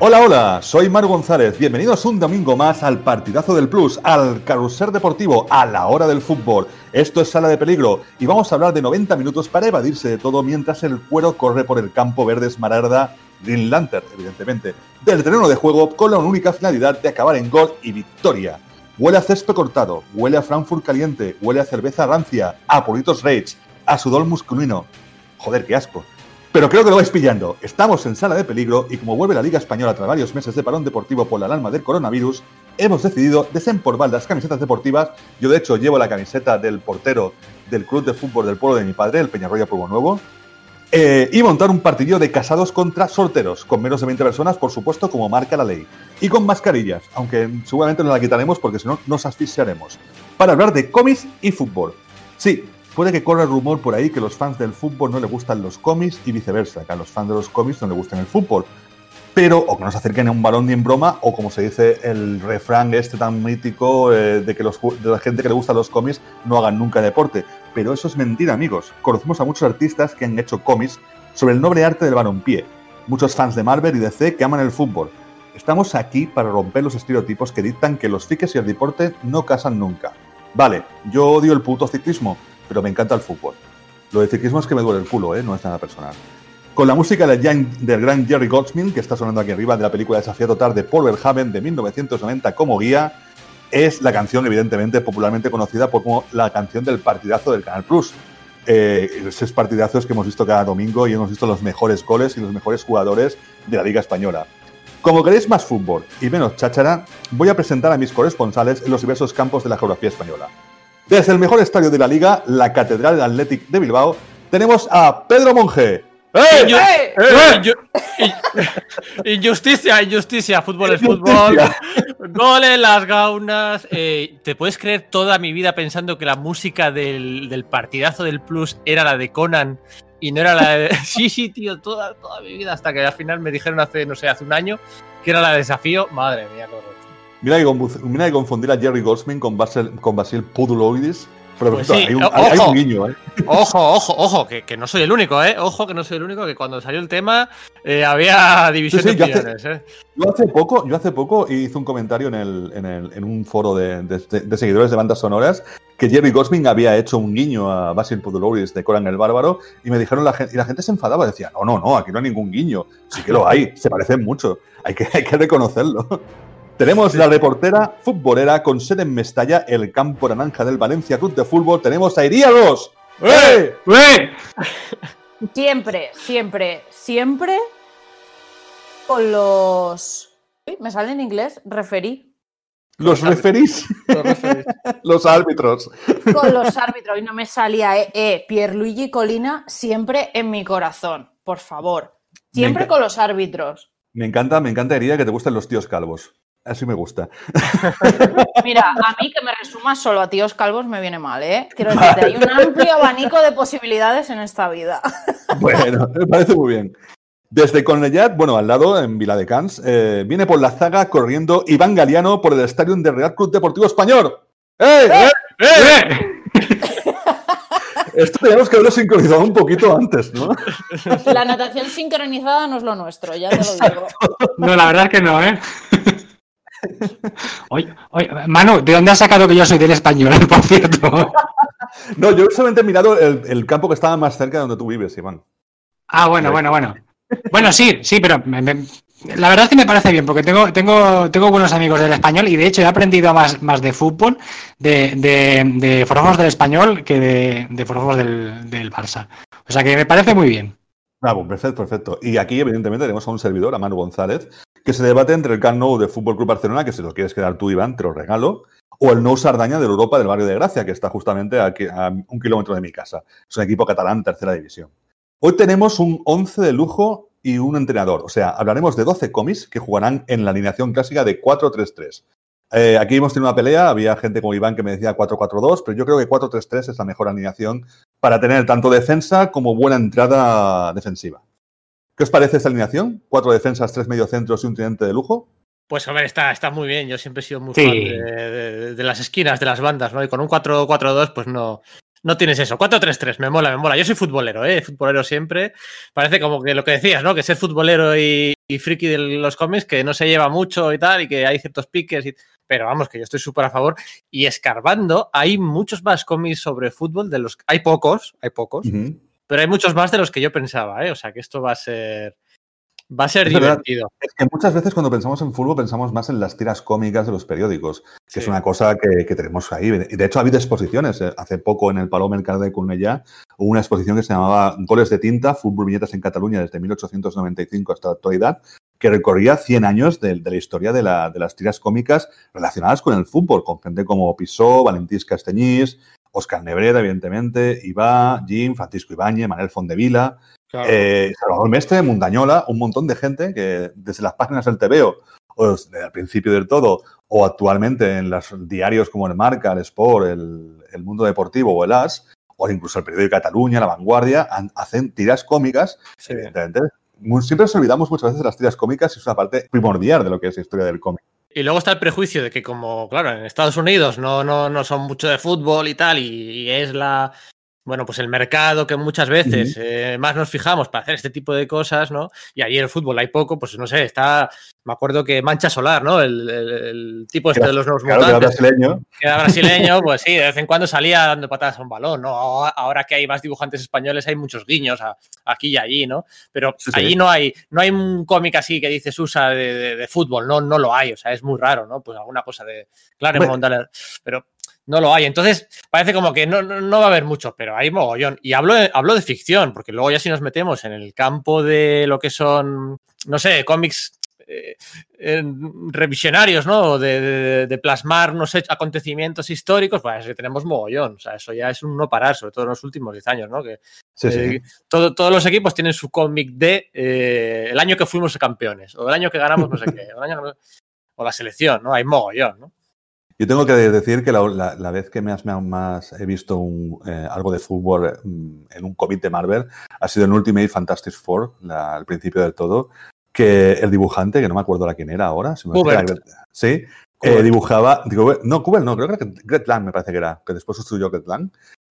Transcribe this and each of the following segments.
Hola, hola, soy Mario González. Bienvenidos un domingo más al partidazo del Plus, al carrusel deportivo, a la hora del fútbol. Esto es Sala de Peligro y vamos a hablar de 90 minutos para evadirse de todo mientras el cuero corre por el campo verde esmaragda Green Lantern, evidentemente, del terreno de juego con la única finalidad de acabar en gol y victoria. Huele a césped cortado, huele a Frankfurt caliente, huele a cerveza rancia, a Politos Rage, a sudor musculino. Joder, qué asco. Pero creo que lo vais pillando. Estamos en sala de peligro y como vuelve la Liga Española tras varios meses de parón deportivo por la alarma del coronavirus, hemos decidido desempolvar las camisetas deportivas. Yo de hecho llevo la camiseta del portero del club de fútbol del pueblo de mi padre, el Peñarroya Pueblo Nuevo. Eh, y montar un partido de casados contra solteros, con menos de 20 personas, por supuesto, como marca la ley. Y con mascarillas, aunque seguramente no la quitaremos porque si no nos asfixiaremos. Para hablar de cómics y fútbol. Sí, puede que corra el rumor por ahí que los fans del fútbol no le gustan los cómics y viceversa, que a los fans de los cómics no le gustan el fútbol. Pero, o que no se acerquen a un balón ni en broma, o como se dice el refrán este tan mítico eh, de que los, de la gente que le gusta los cómics no hagan nunca deporte. Pero eso es mentira, amigos. Conocemos a muchos artistas que han hecho cómics sobre el noble arte del balonpié. Muchos fans de Marvel y DC que aman el fútbol. Estamos aquí para romper los estereotipos que dictan que los fiques y el deporte no casan nunca. Vale, yo odio el puto ciclismo, pero me encanta el fútbol. Lo de ciclismo es que me duele el culo, ¿eh? no es nada personal. Con la música del, del gran Jerry Goldsmith, que está sonando aquí arriba de la película Desafío Total de Paul Verhoeven de 1990 como guía, es la canción, evidentemente, popularmente conocida como la canción del partidazo del Canal Plus. Eh, esos partidazos que hemos visto cada domingo y hemos visto los mejores goles y los mejores jugadores de la Liga Española. Como queréis más fútbol y menos cháchara, voy a presentar a mis corresponsales en los diversos campos de la geografía española. Desde el mejor estadio de la liga, la Catedral del Athletic de Bilbao, tenemos a Pedro Monge. ¡Eh! ¡Eh! ¡Eh! Injusticia, injusticia, fútbol es fútbol. Goles, las gaunas. ¿Te puedes creer toda mi vida pensando que la música del, del, partidazo del Plus era la de Conan y no era la de. Sí, sí, tío, toda, toda mi vida, hasta que al final me dijeron hace, no sé, hace un año que era la de desafío. Madre mía. Mira que, mira que confundir a Jerry Goldsmith con Basil, con Basil Puduloidis. Pero pues sí, hay, un, ojo, hay, un, guiño, ¿eh? Ojo, ojo, ojo, que, que, no soy el único, ¿eh? Ojo, que no soy el único, que cuando salió el tema eh, había división sí, sí, de yo opiniones, hace, ¿eh? Yo hace poco, yo hace poco hice un comentario en, el, en, el, en un foro de, de, de, seguidores de bandas sonoras que Jerry Goldsmith había hecho un guiño a Basil Puduloidis de Coran el Bárbaro y me dijeron la gente, y la gente se enfadaba, decía, no, no, no, aquí no hay ningún guiño. Sí que lo hay, se parecen mucho, hay que, hay que reconocerlo. Tenemos la reportera futbolera con sede en Mestalla, el campo naranja del Valencia Club de Fútbol. Tenemos a Iríados. ¡Eh! ¡Eh! Siempre, siempre, siempre con los. Me sale en inglés, referí. Los referís. Los referís. los árbitros. Con los árbitros. Y no me salía, eh, eh, Pierluigi Colina, siempre en mi corazón. Por favor. Siempre con los árbitros. Me encanta, me encanta, Iría, que te gusten los tíos calvos. Así me gusta. Mira, a mí que me resumas solo a tíos calvos me viene mal, ¿eh? Quiero decirte, hay un amplio abanico de posibilidades en esta vida. Bueno, me parece muy bien. Desde Cornellat, bueno, al lado, en Viladecans, eh, viene por la zaga corriendo Iván Galeano por el estadio del Real Club Deportivo Español. ¡Eh! ¡Eh! ¡Eh! Esto teníamos que haberlo sincronizado un poquito antes, ¿no? La natación sincronizada no es lo nuestro, ya te lo digo. No, la verdad es que no, ¿eh? Oye, oye, Manu, ¿de dónde has sacado que yo soy del español, por cierto? No, yo solamente he mirado el, el, campo que estaba más cerca de donde tú vives, Iván. Ah, bueno, bueno, bueno. Bueno, sí, sí, pero me, me, la verdad es que me parece bien, porque tengo, tengo, tengo buenos amigos del español y de hecho he aprendido más, más de fútbol, de, de, del español, que de, de del, del Barça. O sea que me parece muy bien. Bravo, perfecto, perfecto. Y aquí, evidentemente, tenemos a un servidor, a Manu González, que se debate entre el Camp Nou de Fútbol Club Barcelona, que si lo quieres quedar tú, Iván, te lo regalo, o el Nou Sardaña de Europa del barrio de Gracia, que está justamente a un kilómetro de mi casa. Es un equipo catalán, tercera división. Hoy tenemos un 11 de lujo y un entrenador. O sea, hablaremos de 12 comis que jugarán en la alineación clásica de 4-3-3. Eh, aquí hemos tenido una pelea, había gente como Iván que me decía 4-4-2, pero yo creo que 4-3-3 es la mejor alineación para tener tanto defensa como buena entrada defensiva. ¿Qué os parece esta alineación? Cuatro defensas, tres mediocentros y un tridente de lujo. Pues hombre, está, está muy bien. Yo siempre he sido muy sí. fan de, de, de, las esquinas, de las bandas, ¿no? Y con un 4-4-2, pues no, No tienes eso. 4-3-3, me mola, me mola. Yo soy futbolero, ¿eh? Futbolero siempre. Parece como que lo que decías, ¿no? Que ser futbolero y, friki de los cómics, que no se lleva mucho y tal, y que hay ciertos piques. Y... Pero vamos, que yo estoy súper a favor. Y escarbando, hay muchos más cómics sobre fútbol de los. Hay pocos, hay pocos. Pero hay muchos más de los que yo pensaba, ¿eh? O sea que esto va a ser. Va a ser divertido. Es que muchas veces cuando pensamos en fútbol pensamos más en las tiras cómicas de los periódicos, que es una cosa que, tenemos ahí. De hecho ha habido exposiciones. Eh, hace poco en el Paloma Mercado de Cornellá hubo una exposición que se llamaba Goles de tinta, fútbol viñetas en Cataluña desde 1895 hasta la actualidad, que recorría 100 años de, la historia de, las tiras cómicas relacionadas con el fútbol, con gente como Pisó, Valentís Casteñís, Oscar Nebreda, evidentemente, Iba, Jim, Francisco Ibáñez, Manuel Fondevila, eh, Salvador Mestre, Mundañola, un montón de gente que desde las páginas del TVO, o desde el principio del todo, o actualmente en los diarios como el Marca, el Sport, el, Mundo Deportivo o el AS, o incluso el periódico de Cataluña, La Vanguardia, hacen tiras cómicas, evidentemente. Siempre nos olvidamos muchas veces de las tiras cómicas y es una parte primordial de lo que es la historia del cómic. Y luego está el prejuicio de que como, claro, en Estados Unidos no, no, no son mucho de fútbol y tal, y es la, bueno, pues el mercado que muchas veces eh, más nos fijamos para hacer este tipo de cosas, ¿no? Y ahí en el fútbol hay poco, pues no sé, está, me acuerdo que Mancha Solar, ¿no? El, tipo este de los nuevos claro, mutantes. Que era brasileño. Que era brasileño, pues sí, de vez en cuando salía dando patadas a un balón, ¿no? Ahora que hay más dibujantes españoles hay muchos guiños aquí y allí, ¿no? Pero allí no hay, no hay un cómic así que dices usa de, fútbol, no, no lo hay, o sea, es muy raro, ¿no? Pues alguna cosa de claro, pero no lo hay. Entonces, parece como que no, no, va a haber mucho, pero hay mogollón. Y hablo de, hablo de ficción, porque luego ya si nos metemos en el campo de lo que son, no sé, cómics eh, revisionarios, ¿no? De, plasmar, no sé, acontecimientos históricos, pues que tenemos mogollón. O sea, eso ya es un no parar, sobre todo en los últimos 10 años, ¿no? Que eh, todos los equipos tienen su cómic de eh, el año que fuimos campeones, o el año que ganamos, no sé qué, o la selección, ¿no? Hay mogollón, ¿no? Yo tengo que decir que la, vez que más, más he visto eh, algo de fútbol mm, en un cómic de Marvel ha sido en Ultimate Fantastic Four, al principio del todo, que el dibujante, que no me acuerdo la quién era ahora, si me sí, eh, dibujaba, digo, no, Kubert no, creo que Gret Lang me parece que era, que después sustituyó Gret Lang,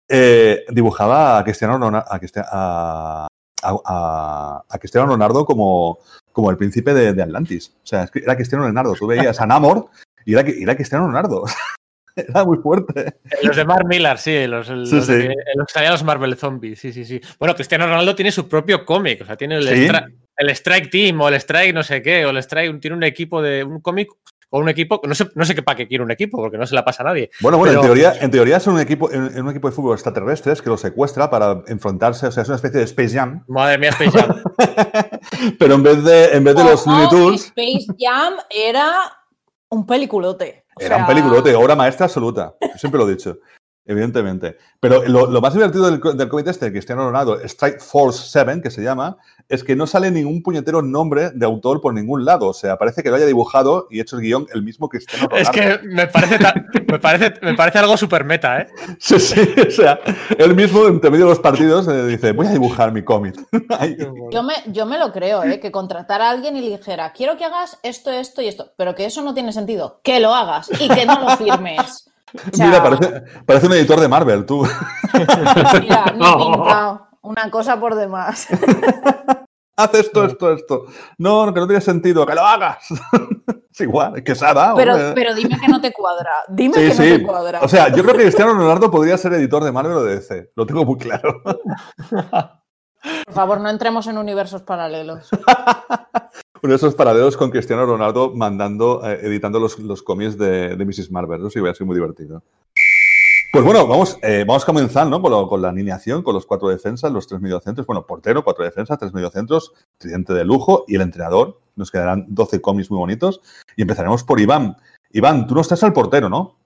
eh, dibujaba a Cristiano, a, a, Cristiano Leonardo como, como el príncipe de, de, Atlantis. O sea, era Cristiano Leonardo. Tú veías a Namor y era, era Cristiano Ronaldo. era muy fuerte. Los de Mark Millar, sí, los, los, sí, los, Marvel Zombies, sí, sí, sí. Bueno, Cristiano Ronaldo tiene su propio cómic, o sea, tiene el, el, Strike Team o el Strike no sé qué, o el Strike, tiene un equipo de un cómic o un equipo, no sé, no sé qué para qué quiere un equipo, porque no se la pasa a nadie. Bueno, bueno, en, teoría, en teoría es un equipo, en, un equipo de fútbol extraterrestres que lo secuestra para enfrentarse, o sea, es una especie de Space Jam. Madre mía, Space Jam. Pero en vez de, en vez de los Looney Tunes... Space Jam era un peliculote. Era un peliculote, obra maestra absoluta. Yo siempre lo he dicho. Evidentemente. Pero lo, más divertido del, del cómic este, Cristiano Ronaldo, Strike Force 7, que se llama, es que no sale ningún puñetero nombre de autor por ningún lado. O sea, parece que lo haya dibujado y hecho el guion el mismo Cristiano Ronaldo. Es que me parece, me parece, me parece algo súper meta, ¿eh? Sí, sí. O sea, él mismo, entre medio de los partidos, eh, dice, voy a dibujar mi cómic. yo, me, yo me lo creo, ¿eh? Que contratar a alguien y le dijera, quiero que hagas esto, esto y esto, pero que eso no tiene sentido. Que lo hagas y que no lo firmes. Mira, parece, un editor de Marvel, tú. Mira, no. Una cosa por demás. Haz esto, esto, esto. No, que no tiene sentido, que lo hagas. es igual, que se ha dado. Pero, pero dime que no te cuadra. Dime que no te cuadra. O sea, yo creo que Cristiano Leonardo podría ser editor de Marvel o de DC. Lo tengo muy claro. Por favor, no entremos en universos paralelos. Universos paralelos con Cristiano Ronaldo mandando, eh, editando los, los cómics de, de, Mrs. Marvel. Eso sí, va a ser muy divertido. Pues bueno, vamos, eh, vamos a comenzar ¿no? con, la alineación, con los cuatro defensas, los tres mediocentros. Bueno, portero, cuatro defensas, tres mediocentros, tridente de lujo y el entrenador. Nos quedarán 12 cómics muy bonitos. Y empezaremos por Iván. Iván, tú no estás al portero, ¿no?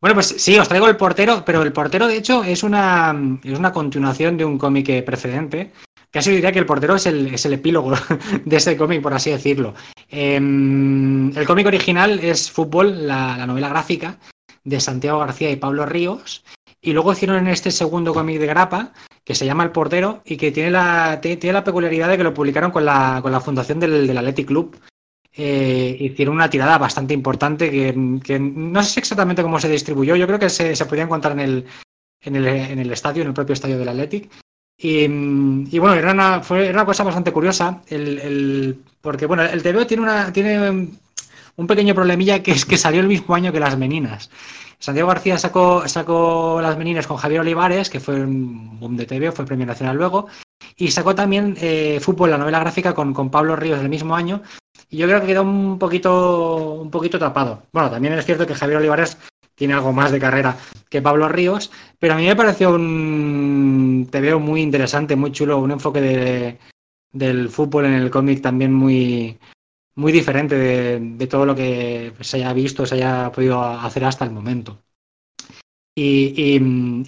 Bueno, pues sí, os traigo el portero, pero el portero, de hecho, es una, es una continuación de un cómic precedente. Casi diría que el portero es el, es el epílogo de ese cómic, por así decirlo. Em, el cómic original es Fútbol, la, novela gráfica de Santiago García y Pablo Ríos. Y luego hicieron en este segundo cómic de grapa, que se llama El Portero, y que tiene la, tiene la peculiaridad de que lo publicaron con la, con la fundación del, del Athletic Club. Eh, hicieron una tirada bastante importante que, no sé exactamente cómo se distribuyó. Yo creo que se, se podía encontrar en el, en el, en el estadio, en el propio estadio del Athletic. Y, bueno, era una, fue una cosa bastante curiosa, el, el, porque bueno, el TVO tiene, una, tiene un pequeño problemilla que es que salió el mismo año que las Meninas. Santiago García sacó, sacó las Meninas con Javier Olivares, que fue un boom de TVO, fue premio nacional luego, y sacó también eh, Fútbol, la novela gráfica, con, con Pablo Ríos el mismo año, y yo creo que quedó un poquito, un poquito tapado. Bueno, también es cierto que Javier Olivares tiene algo más de carrera que Pablo Ríos, pero a mí me pareció un te veo muy interesante, muy chulo, un enfoque de, del fútbol en el cómic también muy, muy diferente de, todo lo que se haya visto, se haya podido hacer hasta el momento. Y, y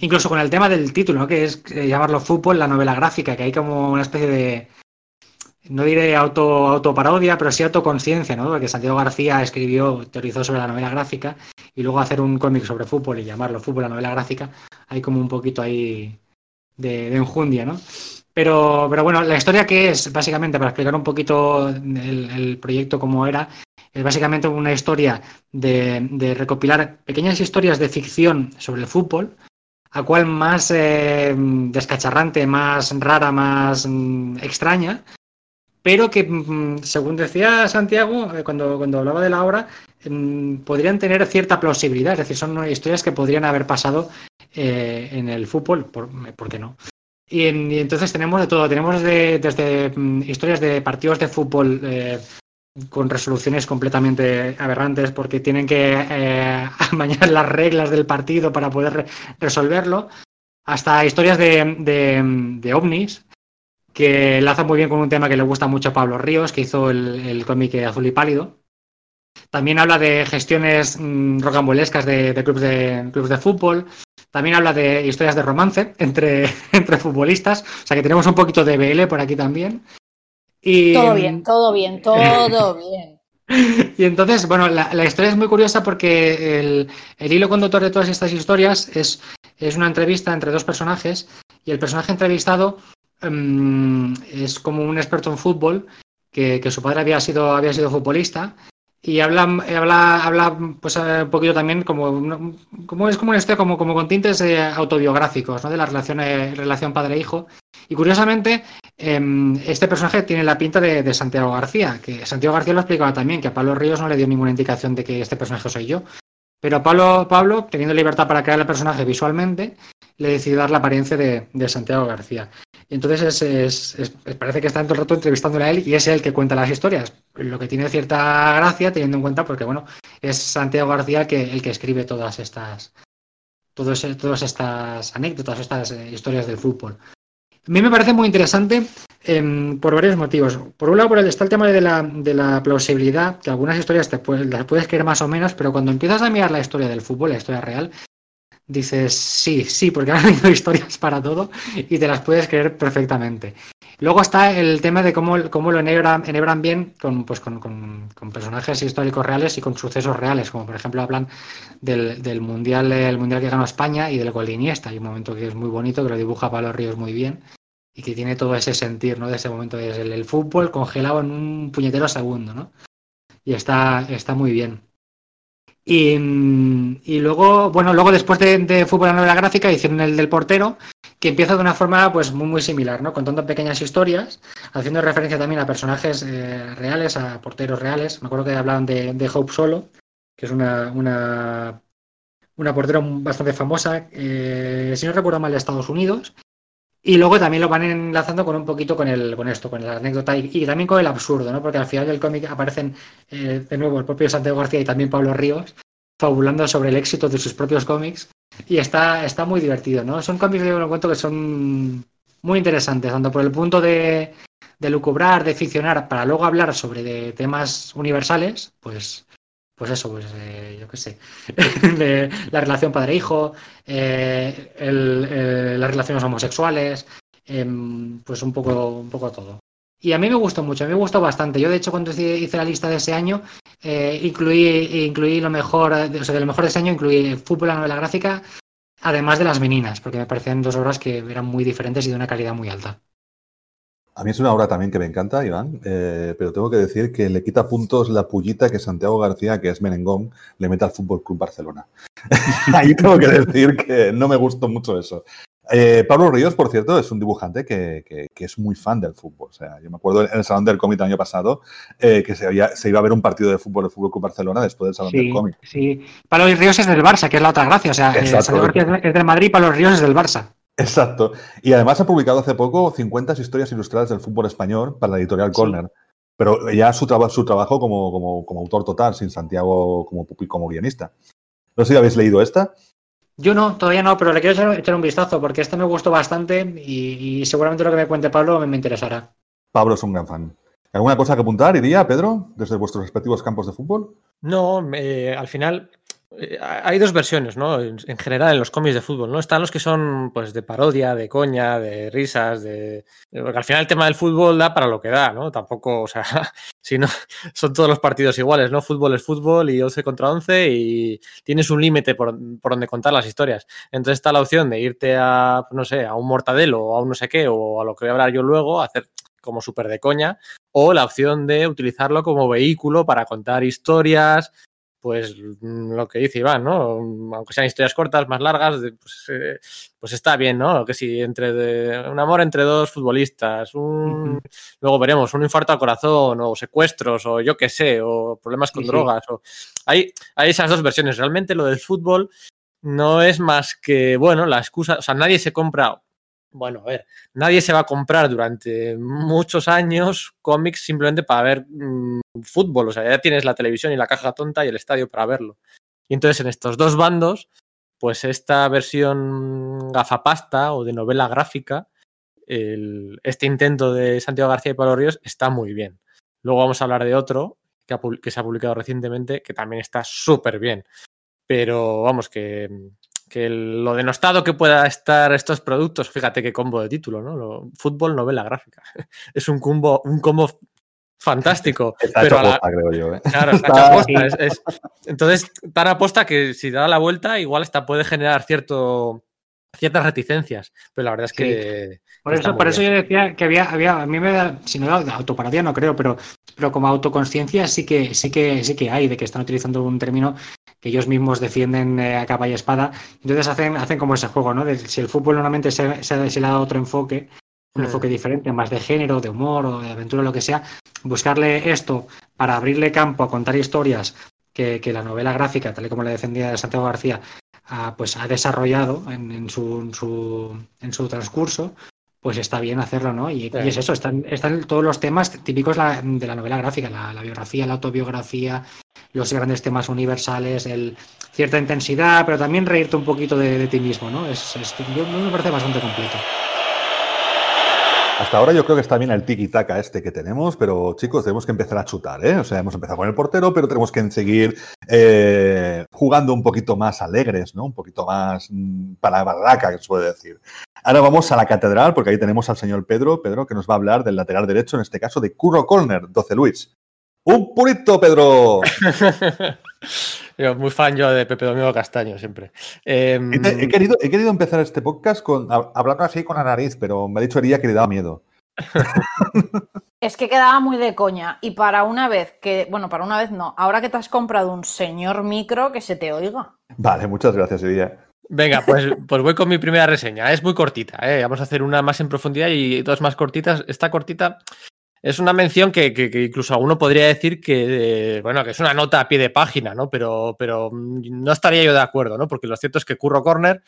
incluso con el tema del título, que es llamarlo fútbol, la novela gráfica, que hay como una especie de, no diré auto, autoparodia, pero sí autoconciencia, ¿no? Porque Santiago García escribió, teorizó sobre la novela gráfica y luego hacer un cómic sobre fútbol y llamarlo fútbol la novela gráfica, hay como un poquito ahí de, enjundia, ¿no? Pero, pero bueno, la historia que es, básicamente, para explicar un poquito el, proyecto como era, es básicamente una historia de, de, recopilar pequeñas historias de ficción sobre el fútbol, a cual más eh, descacharrante, más rara, más mm, extraña, pero que, mm, según decía Santiago, eh, cuando, cuando hablaba de la obra, mm, podrían tener cierta plausibilidad, es decir, son historias que podrían haber pasado eh, en el fútbol, ¿por, ¿por qué no? Y, en, y, entonces tenemos de todo, tenemos de, desde mm, historias de partidos de fútbol eh, con resoluciones completamente aberrantes porque tienen que eh, amañar las reglas del partido para poder re resolverlo, hasta historias de, de ovnis que enlaza muy bien con un tema que le gusta mucho a Pablo Ríos, que hizo el, el cómic Azul y Pálido. También habla de gestiones mmm, rocambolescas de, de, clubes de clubes de fútbol. También habla de historias de romance entre, entre futbolistas. O sea que tenemos un poquito de BL por aquí también. Y, todo bien, todo bien, todo bien. Y entonces, bueno, la, la, historia es muy curiosa porque el, el, hilo conductor de todas estas historias es, es una entrevista entre dos personajes y el personaje entrevistado um, es como un experto en fútbol que, que, su padre había sido, había sido futbolista y habla, habla, habla pues un poquito también como, como es como una historia como, como con tintes eh, autobiográficos, ¿no? De la relación, eh, relación padre-hijo. Y curiosamente, eh, este personaje tiene la pinta de, Santiago García, que Santiago García lo explicaba también, que a Pablo Ríos no le dio ninguna indicación de que este personaje soy yo. Pero Pablo, Pablo teniendo libertad para crear el personaje visualmente, le decidió dar la apariencia de Santiago García. Entonces es, parece que está todo el rato entrevistándole a él y es él que cuenta las historias. Lo que tiene cierta gracia teniendo en cuenta porque, bueno, es Santiago García el que, escribe todas estas, todos, todas estas anécdotas, estas eh, historias del fútbol. A mí me parece muy interesante eh, por varios motivos. Por un lado, por el, está el tema de la, de la plausibilidad, que algunas historias te las puedes creer más o menos, pero cuando empiezas a mirar la historia del fútbol, la historia real, dices sí, sí, porque han habido historias para todo y te las puedes creer perfectamente. Luego está el tema de cómo, cómo lo enhebran, enhebran bien con, pues con, con, con, personajes históricos reales y con sucesos reales, como por ejemplo hablan del, del mundial, el mundial que ganó España y del gol de Iniesta. Hay un momento que es muy bonito, que lo dibuja Pablo Ríos muy bien y que tiene todo ese sentir, ¿no? De ese momento es el, el fútbol congelado en un puñetero segundo, ¿no? Y está, está muy bien. Y, luego, bueno, luego después de, de Fútbol la novela gráfica hicieron el del portero, que empieza de una forma pues muy, muy similar, ¿no? Contando pequeñas historias, haciendo referencia también a personajes eh, reales, a porteros reales. Me acuerdo que hablaban de, de Hope Solo, que es una, una, una portera bastante famosa, eh, si no recuerdo mal, de Estados Unidos. Y luego también lo van enlazando con un poquito con, el, con esto, con la anécdota y, también con el absurdo, ¿no? Porque al final del cómic aparecen eh, de nuevo el propio Santiago García y también Pablo Ríos fabulando sobre el éxito de sus propios cómics y está, está muy divertido, ¿no? Son cómics que yo me cuento que son muy interesantes, tanto por el punto de, de lucubrar, de ficcionar, para luego hablar sobre de temas universales, pues pues eso, pues eh, yo qué sé, la relación padre-hijo, eh, eh, las relaciones homosexuales, em, pues un poco, un poco todo. Y a mí me gustó mucho, a mí me gustó bastante. Yo, de hecho, cuando hice la lista de ese año, incluí, incluí lo mejor, o sea, de lo mejor de ese año, incluí fútbol, la novela gráfica, además de las meninas, porque me parecían dos obras que eran muy diferentes y de una calidad muy alta. A mí es una obra también que me encanta, Iván, eh, pero tengo que decir que le quita puntos la pullita que Santiago García, que es Menengón, le mete al Fútbol Club Barcelona. Ahí tengo que decir que no me gustó mucho eso. Eh, Pablo Ríos, por cierto, es un dibujante que, que, que, es muy fan del fútbol. O sea, yo me acuerdo en el Salón del Cómic el año pasado eh, que se, había, se, iba a ver un partido de fútbol del Fútbol Club Barcelona después del Salón sí, del Cómic. Sí, Pablo Ríos es del Barça, que es la otra gracia. O sea, Santiago García es del Madrid, Pablo Ríos es del Barça. Exacto. Y además ha publicado hace poco 50 historias ilustradas del fútbol español para la editorial sí. Corner. Pero ya su, traba, su trabajo como, como, como, autor total, sin Santiago como, como guionista. No sé si habéis leído esta. Yo no, todavía no, pero le quiero echar, echar un vistazo porque esta me gustó bastante y, y, seguramente lo que me cuente Pablo me, me interesará. Pablo es un gran fan. ¿Alguna cosa que apuntar, iría, Pedro, desde vuestros respectivos campos de fútbol? No, eh, al final hay dos versiones, ¿no? En, en, general en los cómics de fútbol, ¿no? Están los que son pues de parodia, de coña, de risas, de porque al final el tema del fútbol da para lo que da, ¿no? Tampoco, o sea, si no son todos los partidos iguales, ¿no? Fútbol es fútbol y 11 contra 11 y tienes un límite por, por donde contar las historias. Entonces está la opción de irte a no sé, a un mortadelo o a un no sé qué o a lo que voy a hablar yo luego, hacer como súper de coña, o la opción de utilizarlo como vehículo para contar historias, pues lo que dice Iván, ¿no? Aunque sean historias cortas, más largas, pues, eh, pues está bien, ¿no? Que si entre de, un amor entre dos futbolistas, un, uh -huh. luego veremos un infarto al corazón, o secuestros, o yo qué sé, o problemas con sí, drogas, sí. o hay, hay esas dos versiones. Realmente lo del fútbol no es más que, bueno, la excusa, o sea, nadie se compra bueno, a ver, nadie se va a comprar durante muchos años cómics simplemente para ver mmm, fútbol. O sea, ya tienes la televisión y la caja tonta y el estadio para verlo. Y entonces en estos dos bandos, pues esta versión gafapasta o de novela gráfica, este intento de Santiago García y Pablo Ríos está muy bien. Luego vamos a hablar de otro que, ha, que se ha publicado recientemente que también está súper bien. Pero vamos, que que lo denostado que pueda estar estos productos, fíjate qué combo de título, ¿no? Lo, fútbol, novela gráfica. Es un combo, un combo fantástico. Está pero hecho posta, creo yo. ¿eh? Claro, está hecho aposta. Es, es, entonces, tan aposta que si da la vuelta, igual hasta puede generar cierto ciertas reticencias, pero la verdad es que... Sí. Por eso, por eso yo decía que había, había, a mí me da, si no da autoparodia no creo, pero, pero como autoconsciencia sí que, sí que, sí que hay, de que están utilizando un término que ellos mismos defienden eh, a capa y espada. Entonces hacen, hacen como ese juego, ¿no? De, si el fútbol normalmente se, se, se, le da otro enfoque, un mm. enfoque diferente, más de género, de humor o de aventura, lo que sea, buscarle esto para abrirle campo a contar historias que, que la novela gráfica, tal y como le defendía Santiago García, ha, pues ha desarrollado en, en, su, en, su, en su transcurso, pues está bien hacerlo, ¿no? Y, sí. y es eso, están, están, todos los temas típicos la, de la novela gráfica, la, la, biografía, la autobiografía, los grandes temas universales, el, cierta intensidad, pero también reírte un poquito de, de ti mismo, ¿no? Es, es, yo, me parece bastante completo. Hasta ahora yo creo que está bien el tiki-taka este que tenemos, pero chicos, tenemos que empezar a chutar, ¿eh? O sea, hemos empezado con el portero, pero tenemos que seguir eh, jugando un poquito más alegres, ¿no? Un poquito más mmm, para barraca, que se puede decir. Ahora vamos a la catedral, porque ahí tenemos al señor Pedro, Pedro, que nos va a hablar del lateral derecho, en este caso de Curro Colner, 12 Luis. ¡Un purito, Pedro! yo, muy fan yo de Pepe Domingo Castaño, siempre. Eh, he, he, querido, he querido empezar este podcast con, hablando así con la nariz, pero me ha dicho Ería que le daba miedo. es que quedaba muy de coña. Y para una vez que, bueno, para una vez no, ahora que te has comprado un señor micro, que se te oiga. Vale, muchas gracias, Ería. Venga, pues, pues voy con mi primera reseña. Es muy cortita, ¿eh? Vamos a hacer una más en profundidad y dos más cortitas. Esta cortita es una mención que, que, incluso uno podría decir que, eh, bueno, que es una nota a pie de página, ¿no? Pero, pero no estaría yo de acuerdo, ¿no? Porque lo cierto es que Curro Corner,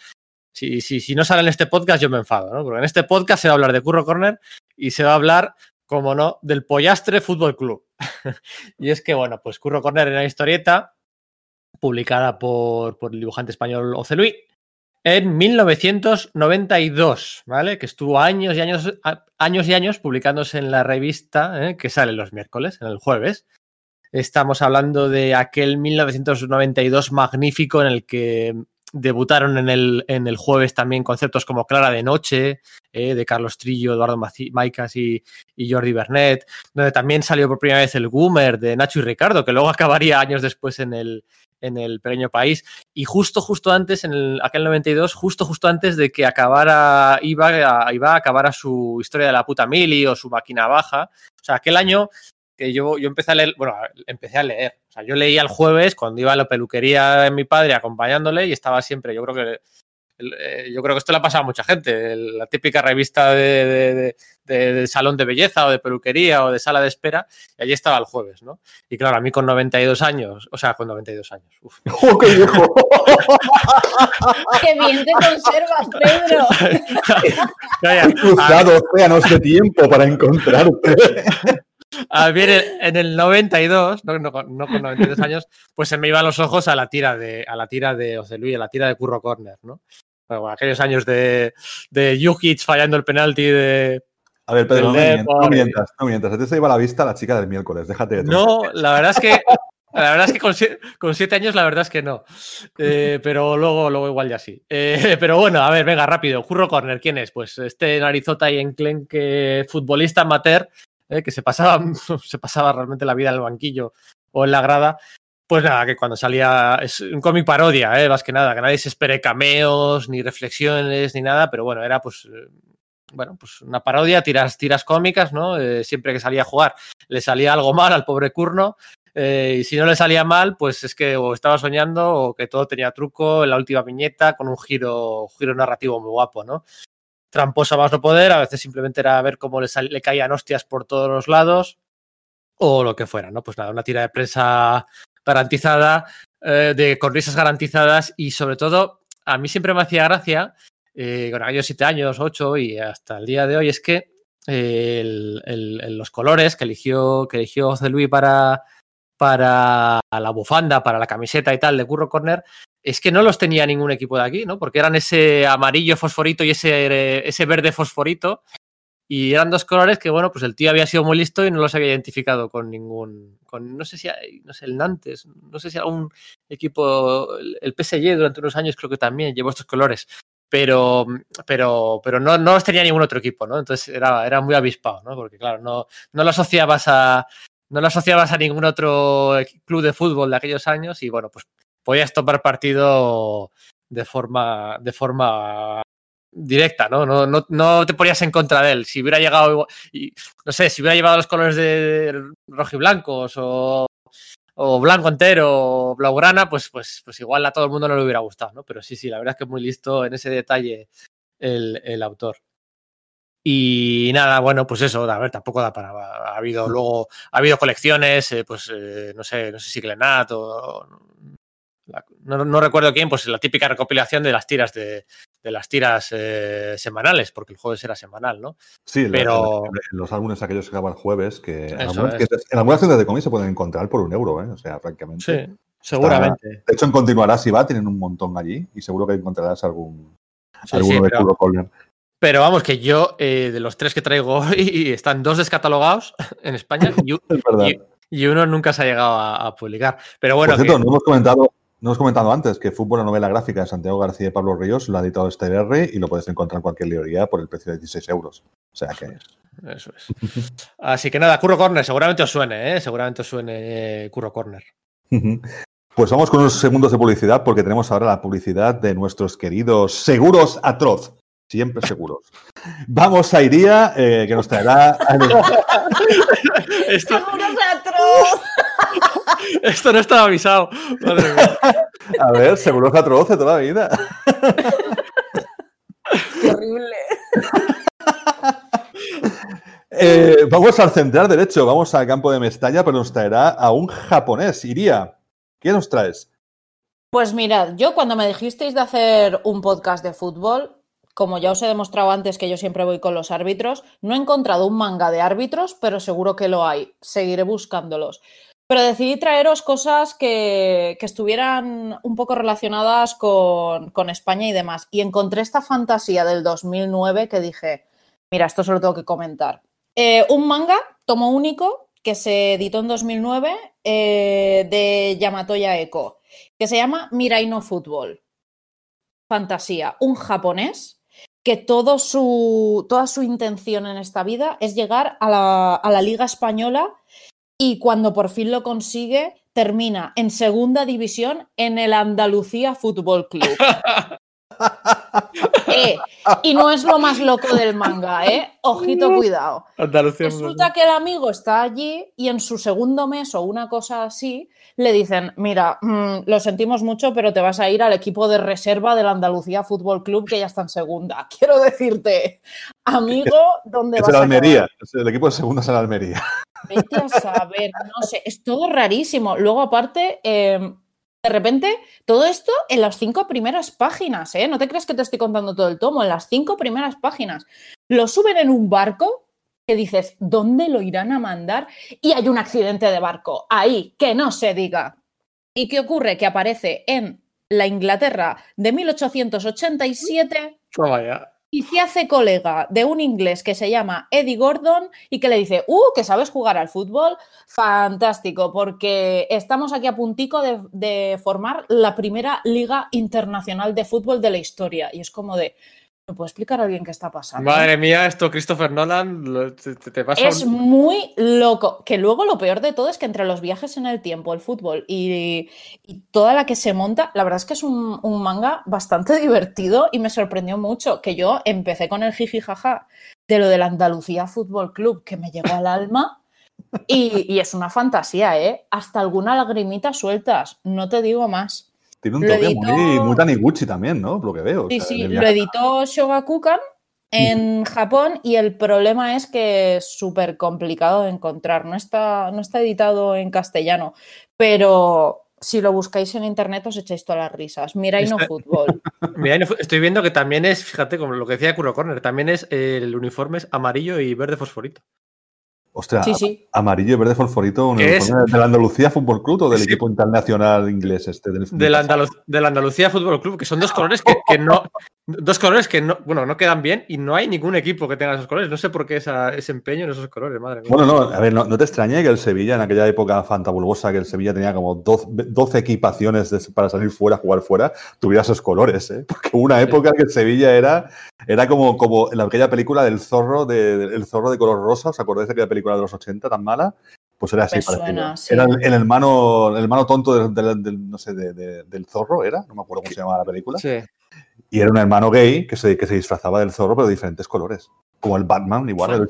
si, si, si no sale en este podcast, yo me enfado, ¿no? Porque en este podcast se va a hablar de Curro Corner y se va a hablar, como no, del Pollastre Fútbol Club. y es que, bueno, pues Curro Corner era una historieta publicada por, por el dibujante español Oceluí en 1992, ¿vale? Que estuvo años y años, años y años publicándose en la revista ¿eh? que sale los miércoles, en el jueves. Estamos hablando de aquel 1992 magnífico en el que debutaron en el, en el jueves también conceptos como Clara de Noche, eh, de Carlos Trillo, Eduardo Maicas y, y, Jordi Bernet, donde también salió por primera vez el Goomer de Nacho y Ricardo, que luego acabaría años después en el, en el pequeño país. Y justo, justo antes, en el, aquel 92, justo, justo antes de que acabara, iba iba a acabar su historia de la puta mili o su máquina baja. O sea, aquel año que yo, yo empecé a leer, bueno, empecé a leer. O sea, yo leía el jueves cuando iba a la peluquería de mi padre acompañándole y estaba siempre, yo creo que yo creo que esto le ha pasado a mucha gente. La típica revista de, de, salón de belleza o de peluquería o de sala de espera, y allí estaba el jueves, ¿no? Y claro, a mí con 92 años, o sea, con 92 años. Uf. ¡Oh, qué viejo! ¡Qué bien te conservas, Pedro! He cruzado océanos de tiempo para encontrarte. A ver, en el 92, no, no, no, con 92 años, pues se me iban los ojos a la tira de, a la tira de Luis, a la tira de Curro Corner, ¿no? Bueno, aquellos años de, de Jukic fallando el penalti de. A ver, Pedro, no, mientas, no mientas. Antes se iba a la vista la chica del miércoles, déjate de No, la verdad es que. La verdad es que con, siete años, la verdad es que no. Eh, pero luego, luego igual ya sí. Eh, pero bueno, a ver, venga, rápido. Curro Corner, ¿quién es? Pues este narizota y enclenque futbolista amateur eh, que se pasaba, se pasaba realmente la vida en el banquillo o en la grada, pues nada, que cuando salía, es un cómic parodia, ¿eh? más que nada, que nadie se espere cameos, ni reflexiones, ni nada, pero bueno, era pues, eh, bueno, pues una parodia, tiras, tiras cómicas, ¿no? Eh, siempre que salía a jugar le salía algo mal al pobre Curno, y si no le salía mal, pues es que o estaba soñando o que todo tenía truco en la última viñeta con un giro, giro narrativo muy guapo, ¿no? Tramposa más no poder, a veces simplemente era ver cómo le, le caían hostias por todos los lados o lo que fuera, ¿no? Pues nada, una tira de prensa garantizada, eh, de, con risas garantizadas y sobre todo, a mí siempre me hacía gracia, eh, con aquellos siete años, ocho y hasta el día de hoy, es que eh, los colores que eligió, que eligió José Luis para, para la bufanda, para la camiseta y tal de Curro Corner, es que no los tenía ningún equipo de aquí, ¿no? Porque eran ese amarillo fosforito y ese, ese verde fosforito y eran dos colores que, bueno, pues el tío había sido muy listo y no los había identificado con ningún. Con, no sé si hay, no sé, el Nantes, no sé si algún equipo, el PSG durante unos años creo que también llevó estos colores. Pero, pero, pero no, no los tenía ningún otro equipo, ¿no? Entonces era, era muy avispado, ¿no? Porque, claro, no, no lo asociabas a. No lo asociabas a ningún otro club de fútbol de aquellos años y bueno, pues podías tomar partido de forma, de forma directa, ¿no? No, no, no te ponías en contra de él. Si hubiera llegado, y, no sé, si hubiera llevado los colores de rojiblancos o, o blanco entero o blaugrana, pues, pues, pues igual a todo el mundo no le hubiera gustado, ¿no? Pero sí, sí, la verdad es que es muy listo en ese detalle el, el autor. Y nada, bueno, pues eso, a ver, tampoco da para. Ha habido luego, ha habido colecciones, eh, pues eh, no sé, no sé si Glenat o la, no, no, recuerdo quién, pues la típica recopilación de las tiras de, de las tiras eh, semanales, porque el jueves era semanal, ¿no? Sí, pero la, los álbumes aquellos que acaban jueves, que, en algunas, que en algunas tiendas de cómics se pueden encontrar por un euro, ¿eh? O sea, francamente. Sí, seguramente. Está, de hecho, en Continuará si va, tienen un montón allí y seguro que encontrarás algún sí, alguno sí, de pero. Pero vamos, que yo, eh, de los tres que traigo hoy, están dos descatalogados en España y, y, y uno nunca se ha llegado a, a publicar. Pero bueno. Por cierto, que... no hemos comentado no hemos comentado antes que Fútbol, la novela gráfica de Santiago García y Pablo Ríos, lo ha editado STR y lo puedes encontrar en cualquier librería por el precio de 16 euros. O sea que. Eso es. Así que nada, Curro Corner, seguramente os suene, ¿eh? Seguramente os suene Curro Corner. Pues vamos con unos segundos de publicidad porque tenemos ahora la publicidad de nuestros queridos Seguros Atroz. Siempre seguros. Vamos a Iría, eh, que nos traerá. Esto... ¡Seguros Atroz! Esto no estaba avisado. Madre mía. A ver, seguro que atroce toda la vida. Qué horrible. Eh, vamos al central derecho, vamos al campo de Mestalla, pero nos traerá a un japonés. Iría, ¿qué nos traes? Pues mirad, yo cuando me dijisteis de hacer un podcast de fútbol, como ya os he demostrado antes que yo siempre voy con los árbitros, no he encontrado un manga de árbitros, pero seguro que lo hay. Seguiré buscándolos. Pero decidí traeros cosas que, estuvieran un poco relacionadas con, España y demás. Y encontré esta fantasía del 2009 que dije, mira, esto solo tengo que comentar. Eh, un manga, tomo único, que se editó en 2009 eh, de Yamatoya Eko, que se llama Mirai no Fútbol. Fantasía, un japonés que su, toda su intención en esta vida es llegar a la, a la Liga Española y cuando por fin lo consigue, termina en segunda división en el Andalucía Fútbol Club. Eh, y no es lo más loco del manga, ¿eh? Ojito, cuidado. Resulta que el amigo está allí y en su segundo mes o una cosa así le dicen, mira, mm, lo sentimos mucho, pero te vas a ir al equipo de reserva del Andalucía Fútbol Club que ya está en segunda. Quiero decirte, amigo, ¿dónde vas a Almería, el equipo de segunda es el Almería. Vete a saber, no sé, es todo rarísimo. Luego, aparte, em, de repente, todo esto en las cinco primeras páginas, ¿eh? No te crees que te estoy contando todo el tomo, en las cinco primeras páginas. Lo suben en un barco que dices, ¿dónde lo irán a mandar? Y hay un accidente de barco, ahí, que no se diga. ¿Y qué ocurre? Que aparece en la Inglaterra de 1887. vaya y se hace colega de un inglés que se llama Eddie Gordon y que le dice, ¡uh, que sabes jugar al fútbol! Fantástico, porque estamos aquí a puntico de, de formar la primera liga internacional de fútbol de la historia. Y es como de, ¿Me puede explicar a alguien qué está pasando? Madre mía, esto Christopher Nolan te, pasa. Es muy loco. Que luego lo peor de todo es que entre los viajes en el tiempo, el fútbol y, toda la que se monta, la verdad es que es un, manga bastante divertido y me sorprendió mucho. Que yo empecé con el jiji jaja de lo del Andalucía Fútbol Club, que me llegó al alma. Y, y es una fantasía, ¿eh? Hasta alguna lagrimita sueltas, no te digo más. Tiene un toque muy, muy Taniguchi también, ¿no? Por lo que veo. Sí, sí, lo editó Shogakukan en Japón y el problema es que es súper complicado de encontrar. No está, no está editado en castellano, pero si lo buscáis en internet os echáis todas las risas. Mira y no fútbol. Mira, estoy viendo que también es, fíjate, como lo que decía Kuro Corner, también es el uniforme es amarillo y verde fosforito. Ostras, amarillo y verde fosforito, ¿de la Andalucía Fútbol Club o del equipo internacional inglés este? Del, del, Andalucía Fútbol Club, que son dos colores que, no, dos colores que no, bueno, no quedan bien y no hay ningún equipo que tenga esos colores. No sé por qué ese empeño en esos colores, madre mía. Bueno, no, a ver, no, te extrañe que el Sevilla, en aquella época fantabulosa, que el Sevilla tenía como 12, equipaciones para salir fuera, jugar fuera, tuviera esos colores, ¿eh? Porque una época que el Sevilla era, era como, como en aquella película del zorro, de, el zorro de color rosa, ¿os acordáis de aquella película? de los 80 tan mala, pues era así. Era el, hermano, el hermano tonto del, no sé, del zorro, ¿era? No me acuerdo cómo se llamaba la película. Y era un hermano gay que se, que se disfrazaba del zorro, pero de diferentes colores. Como el Batman, igual,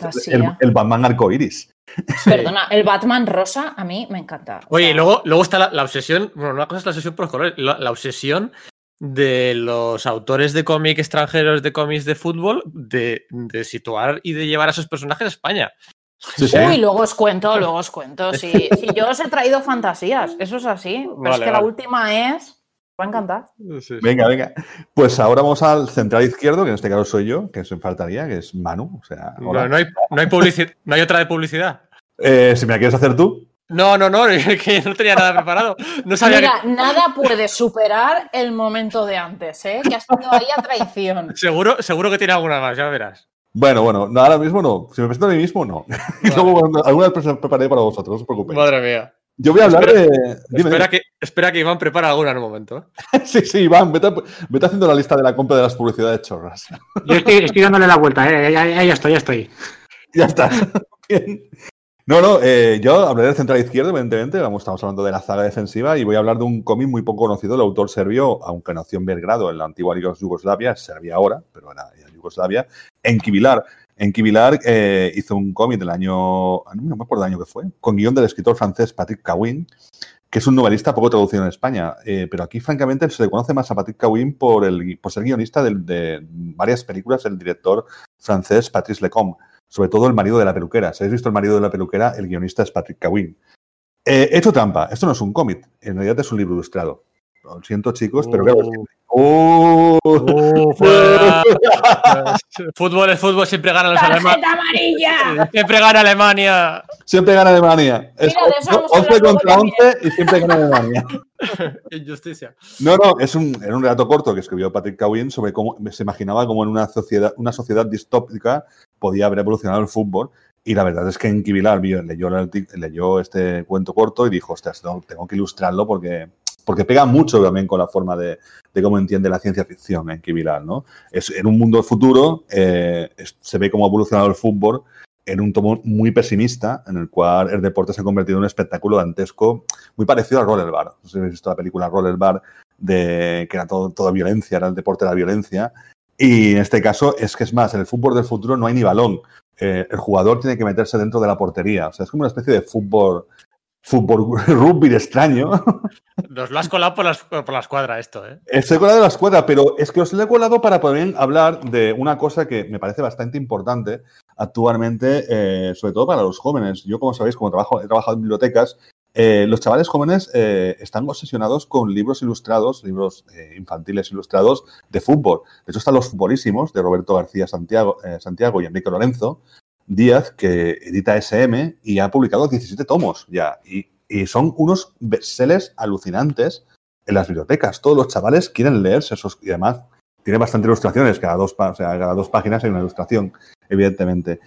el, Batman arcoiris. Perdona, el Batman rosa a mí me encanta. Oye, y luego, luego está la, obsesión, bueno, una cosa es la obsesión por los colores, la, obsesión de los autores de cómic extranjeros de cómics de fútbol de, de, situar y de llevar a esos personajes a España. Uy, luego os cuento, luego os cuento. Si, yo os he traído fantasías, eso es así. Pero es que la última es. Va a encantar. Venga, venga. Pues ahora vamos al central izquierdo, que en este caso soy yo, que se faltaría, que es Manu. O sea, no, hay, no, hay no hay otra de publicidad. Eh, si me la quieres hacer tú. No, no, no, que no tenía nada preparado. No sabía Mira, nada puede superar el momento de antes, ¿eh? Que has tenido ahí a traición. Seguro, seguro que tiene alguna más, ya verás. Bueno, bueno, ahora mismo no. Si me presento a mí mismo, no. Y luego alguna vez preparé para vosotros, no os preocupéis. Madre mía. Yo voy a hablar de. espera, Que, espera que Iván prepara alguna en un momento. ¿eh? sí, sí, Iván, vete, haciendo la lista de la compra de las publicidades chorras. Yo estoy, dándole la vuelta, ¿eh? ya, ya, estoy, ya estoy. Ya está. Bien. No, no, eh, yo hablaré del central izquierdo, evidentemente. Vamos, estamos hablando de la zaga defensiva y voy a hablar de un cómic muy poco conocido. El autor serbio, aunque nació en Belgrado, en la antigua Yugoslavia, es Serbia ahora, pero era Yugoslavia, en Kivilar. En Kivilar eh, hizo un cómic del año, no me acuerdo el año que fue, con guion del escritor francés Patrick Cawin, que es un novelista poco traducido en España. Eh, pero aquí, francamente, se le conoce más a Patrick Cawin por, por ser guionista de, varias películas del director francés Patrice Lecomte, sobre todo El marido de la peluquera. Si habéis visto El marido de la peluquera, el guionista es Patrick Cawin. Eh, he hecho trampa, esto no es un cómic, en realidad es un libro ilustrado. Lo siento, chicos, pero claro, ¡Oh! fútbol es fútbol, siempre gana los alemanes. amarilla! Siempre gana Alemania. Siempre gana Alemania. Es 11 contra 11 y siempre gana Alemania. Injusticia. No, no, es un, era un relato corto que escribió Patrick Cowin sobre cómo se imaginaba cómo en una sociedad, una sociedad distópica podía haber evolucionado el fútbol. Y la verdad es que en Kivilar leyó, leyó este cuento corto y dijo, ostras, tengo que ilustrarlo porque porque pega mucho también con la forma de, cómo entiende la ciencia ficción en Kiviral, ¿no? Es, en un mundo futuro eh, se ve cómo ha evolucionado el fútbol en un tomo muy pesimista, en el cual el deporte se ha convertido en un espectáculo dantesco muy parecido a Rollerbar. No sé si habéis visto la película Rollerbar, de, que era todo, toda violencia, era el deporte de la violencia. Y en este caso es que es más, en el fútbol del futuro no hay ni balón. Eh, el jugador tiene que meterse dentro de la portería. O sea, es como una especie de fútbol, fútbol rugby extraño. Nos lo has colado por, las, por la escuadra esto, ¿eh? Estoy colado de la escuadra, pero es que os lo he colado para poder hablar de una cosa que me parece bastante importante actualmente, eh, sobre todo para los jóvenes. Yo, como sabéis, como trabajo, he trabajado en bibliotecas, eh, los chavales jóvenes eh, están obsesionados con libros ilustrados, libros eh, infantiles ilustrados de fútbol. De hecho, están los futbolísimos de Roberto García Santiago, eh, Santiago y Enrique Lorenzo Díaz, que edita SM y ha publicado 17 tomos ya. Y, son unos bestsellers alucinantes en las bibliotecas. Todos los chavales quieren leerse esos y además tiene bastantes ilustraciones. Cada dos, o sea, cada dos páginas hay una ilustración, evidentemente.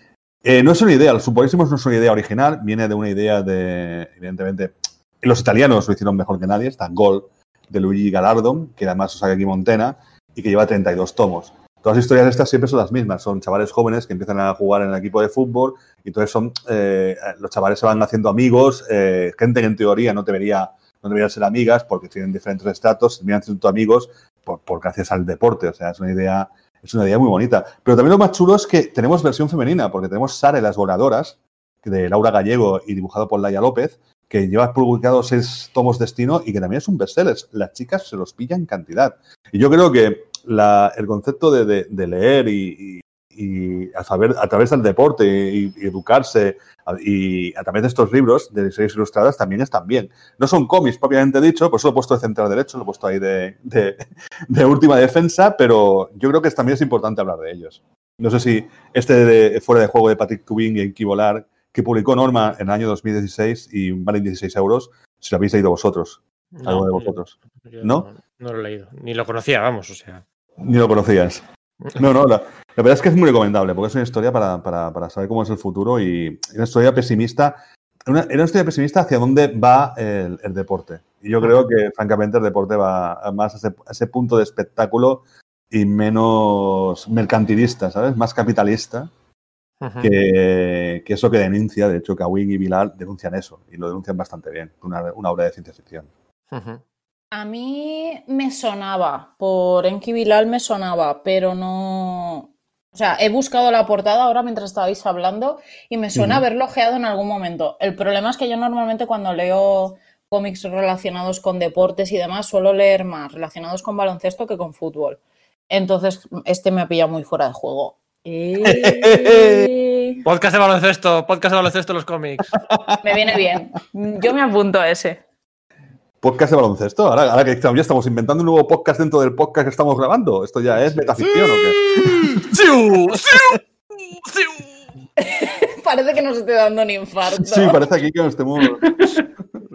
Eh, no es una idea, los futbolísimos no es una idea original, viene de una idea de, evidentemente, los italianos lo hicieron mejor que nadie, está Gol de Luigi Galardon, que además os saca aquí Montena, y que lleva 32 tomos. Todas las historias estas siempre son las mismas, son chavales jóvenes que empiezan a jugar en el equipo de fútbol y entonces son, eh, los chavales se van haciendo amigos, eh, gente que en teoría no debería, no debería ser amigas porque tienen diferentes estratos, se terminan siendo amigos por, por gracias al deporte, o sea, es una idea es una idea muy bonita. Pero también lo más chulo es que tenemos versión femenina, porque tenemos Sara y las voladoras, de Laura Gallego y dibujado por Laia López, que lleva publicado seis tomos destino y que también es un bestseller. Las chicas se los pillan cantidad. Y yo creo que la- el concepto de, de- de leer y, y- y a, saber, a través del deporte y, y educarse y a través de estos libros de series ilustradas también están bien. No son cómics propiamente dicho, por eso lo he puesto de central derecho, lo he puesto ahí de, de- de última defensa, pero yo creo que también es importante hablar de ellos. No sé si este de fuera de juego de Patrick Tubin y Enki Volar, que publicó Norma en el año 2016 y valen 16 euros, si lo habéis leído vosotros, alguno de vosotros. yo ¿No? No lo he leído, ni lo conocía, vamos, o sea. Ni lo conocías. No, no, la, la verdad es que es muy recomendable, porque es una historia para, para- para saber cómo es el futuro y una historia pesimista. Una, era una historia pesimista hacia dónde va el, el deporte. Y yo creo que, francamente, el deporte va más a ese, a ese punto de espectáculo y menos mercantilista, ¿sabes? Más capitalista, que, que eso que denuncia. De hecho, Kawin y Bilal denuncian eso y lo denuncian bastante bien. Una, una obra de ciencia ficción. Ujú. A mí me sonaba, por Enki Bilal me sonaba, pero no. O sea, he buscado la portada ahora mientras estabais hablando y me suena haberlo ojeado en algún momento. El problema es que yo normalmente cuando leo cómics relacionados con deportes y demás, suelo leer más relacionados con baloncesto que con fútbol. Entonces, este me ha pillado muy fuera de juego. Eh, Podcast de baloncesto, podcast de baloncesto los cómics. me viene bien. Yo me apunto a ese. Podcast de baloncesto. Ahora, ahora que estamos- ya estamos inventando un nuevo podcast dentro del podcast que estamos grabando. ¿Esto ya es metaficción o qué? ¡Siu! ¡Siu! ¡Siu! Parece que no se esté dando ni infarto. Sí, parece aquí que nos estemos.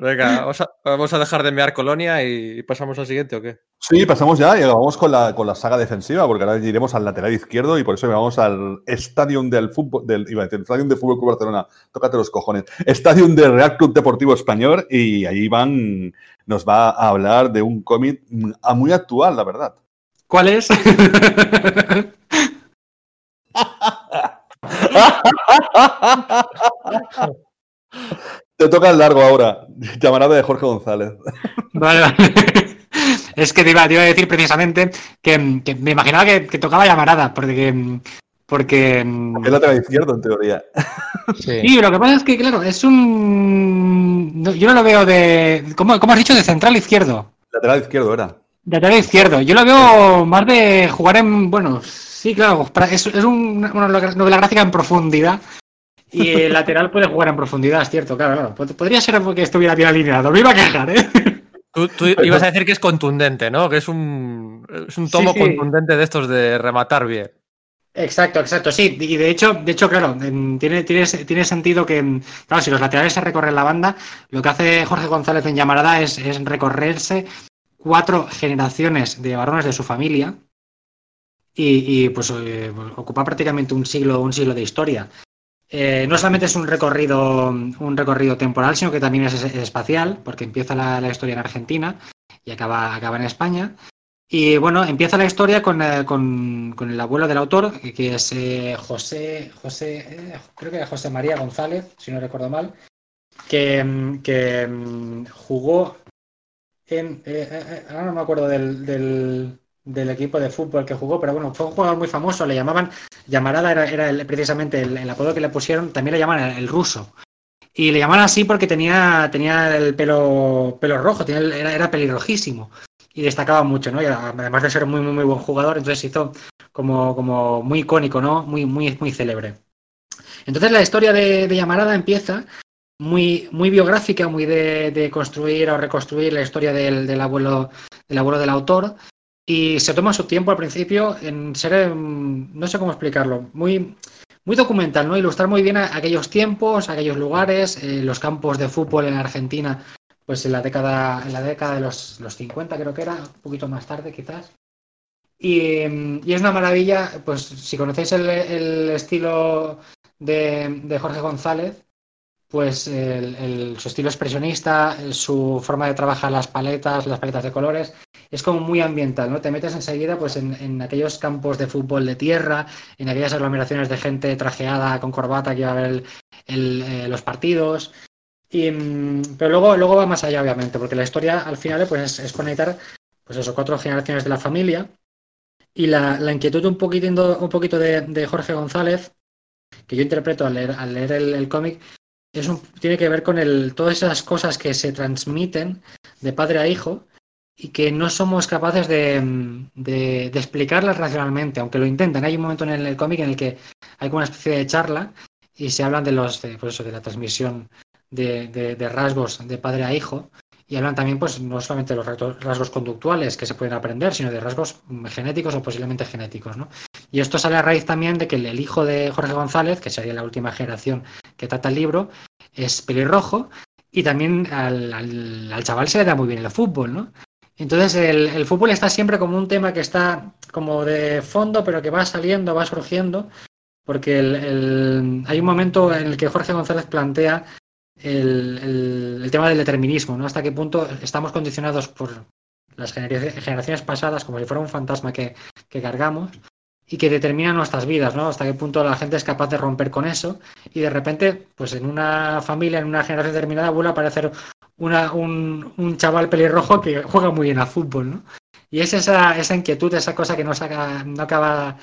Venga, vamos a, vamos a dejar de enviar colonia y pasamos al siguiente, ¿o qué? Sí, pasamos ya y vamos con la, con la saga defensiva, porque ahora iremos al lateral izquierdo y por eso vamos al Stadium del fútbol, del, iba a decir, Stadium de Fútbol Club Barcelona, tócate los cojones, Stadium del Real Club Deportivo Español y ahí Iván nos va a hablar de un cómic mm, a muy actual, la verdad. ¿Cuál es? Te toca el largo ahora, llamarada de Jorge González. Vale, vale. Es que te iba, te iba a decir precisamente que, que me imaginaba que, que tocaba llamarada, porque. Porque. Es lateral izquierdo, en teoría. Sí, lo que pasa es que, claro, es un. no, Yo no lo veo de. ¿Cómo, cómo has dicho? De central izquierdo. Lateral izquierdo era. Lateral izquierdo. Yo lo veo más de jugar en. Bueno, sí, claro. Es, es un- una novela gráfica en profundidad. Y el lateral puede jugar en profundidad, es cierto, claro, claro. Pod- Podría ser porque estuviera bien alineado. Me iba a quejar, ¿eh? Tú, tú ibas a decir que es contundente, ¿no? Que es un, es un tomo Sí, sí. contundente de estos de rematar bien. Exacto, exacto, sí. Y de hecho, de hecho, claro, tiene, tiene, tiene sentido que, claro, si los laterales se recorren la banda, lo que hace Jorge González en Llamarada es, es recorrerse cuatro generaciones de varones de su familia y, y, pues eh, pues, ocupa prácticamente un siglo, un siglo de historia. Eh, no solamente es un recorrido, un recorrido temporal, sino que también es, es espacial, porque empieza la, historia en Argentina y acaba, acaba en España. Y bueno, empieza la historia con, eh, con, el abuelo del autor, que es eh, José, José, eh, creo que era José María González, si no recuerdo mal, que, mm, que mm, jugó en, eh, eh, eh, ahora no me acuerdo del, del equipo de fútbol que jugó, pero bueno, fue un jugador muy famoso, le llamaban, Llamarada era, era el- precisamente el, apodo que le pusieron, también le llaman el, ruso. Y le llaman así porque tenía, tenía el pelo, pelo rojo, era, era pelirrojísimo y destacaba mucho, ¿no? Además de ser muy, muy, muy buen jugador, entonces se hizo como, como muy icónico, ¿no? Muy, muy, muy célebre. Entonces la historia de, Llamarada empieza muy, muy biográfica, muy de, de construir o reconstruir la historia del, del abuelo, del abuelo del autor. Y se toma su tiempo al principio en ser, em, no sé cómo explicarlo, muy, muy documental, ¿no? Ilustrar muy bien aquellos tiempos, aquellos lugares, eh, los campos de fútbol en Argentina, pues en la década, en la década de los, los 50 creo que era, un poquito más tarde quizás. Y, em, y es una maravilla, pues si conocéis el, el estilo de, de Jorge González, pues el- el- su estilo expresionista, su forma de trabajar las paletas, las paletas de colores, es como muy ambiental, ¿no? Te metes enseguida pues en, en aquellos campos de fútbol de tierra, en aquellas aglomeraciones de gente trajeada con corbata que iba a ver eh, los partidos. Y, mm, pero luego, luego va más allá, obviamente, porque la historia al final pues, es, es conectar pues eso, cuatro generaciones de la familia. Y la, la inquietud un poquito, un poquito de, Jorge González, que yo interpreto al leer, al leer el, cómic, es tiene que ver con el, todas esas cosas que se transmiten de padre a hijo y que no somos capaces de, explicarlas racionalmente, aunque lo intentan. Hay un momento en el, cómic en el que hay como una especie de charla y se hablan de los de, pues eso, de la transmisión de, de- rasgos de padre a hijo y hablan también pues no solamente de los rasgos- conductuales que se pueden aprender, sino de rasgos genéticos o posiblemente genéticos, ¿no? Y esto sale a raíz también de que el, el hijo de Jorge González, que sería la última generación que trata el libro, es pelirrojo y también al, al- al chaval se le da muy bien el fútbol, ¿no? Entonces el, fútbol está siempre como un tema que está como de fondo, pero que va saliendo, va surgiendo, porque el- el- hay un momento en el que Jorge González plantea el, tema del determinismo, ¿no? Hasta qué punto estamos condicionados por las genera- generaciones pasadas como si fuera un fantasma que cargamos y que determina nuestras vidas, ¿no? Hasta qué punto la gente es capaz de romper con eso y de repente, pues en una familia, en una generación determinada, vuelve a aparecer una, un, un chaval pelirrojo que juega muy bien a fútbol, ¿no? Y es esa, esa inquietud, esa cosa que no, saca, no acaba,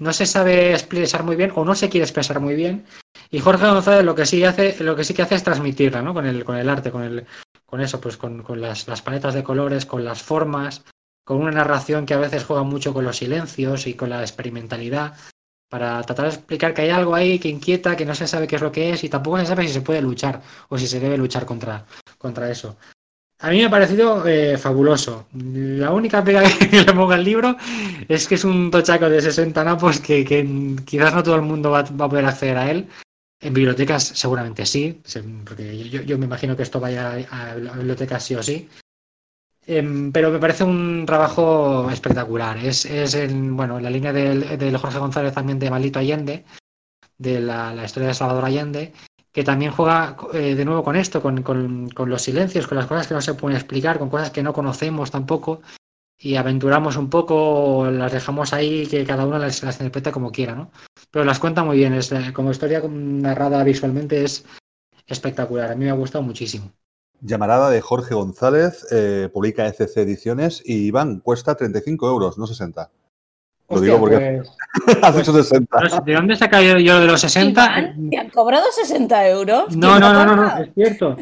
no se sabe expresar muy bien o no se quiere expresar muy bien. Y Jorge González lo que sí hace, lo que sí que hace es transmitirla, ¿no? Con el, con el arte, con el, con eso, pues con, con las, las paletas de colores, con las formas, con una narración que a veces juega mucho con los silencios y con la experimentalidad, para tratar de explicar que hay algo ahí que inquieta, que no se sabe qué es lo que es y tampoco se sabe si se puede luchar o si se debe luchar contra, contra eso. A mí me ha parecido eh, fabuloso. La única pega que le pongo al libro es que es un tochaco de 60 napos que, que quizás no todo el mundo va, va a poder acceder a él. En bibliotecas seguramente sí, porque yo, yo me imagino que esto vaya a, a bibliotecas sí o sí. Em, pero me parece un trabajo espectacular. Es, es en, bueno, en la línea del, del Jorge González también de Maldito Allende, de la, la historia de Salvador Allende, que también juega eh, de nuevo con esto, con, con- los silencios, con las cosas que no se pueden explicar, con cosas que no conocemos tampoco, y aventuramos un poco, las dejamos ahí, que cada uno las, las interpreta como quiera, ¿no? Pero las cuenta muy bien, es, como historia narrada visualmente es espectacular, a mí me ha gustado muchísimo. Llamarada de Jorge González, eh, publica ECC Ediciones y Iván, cuesta 35 euros, no 60. Lo Hostia, digo porque pues, has dicho 60. no sé, ¿De dónde he sacado yo, yo de los 60? Iván, ¿Te han cobrado 60 euros? No, ¿Quién no, te no, no, no, es cierto.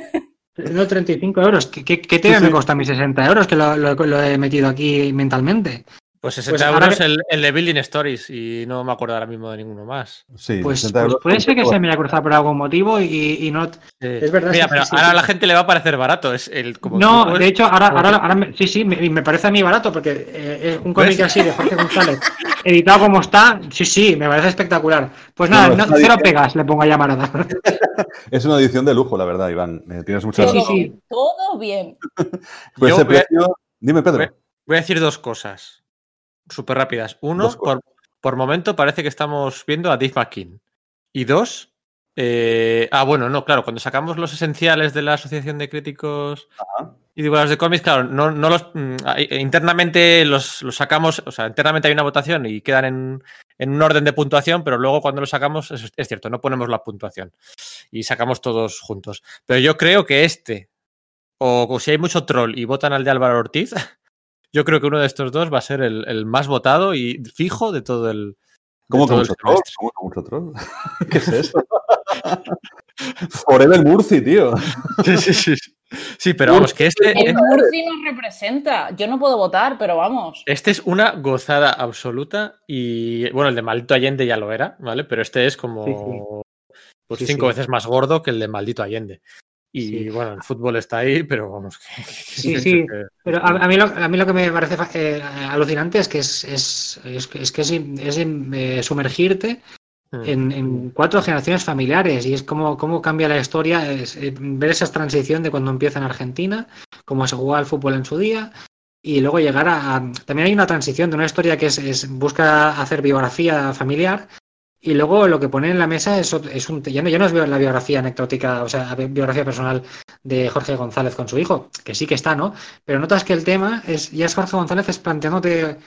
No, 35 euros. ¿Qué, qué, qué TV Sí, me sí. cuesta a mí 60 euros? Que lo, lo- lo he metido aquí mentalmente. Pues 60 ahora euros que- el, el de Building Stories y no me acuerdo ahora mismo de ninguno más. Sí, Pues, 60 pues puede ser que se me haya cruzado por algún motivo y, y no. Sí. Es verdad, Mira, sí, pero sí, ahora sí. a la gente le va a parecer barato. Es el, como No, de hecho, ahora, ahora, ahora me- sí, sí, me, me parece a mí barato porque eh, es un cómic ¿Ves? así de Jorge González, editado como está, sí, sí, me parece espectacular. Pues nada, no, no, cero pegas, le pongo a llamarada. Es una edición de lujo, la verdad, Iván. Eh, tienes mucha Sí, sí, Todo, razón. sí. todo bien. Yo ese voy a-. Dime, Pedro. a- Voy a decir dos cosas súper rápidas. Uno, por, por momento parece que estamos viendo a Dave McKean. Y dos, eh, ah, bueno, no, claro, cuando sacamos los esenciales de la Asociación de Críticos Ajá. Y los de cómics, claro, no, no los mm, internamente los, los, sacamos, o sea, internamente hay una votación y quedan en, en un orden de puntuación, pero luego cuando los sacamos, es, es, cierto, no ponemos la puntuación y sacamos todos juntos. Pero yo creo que este, o, o si hay mucho troll y votan al de Álvaro Ortiz, yo creo que uno de estos dos va a ser el, el más votado y fijo de todo el. ¿Cómo que mucho troll? ¿Cómo que mucho troll? ¿Qué es eso? Forever Murci, tío. Sí, sí, sí. Sí, pero vamos, que este. El Murci nos representa. Yo no puedo votar, pero vamos. Este es una gozada absoluta. Y bueno, el de Maldito Allende ya lo era, ¿vale? Pero este es como sí, sí. Pues sí, cinco veces más gordo que el de Maldito Allende. Y sí. bueno, el fútbol está ahí, pero vamos. Que, sí, sí. Que... Pero a, a, mí lo, a, mí lo, que me parece eh, alucinante es que es, es, es, es que es, es eh, sumergirte Mm. en, en, cuatro generaciones familiares y es como, cómo cambia la historia, es, eh, ver esa transición de cuando empieza en Argentina, cómo se juega al fútbol en su día y luego llegar a, a también hay una transición de una historia que es, es, busca hacer biografía familiar y luego lo que pone en la mesa es, es un ya no, ya no es la biografía anecdótica, o sea, biografía personal de Jorge González con su hijo, que sí que está, ¿no? Pero notas que el tema es ya es Jorge González es planteándote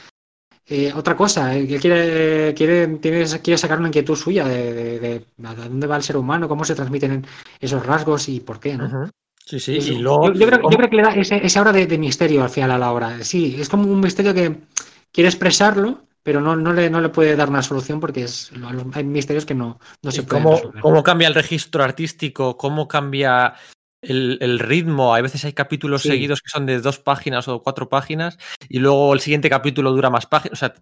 eh, otra cosa, eh, que quiere, quiere, tiene, quiere sacar una inquietud suya de, de, de, a dónde va el ser humano, cómo se transmiten esos rasgos y por qué, ¿no? Uh -huh. Sí, sí, y luego... yo, yo, creo, yo, creo, que le da ese, ese aura de, de, misterio al final a la obra. Sí, es como un misterio que quiere expresarlo, pero no, no, le, no le puede dar una solución porque es, hay misterios que no, no se pueden cómo, resolver. ¿Cómo cambia el registro artístico? ¿Cómo cambia el, el, ritmo. Hay veces hay capítulos sí. seguidos que son de dos páginas o cuatro páginas y luego el siguiente capítulo dura más páginas. O sea,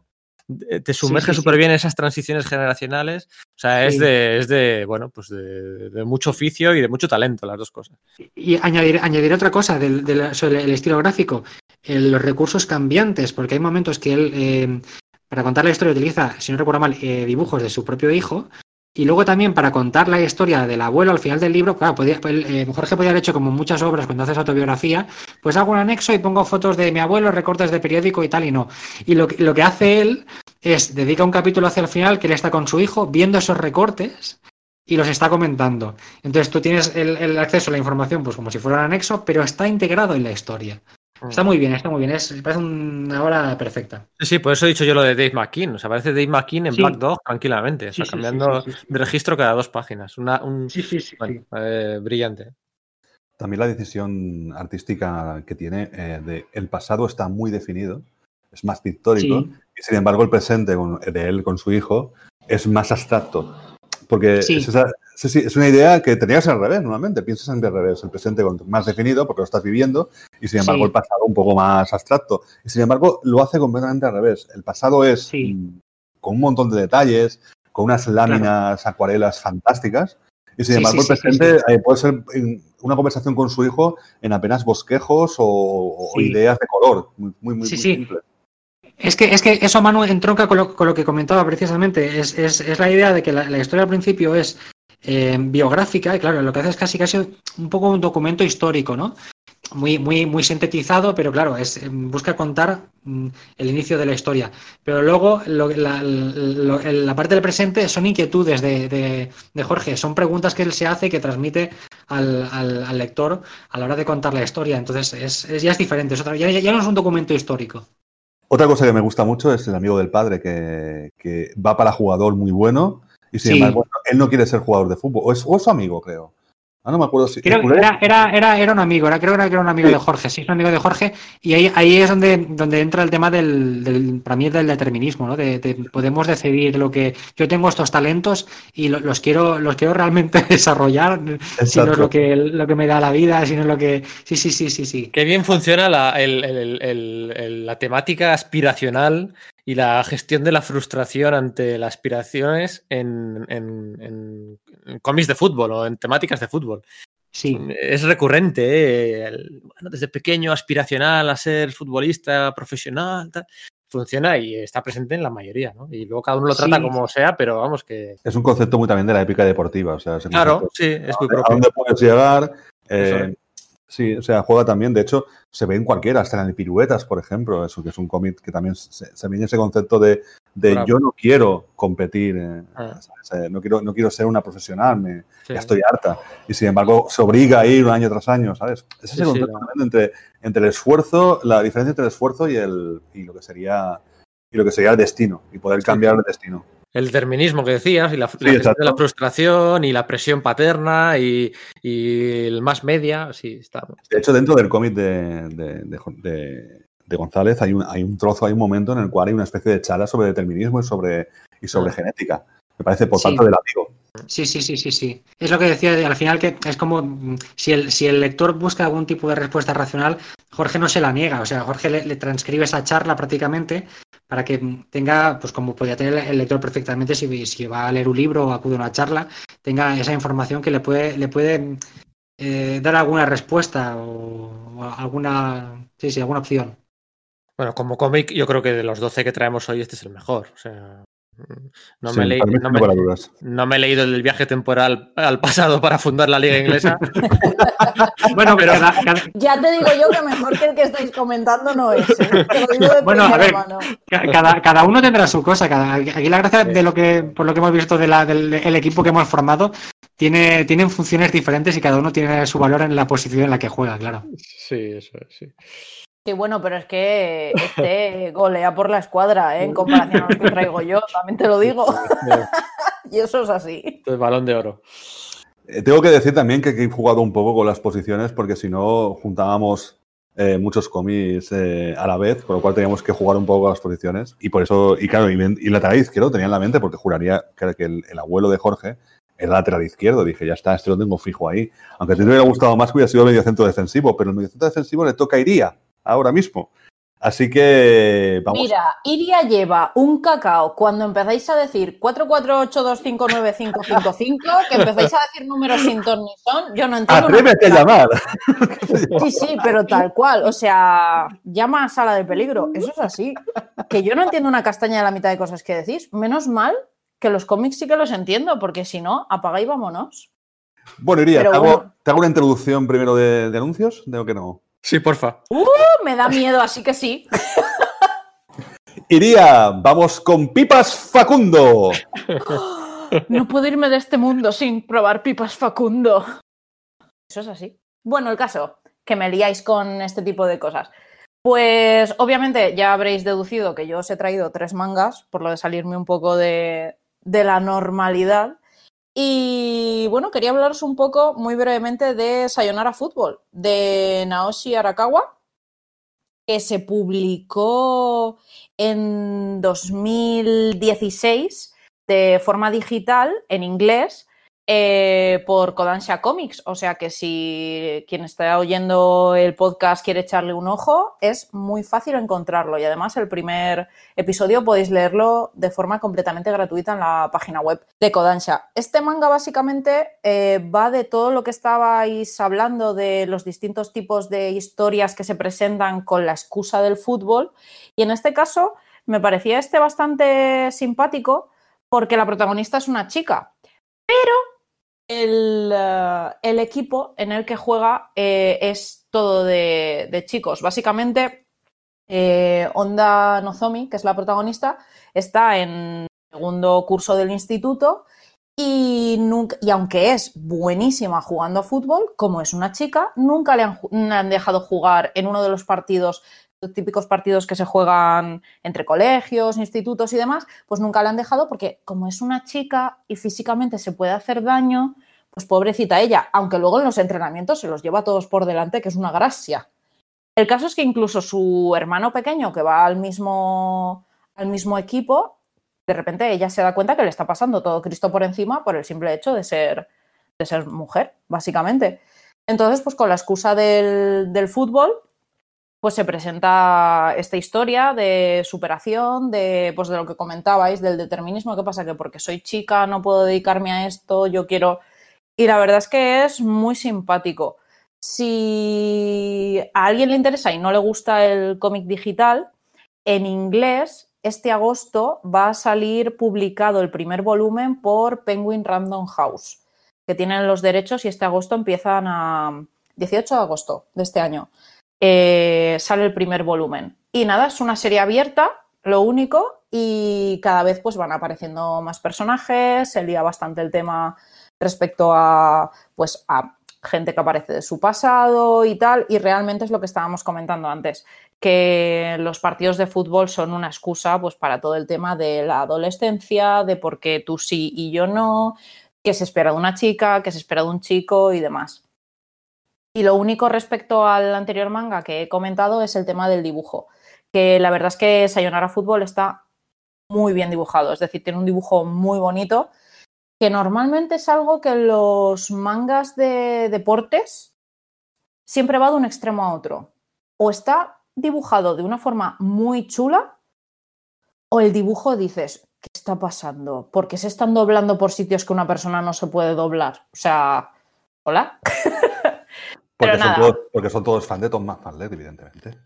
te sumerge sí, sí, súper bien en esas transiciones generacionales. O sea, es, de, es de, bueno, pues de, de, mucho oficio y de mucho talento, las dos cosas. Y añadir, añadir otra cosa del, del, sobre el estilo gráfico, el, los recursos cambiantes, porque hay momentos que él, eh, para contar la historia, utiliza, si no recuerdo mal, eh, dibujos de su propio hijo, y luego también para contar la historia del abuelo al final del libro, claro, podía, eh, Jorge podía haber hecho como muchas obras cuando haces autobiografía, pues hago un anexo y pongo fotos de mi abuelo, recortes de periódico y tal y no. Y lo, lo que hace él es dedica un capítulo hacia el final que él está con su hijo viendo esos recortes y los está comentando. Entonces tú tienes el, el acceso a la información pues como si fuera un anexo, pero está integrado en la historia. Está muy bien, está muy bien. Es, parece una obra perfecta. Sí, sí, por eso he dicho yo lo de Dave McKean. O sea, parece Dave McKean en sí. Black Dog tranquilamente. O sea, sí, cambiando sí, de registro cada dos páginas. Una, un, sí, sí, sí. Bueno, eh, brillante. También la decisión artística que tiene eh, de el pasado está muy definido, es más pictórico, y sin embargo el presente con, de él con su hijo es más abstracto. Porque es, esa, es, una idea que tenías al revés, normalmente. Piensas en el revés, el presente más definido porque lo estás viviendo y sin embargo sí. el pasado un poco más abstracto. Y sin embargo lo hace completamente al revés. El pasado es sí. con un montón de detalles, con unas láminas claro. acuarelas fantásticas. Y sin sí, embargo el presente eh, puede ser una conversación con su hijo en apenas bosquejos o, o ideas de color. Muy, muy, muy, muy simple. Es que, es que eso, Manu, entronca con lo, con lo que comentaba precisamente. Es, es, es la idea de que la, la, historia al principio es eh, biográfica y, claro, lo que hace es casi casi un poco un documento histórico, ¿no? Muy, muy, muy sintetizado, pero claro, es, busca contar mm, el inicio de la historia. Pero luego la, parte del presente son inquietudes de, de, Jorge, son preguntas que él se hace que transmite al, al, al lector a la hora de contar la historia. Entonces es, es ya es diferente, es otra, ya, ya no es un documento histórico. Otra cosa que me gusta mucho es el amigo del padre, que, que va para jugador muy bueno y sin sí. embargo él no quiere ser jugador de fútbol. O es, o es su amigo, creo. Ah, no me acuerdo si. Creo que era, era, era, era un amigo, era, creo que era un amigo sí. de Jorge, sí, es un amigo de Jorge, y ahí, ahí es donde, donde entra el tema del, del, para mí, del determinismo, ¿no? De, de, podemos decidir lo que. Yo tengo estos talentos y lo, los quiero, los quiero realmente desarrollar, Exacto. si no es lo que, lo que me da la vida, si no es lo que. Sí, sí, sí, sí, sí. Qué bien funciona la, el, el, el, la temática aspiracional y la gestión de la frustración ante las aspiraciones en, en, en, en cómics de fútbol o en temáticas de fútbol. Sí. Es recurrente, ¿eh? El, bueno, desde pequeño aspiracional a ser futbolista profesional, tal, funciona y está presente en la mayoría, ¿no? Y luego cada uno lo trata sí. como sea, pero vamos que... Es un concepto muy también de la épica deportiva, o sea... Claro, sí, es muy propio. ¿A dónde puedes llegar? Eh, Sí, o sea, juega también. De hecho, se ve en cualquiera, hasta en piruetas, por ejemplo. Eso que es un cómic que también se, se viene ese concepto de, de yo no quiero competir, eh, Ah. ¿sabes? no, quiero, no quiero ser una profesional, me, ya estoy harta. Y sin embargo, se obliga a ir año tras año, ¿sabes? Es ese Sí, sí, concepto no. también entre, entre el esfuerzo, la diferencia entre el esfuerzo y, el, y lo que sería y lo que sería el destino y poder cambiar el destino. El determinismo que decías, y la, frustración, y la presión paterna, y, y el más media, sí, está. De hecho, dentro del cómic de, de, de- de- de González hay un, hay un trozo, hay un momento en el cual hay una especie de charla sobre determinismo y sobre, y sobre Ah. genética. Me parece por Sí. parte del amigo. Sí, sí, sí, sí, sí. Es lo que decía al final que es como mm, si el, si el lector busca algún tipo de respuesta racional, Jorge no se la niega. O sea, Jorge le, le transcribe esa charla prácticamente para que mm, tenga, pues como podría tener el lector perfectamente si, si va a leer un libro o acude a una charla, tenga esa información que le puede, le puede eh, dar alguna respuesta o, o alguna, sí, sí, alguna opción. Bueno, como cómic, yo creo que de los 12 que traemos hoy, este es el mejor. O sea, no, Sí, me, he leí- no me- no me he leído el viaje temporal al pasado para fundar la liga inglesa. Bueno, Pero- cada- cada- Ya te digo yo que mejor que el que estáis comentando no es. ¿eh? Bueno, a ver, Cada, cada uno tendrá su cosa. Cada, aquí la gracia de lo que, por lo que hemos visto de la- del el equipo que hemos formado, tiene, tienen funciones diferentes y cada uno tiene su valor en la posición en la que juega, claro. Sí, eso es, sí. Sí, bueno, pero es que este golea por la escuadra, ¿eh? en comparación a los que traigo yo, también te lo digo. y eso es así. Entonces, balón de oro. Eh, tengo que decir también que he jugado un poco con las posiciones porque si no juntábamos eh, muchos cómics eh, a la vez, con lo cual teníamos que jugar un poco con las posiciones. Y por eso, y claro, y, y lateral izquierdo tenía en la mente porque juraría que, que el, el abuelo de Jorge era lateral izquierdo. Dije, ya está, este lo tengo fijo ahí. Aunque te hubiera gustado más que hubiera sido medio centro defensivo, pero el medio centro defensivo le toca a Iría ahora mismo. Así que vamos. Mira, Iria lleva un cacao cuando empezáis a decir 448259555, que empezáis a decir números sin ton ni son, yo no entiendo. Atrévete a llamar. Sí, sí, pero tal cual. O sea, llama a sala de peligro. Eso es así. Que yo no entiendo una castaña de la mitad de cosas que decís. Menos mal que los cómics sí que los entiendo, porque si no, apaga y vámonos. Bueno, Iría, Pero ¿te, hago, bueno. te hago una introducción primero de, de anuncios? Digo que no. Sí, porfa. Uh, me da miedo, así que sí. Iría, vamos con Pipas Facundo. No puedo irme de este mundo sin probar pipas Facundo. Eso es así. Bueno, el caso, que me liáis con este tipo de cosas. Pues obviamente ya habréis deducido que yo os he traído tres mangas, por lo de salirme un poco de, de la normalidad. Y bueno, quería hablaros un poco muy brevemente de Sayonara Fútbol, de Naoshi Arakawa, que se publicó en 2016 de forma digital en inglés eh, por Kodansha Comics. O sea que si quien está oyendo el podcast quiere echarle un ojo, es muy fácil encontrarlo. Y además el primer episodio podéis leerlo de forma completamente gratuita en la página web de Kodansha. Este manga básicamente eh, va de todo lo que estabais hablando de los distintos tipos de historias que se presentan con la excusa del fútbol. Y en este caso me parecía este bastante simpático porque la protagonista es una chica, pero el, eh, el equipo en el que juega eh, es todo de, chicos. Básicamente, eh, Onda Nozomi, que es la protagonista, está en segundo curso del instituto y, aunque es buenísima jugando a fútbol, como es una chica, nunca le han, dejado jugar en uno de los partidos típicos partidos que se juegan entre colegios, institutos y demás, pues nunca la han dejado porque como es una chica y físicamente se puede hacer daño, pues pobrecita ella, aunque luego en los entrenamientos se los lleva a todos por delante, que es una gracia. El caso es que incluso su hermano pequeño, que va al mismo, al mismo equipo, de repente ella se da cuenta que le está pasando todo Cristo por encima por el simple hecho de ser, de ser mujer, básicamente. Entonces, pues con la excusa del, del fútbol, pues se presenta esta historia de superación, de, pues de lo que comentabais, del determinismo. ¿Qué pasa? Que porque soy chica no puedo dedicarme a esto, yo quiero... Y la verdad es que es muy simpático. Si a alguien le interesa y no le gusta el cómic digital, en inglés este agosto va a salir publicado el primer volumen por Penguin Random House, que tienen los derechos y este agosto empiezan a, 18 de agosto de este año, eh, sale el primer volumen. Y nada, es una serie abierta, lo único, y cada vez pues van apareciendo más personajes, se lía bastante el tema respecto a, pues, a gente que aparece de su pasado y tal, y realmente es lo que estábamos comentando antes, que los partidos de fútbol son una excusa pues, para todo el tema de la adolescencia, de por qué tú sí y yo no, qué se espera de una chica, qué se espera de un chico y demás. Y lo único respecto al anterior manga que he comentado es el tema del dibujo, que la verdad es que Sayonara Fútbol está muy bien dibujado, es decir, tiene un dibujo muy bonito que normalmente es algo que los mangas de deportes siempre va de un extremo a otro. O está dibujado de una forma muy chula, o el dibujo dices, ¿qué está pasando? ¿Por qué se están doblando por sitios que una persona no se puede doblar? O sea, ¿hola? porque, son todos, porque son todos fan de Tom McFarlane, evidentemente.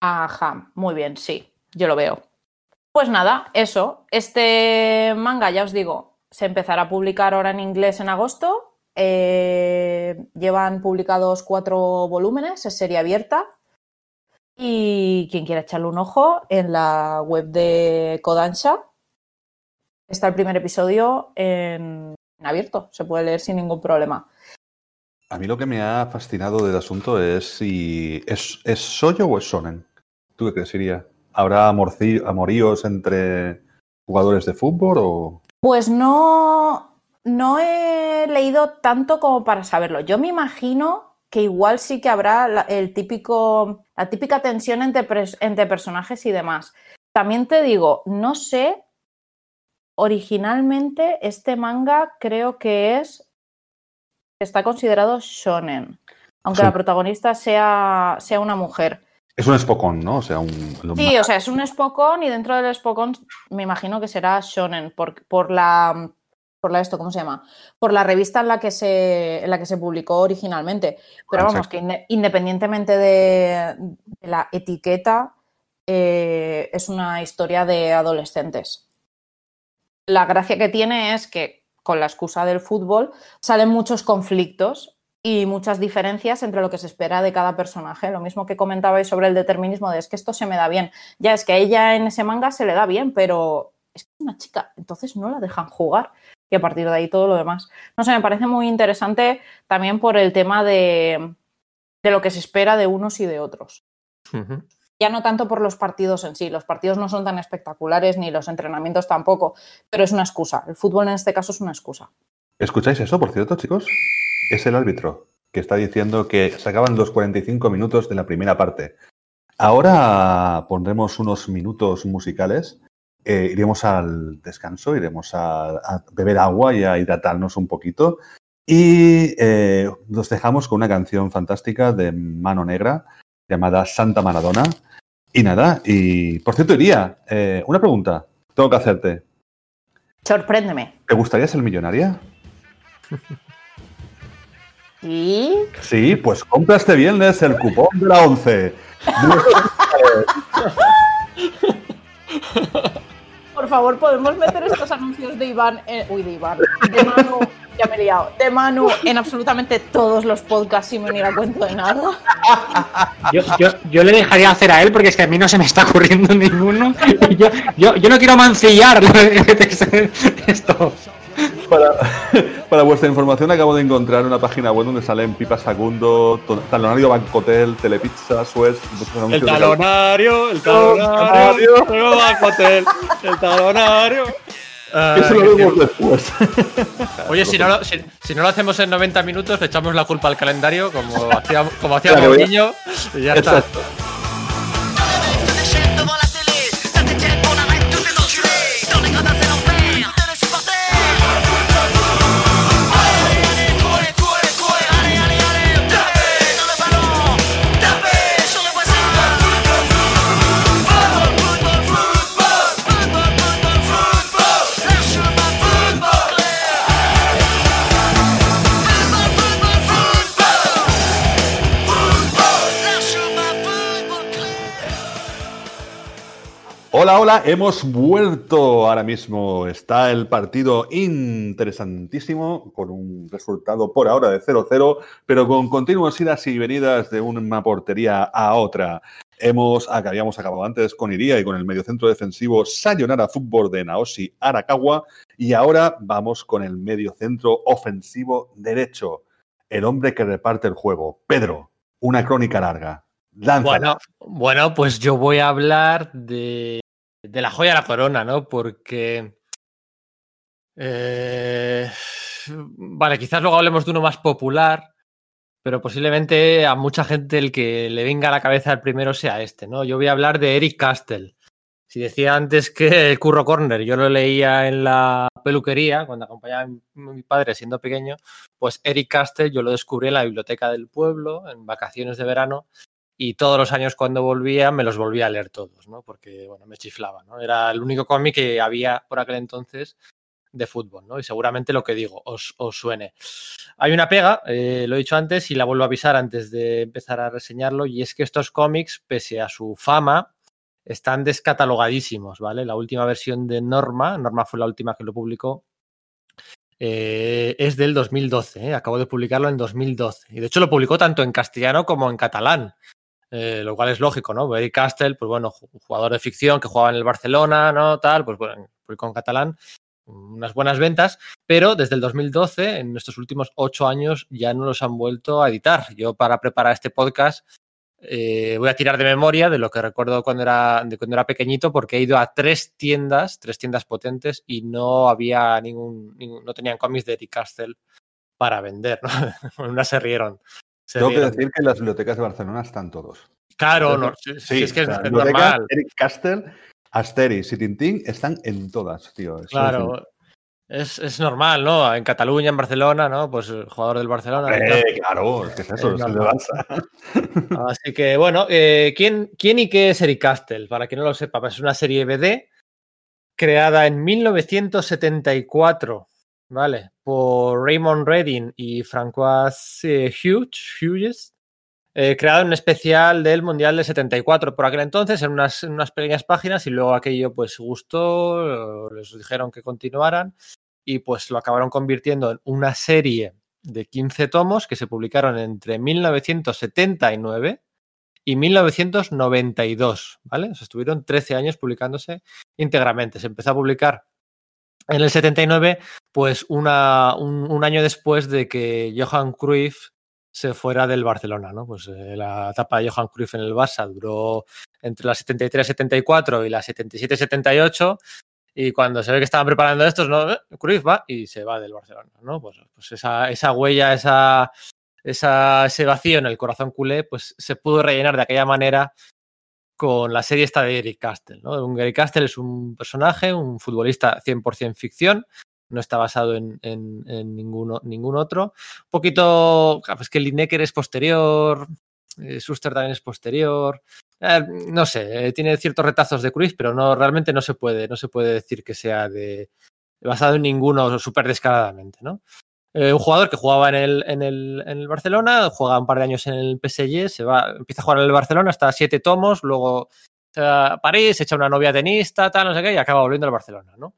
Ajá, muy bien, sí, yo lo veo. Pues nada, eso. Este manga, ya os digo, se empezará a publicar ahora en inglés en agosto. Eh, llevan publicados cuatro volúmenes, es serie abierta. Y quien quiera echarle un ojo, en la web de Kodansha está el primer episodio en, abierto, se puede leer sin ningún problema. A mí lo que me ha fascinado del asunto es si es, es Soyo o es Sonen. ¿Tú qué crees, Iria? ¿Habrá amoríos entre jugadores de fútbol o...? Pues no, no he leído tanto como para saberlo. Yo me imagino que igual sí que habrá la, el típico, la típica tensión entre, entre personajes y demás. También te digo, no sé, originalmente este manga creo que es, está considerado shonen, aunque la protagonista sea, sea una mujer. Es un Spokon, ¿no? O sea, un. Sí, o sea, es un Spokon y dentro del Spokon me imagino que será Shonen por, por la. Por la esto, ¿cómo se llama? Por la revista en la que se, en la que se publicó originalmente. Pero vamos, que independientemente de, la etiqueta, eh, es una historia de adolescentes. La gracia que tiene es que con la excusa del fútbol salen muchos conflictos y muchas diferencias entre lo que se espera de cada personaje. Lo mismo que comentabais sobre el determinismo de es que esto se me da bien. Ya es que a ella en ese manga se le da bien, pero es que es una chica, entonces no la dejan jugar. Y a partir de ahí todo lo demás. No sé, me parece muy interesante también por el tema de, de lo que se espera de unos y de otros. Ya no tanto por los partidos en sí, los partidos no son tan espectaculares ni los entrenamientos tampoco, pero es una excusa. El fútbol en este caso es una excusa. ¿Escucháis eso, por cierto, chicos? Es el árbitro que está diciendo que se acaban los 45 minutos de la primera parte. Ahora pondremos unos minutos musicales. Eh, iremos al descanso, iremos a, beber agua y a hidratarnos un poquito. Y eh, nos dejamos con una canción fantástica de Mano Negra llamada Santa Maradona. Y nada, y por cierto, iría, eh, una pregunta tengo que hacerte. Sorpréndeme. ¿Te gustaría ser millonaria? ¿Sí? Sí, pues compra este viernes el cupón de la 11. Por favor, ¿podemos meter estos anuncios de Iván? Uy, de Iván. De Manu, ya me he liado. De Manu en absolutamente todos los podcasts sin venir a cuento de nada. Yo, yo, yo, le dejaría hacer a él porque es que a mí no se me está ocurriendo ninguno. Yo, yo, yo no quiero mancillar esto. Para, para, vuestra información, acabo de encontrar una página web donde salen Pipa Sagundo, Talonario Bancotel, Telepizza, Suez. El talonario, el talonario, el Bancotel, el talonario. Eso lo vemos después. Oye, si no, lo, si, no, lo hacemos en 90 minutos, le echamos la culpa al calendario, como hacía, como hacía claro, Mourinho, y ya Exacto. está. Hola, hola, hemos vuelto ahora mismo. Está el partido interesantísimo, con un resultado por ahora de 0-0, pero con continuas idas y venidas de una portería a otra. Hemos, habíamos acabado antes con Iría y con el mediocentro defensivo Sayonara Fútbol de Naoshi Arakawa, y ahora vamos con el mediocentro ofensivo derecho, el hombre que reparte el juego. Pedro, una crónica larga. Bueno, bueno, pues yo voy a hablar de de la joya de la corona, ¿no? Porque. Eh, vale, quizás luego hablemos de uno más popular, pero posiblemente a mucha gente el que le venga a la cabeza el primero sea este, ¿no? Yo voy a hablar de Eric Castell. Si decía antes que el Curro Corner yo lo leía en la peluquería cuando acompañaba a mi padre siendo pequeño, pues Eric Castell yo lo descubrí en la biblioteca del pueblo en vacaciones de verano y todos los años cuando volvía me los volvía a leer todos, ¿no? Porque, bueno, me chiflaba, ¿no? Era el único cómic que había por aquel entonces de fútbol, ¿no? Y seguramente lo que digo os, suene. Hay una pega, eh, lo he dicho antes y la vuelvo a avisar antes de empezar a reseñarlo, y es que estos cómics, pese a su fama, están descatalogadísimos, ¿vale? La última versión de Norma, Norma fue la última que lo publicó, eh, es del 2012, ¿eh? acabo de publicarlo en 2012. Y de hecho lo publicó tanto en castellano como en catalán. Eh, lo cual es lógico, ¿no? Eric Castell, pues bueno, jugador de ficción que jugaba en el Barcelona, ¿no? Tal, pues bueno, con catalán, unas buenas ventas, pero desde el 2012, en estos últimos ocho años, ya no los han vuelto a editar. Yo para preparar este podcast eh, voy a tirar de memoria de lo que recuerdo cuando era, de cuando era pequeñito, porque he ido a tres tiendas, tres tiendas potentes, y no había ningún, no tenían cómics de Eric Castell para vender, ¿no? Una se rieron. Tengo que decir que en las bibliotecas de Barcelona están todos. Claro, no, sí, es que es, normal. Eric Castell, Asteris y Tintín están en todas, tío. claro, es, es, normal, ¿no? En Cataluña, en Barcelona, ¿no? Pues el jugador del Barcelona. Eh, claro, es que es eso, es, el de Barça. Así que, bueno, eh, ¿quién, ¿quién y qué es Eric Castell? Para quien no lo sepa, pues es una serie BD creada en 1974 ¿vale? Por Raymond Redding y Francois eh, Hughes, eh, creado un especial del Mundial de 74 por aquel entonces, en unas, unas, pequeñas páginas, y luego aquello pues gustó, les dijeron que continuaran, y pues lo acabaron convirtiendo en una serie de 15 tomos que se publicaron entre 1979 y 1992, ¿vale? O sea, estuvieron 13 años publicándose íntegramente. Se empezó a publicar en el 79, pues un, año después de que Johan Cruyff se fuera del Barcelona, ¿no? Pues eh, la etapa de Johan Cruyff en el Barça duró entre las 73-74 y las 77-78 y cuando se ve que estaban preparando estos, ¿no? Cruyff va y se va del Barcelona, ¿no? Pues, pues esa, esa, huella, esa, esa, ese vacío en el corazón culé, pues se pudo rellenar de aquella manera con la serie esta de Eric Castell. ¿no? Eric Castell es un personaje, un futbolista 100% ficción, no está basado en, ninguno, ningún otro. Un poquito, pues que Lineker es posterior, eh, Suster también es posterior. Eh, no sé, eh, tiene ciertos retazos de Cruz, pero no, realmente no se puede, no se puede decir que sea de basado en ninguno súper descaradamente, ¿no? Eh, un jugador que jugaba en el, en, el, en el, Barcelona, juega un par de años en el PSG, se va, empieza a jugar en el Barcelona hasta siete tomos, luego a París, echa una novia tenista, tal, no sé qué, y acaba volviendo al Barcelona, ¿no?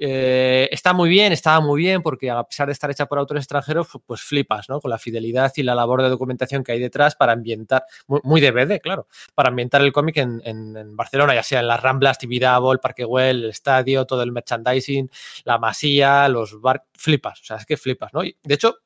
Eh, está muy bien, estaba muy bien, porque a pesar de estar hecha por autores extranjeros, pues flipas, ¿no? Con la fidelidad y la labor de documentación que hay detrás para ambientar, muy, DVD, claro, para ambientar el cómic en, Barcelona, ya sea en las Ramblas, Tibidabo, el Parque Güell, el estadio, todo el merchandising, la masía, los bar, flipas, o sea, es que flipas, ¿no? Y de hecho,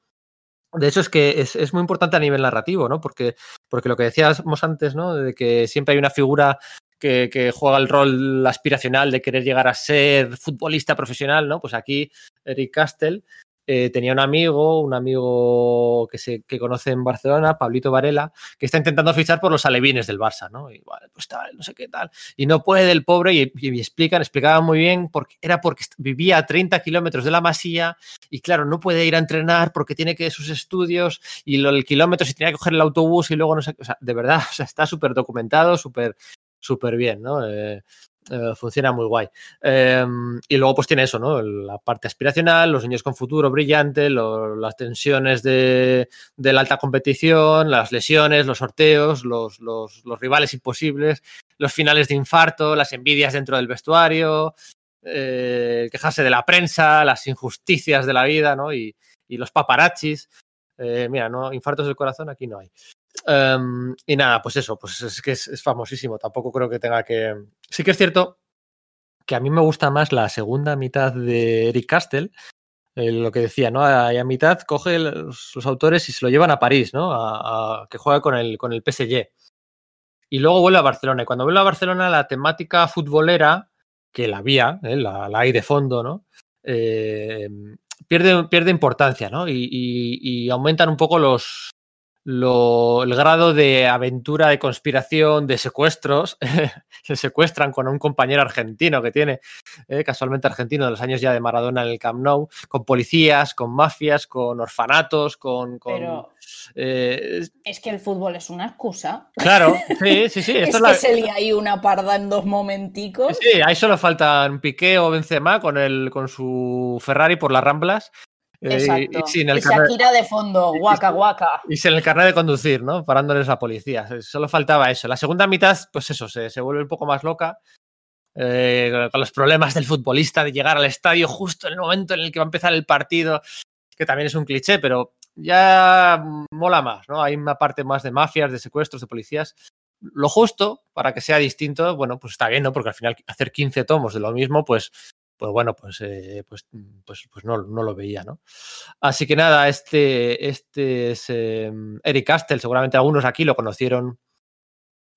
de hecho, es que es, es, muy importante a nivel narrativo, ¿no? Porque, porque lo que decíamos antes, ¿no? De que siempre hay una figura que, juega el rol aspiracional de querer llegar a ser futbolista profesional, ¿no? Pues aquí Eric Castell eh, tenía un amigo, un amigo que se que conoce en Barcelona, Pablito Varela, que está intentando fichar por los alevines del Barça, ¿no? Y pues tal, no sé qué tal. Y no puede el pobre, y, explican, explicaban muy bien, porque era porque vivía a 30 kilómetros de la masía, y claro, no puede ir a entrenar porque tiene que sus estudios, y lo, el kilómetro, si tenía que coger el autobús y luego no sé, o sea, de verdad, o sea, está súper documentado, súper súper bien, ¿no? Eh, Eh, funciona muy guay. Eh, y luego pues tiene eso, ¿no? La parte aspiracional, los niños con futuro brillante, las tensiones de, la alta competición, las lesiones, los sorteos, los, los, los, rivales imposibles, los finales de infarto, las envidias dentro del vestuario, eh, quejarse de la prensa, las injusticias de la vida, ¿no? Y, y los paparazzis. Eh, mira, no, infartos del corazón aquí no hay. Um, y nada, pues eso, pues es que es, famosísimo. Tampoco creo que tenga que. Sí que es cierto que a mí me gusta más la segunda mitad de Eric Castell. Eh, lo que decía, ¿no? Ahí a mitad coge los, autores y se lo llevan a París, ¿no? A, a, que juega con el, con el PSG. Y luego vuelve a Barcelona. Y cuando vuelve a Barcelona, la temática futbolera, que la había, ¿eh? la, hay de fondo, ¿no? Eh, pierde, pierde importancia, ¿no? Y aumentan un poco los, lo, el grado de aventura, de conspiración, de secuestros. se secuestran con un compañero argentino que tiene, eh, casualmente argentino, de los años ya de Maradona en el Camp Nou, con policías, con mafias, con orfanatos, con. con Pero eh, es que el fútbol es una excusa. Claro, sí, sí, sí. Esto es, es que la... se lía ahí una parda en dos momenticos. Sí, sí, ahí solo faltan Piqué o Benzema con, el, con su Ferrari por las Ramblas. Exacto. Y, y, sin el y Shakira de fondo, guaca, guaca. Y sin el carnet de conducir, ¿no? Parándoles la policía. Solo faltaba eso. La segunda mitad, pues eso, se, se vuelve un poco más loca. Eh, con los problemas del futbolista de llegar al estadio justo en el momento en el que va a empezar el partido, que también es un cliché, pero ya mola más, ¿no? Hay una parte más de mafias, de secuestros, de policías. Lo justo para que sea distinto, bueno, pues está bien, ¿no? Porque al final hacer 15 tomos de lo mismo, pues pues bueno, pues, eh, pues, pues, pues no, no, lo veía, ¿no? Así que nada, este, este es eh, Eric Castell, seguramente algunos aquí lo conocieron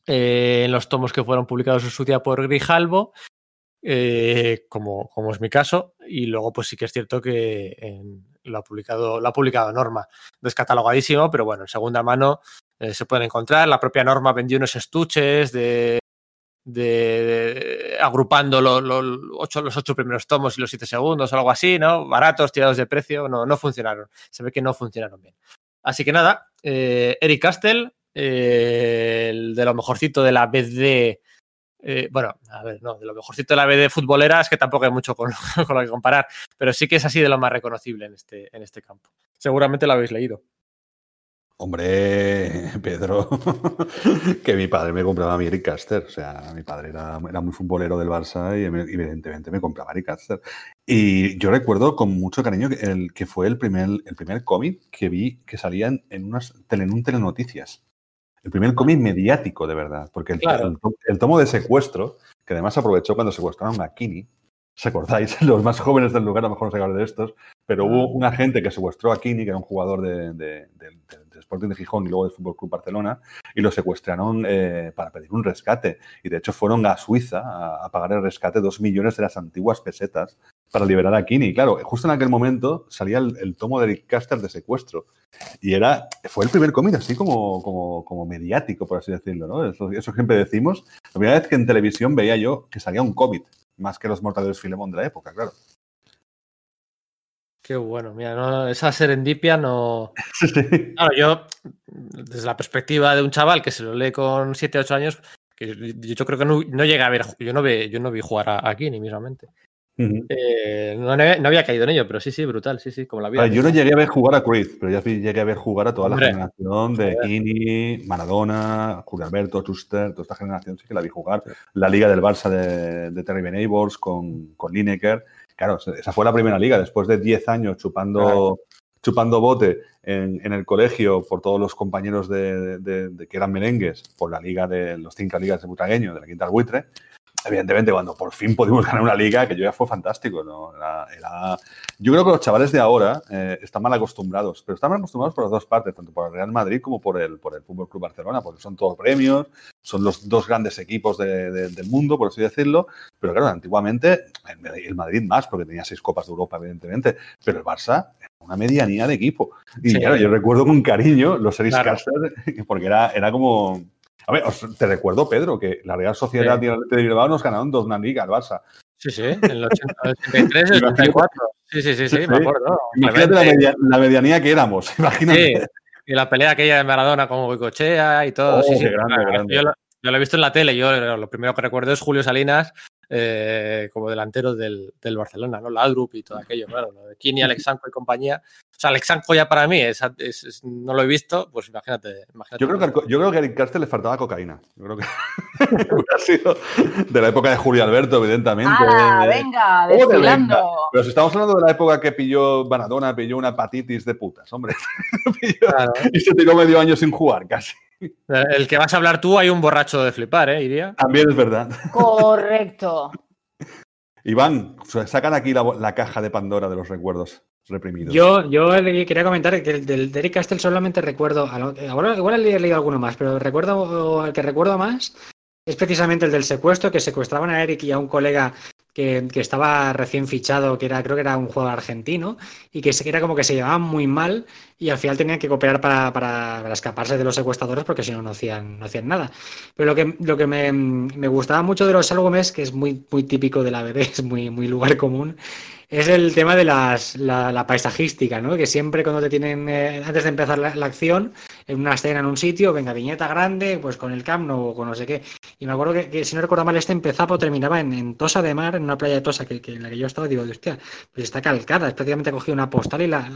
eh, en los tomos que fueron publicados en su día por Grijalvo, eh, como, como, es mi caso, y luego pues sí que es cierto que lo, ha publicado, lo ha publicado Norma, descatalogadísimo, pero bueno, en segunda mano se pueden encontrar, la propia Norma vendió unos estuches de de, agrupando lo, lo, ocho, los ocho primeros tomos y los siete segundos o algo así, ¿no? Baratos, tirados de precio, no, no funcionaron. Se ve que no funcionaron bien. Así que nada, eh, Eric Castell, eh, el de lo mejorcito de la BD. Eh, bueno, a ver, no, de lo mejorcito de la BD futbolera es que tampoco hay mucho con, con, lo que comparar, pero sí que es así de lo más reconocible en este, en este campo. Seguramente lo habéis leído. Hombre, Pedro, que mi padre me compraba a mi Eric Caster. O sea, mi padre era, era, muy futbolero del Barça y evidentemente me compraba Eric Caster. Y yo recuerdo con mucho cariño que, el, que fue el primer, el primer cómic que vi que salía en, en, unas, en un telenoticias. El primer cómic mediático, de verdad. Porque el, claro. el, el, tomo de secuestro, que además aprovechó cuando secuestraron a Kini, ¿os acordáis? Los más jóvenes del lugar a lo mejor no se acuerdan de estos, pero hubo un agente que secuestró a Kini, que era un jugador de, de, de, de Sporting de Gijón y luego del Fútbol Club Barcelona, y lo secuestraron eh, para pedir un rescate. Y de hecho fueron a Suiza a, pagar el rescate dos millones de las antiguas pesetas para liberar a Kini. Claro, justo en aquel momento salía el, el tomo de Eric Caster de secuestro. Y era, fue el primer cómic así como, como, como, mediático, por así decirlo, ¿no? Eso, eso siempre decimos. La primera vez que en televisión veía yo que salía un cómic, más que los mortadores Filemón de la época, claro. Qué bueno, mira, no, esa serendipia no. Claro, yo, desde la perspectiva de un chaval que se lo lee con 7, 8 años, que yo creo que no, no llega a ver, yo no, ve, yo no vi jugar a, aquí ni mismamente. Uh -huh. eh, no, no, había caído en ello, pero sí, sí, brutal, sí, sí, como la vida. Yo no llegué a ver jugar a Cruyff, pero ya llegué a ver jugar a toda Hombre. la generación de Kini, Maradona, Julio Alberto, Schuster, toda esta generación sí que la vi jugar. La liga del Barça de, de Terry Benables con, con Lineker claro, esa fue la primera liga, después de 10 años chupando, chupando bote en, en, el colegio por todos los compañeros de, de, de, que eran merengues, por la liga de los cinco ligas de Butagueño, de la Quinta del Buitre. Evidentemente, cuando por fin pudimos ganar una liga, que yo ya fue fantástico, ¿no? Era, era... Yo creo que los chavales de ahora eh, están mal acostumbrados, pero están mal acostumbrados por las dos partes, tanto por el Real Madrid como por el, por el Fútbol Club Barcelona, porque son todos premios, son los dos grandes equipos de, de, del mundo, por así decirlo. Pero claro, antiguamente el Madrid más, porque tenía seis Copas de Europa, evidentemente, pero el Barça una medianía de equipo. Y sí. claro, yo recuerdo con cariño los series claro. Porque era, era como. A ver, os, te recuerdo, Pedro, que la Real Sociedad sí. y el de Bilbao nos ganaron dos una liga al Barça. Sí, sí, en el 83, el 84. Sí, sí, sí, sí, sí me acuerdo. Imagínate la, media, la, medianía que éramos, imagínate. Sí, y la pelea aquella de Maradona como Boicochea y todo. Oh, sí, sí, grande, grande. Yo, lo, yo, lo, he visto en la tele, yo lo primero que recuerdo es Julio Salinas eh, como delantero del, del, Barcelona, ¿no? Ladrup y todo aquello, claro, lo de Kini, Alexanco y compañía. O sea, Alexanco ya para mí es, es, no lo he visto, pues imagínate. imagínate yo, creo que, yo creo que a Eric le faltaba cocaína. Yo creo que ha sido de la época de Julio Alberto, evidentemente. ¡Ah, venga, desfilando! Pero si estamos hablando de la época que pilló Banadona, pilló una hepatitis de putas, hombre. Y se tiró medio año sin jugar, casi. El que vas a hablar tú, hay un borracho de flipar, ¿eh? Iría. También es verdad. Correcto. Iván, sacan aquí la, caja de Pandora de los recuerdos reprimidos. Yo, yo quería comentar que el del Derek Castle solamente recuerdo, ahora igual he leído alguno más, pero recuerdo, el que recuerdo más es precisamente el del secuestro, que secuestraban a Eric y a un colega que, estaba recién fichado, que era, creo que era un jugador argentino, y que era como que se llevaban muy mal y al final tenían que cooperar para, para, escaparse de los secuestradores porque si no, no hacían, no hacían nada. Pero lo que, lo que me, me gustaba mucho de los álbumes, que es muy, muy típico de la BD, es muy, muy lugar común, es el tema de las, la, paisajística, ¿no? Que siempre cuando te tienen, eh, antes de empezar la, acción, en una escena en un sitio, venga, viñeta grande, pues con el Camp o con no sé qué. Y me acuerdo que, si no recuerdo mal, este empezaba o terminaba en, Tosa de Mar, en una playa de Tosa que, en la que yo estaba, digo, hostia, pues está calcada, es prácticamente ha cogido una postal y la,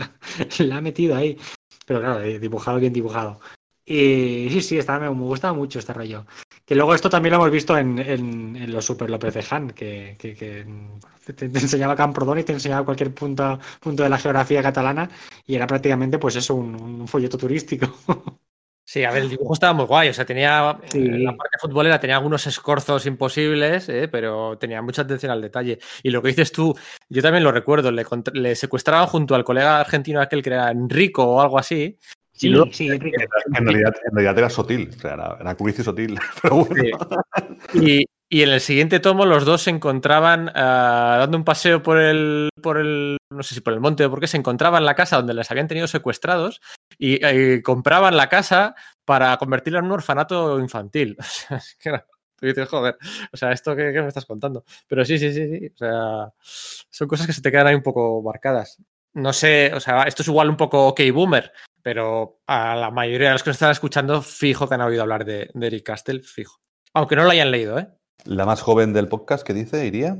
la, ha metido ahí. Pero claro, dibujado, bien dibujado. Y sí, sí, está, me, me gusta mucho este rollo. Que luego esto también lo hemos visto en, en, los Super López de Han, que, te, enseñaba Camprodón y te enseñaba cualquier punto, punto de la geografía catalana y era prácticamente pues eso, un, folleto turístico. Sí, a ver, el dibujo estaba muy guay, o sea, tenía eh, la parte futbolera tenía algunos escorzos imposibles, eh, pero tenía mucha atención al detalle. Y lo que dices tú, yo también lo recuerdo, le, le secuestraban junto al colega argentino aquel que era Enrico o algo así, Sí, sí, en, realidad, en, realidad, era sutil, o sea, era, era y pero bueno. Y, y, en el siguiente tomo los dos se encontraban uh, dando un paseo por el, por el, no sé si por el monte o por qué, se encontraban en la casa donde les habían tenido secuestrados y, y compraban la casa para convertirla en un orfanato infantil. O sea, es que era, tú dices, joder, o sea, ¿esto qué, qué, me estás contando? Pero sí, sí, sí, sí, o sea, son cosas que se te quedan ahí un poco marcadas. No sé, o sea, esto es igual un poco OK Boomer, pero a la mayoría de los que nos están escuchando, fijo que han oído hablar de, Eric Castell, fijo. Aunque no lo hayan leído, ¿eh? La más joven del podcast, ¿qué dice? ¿Iría?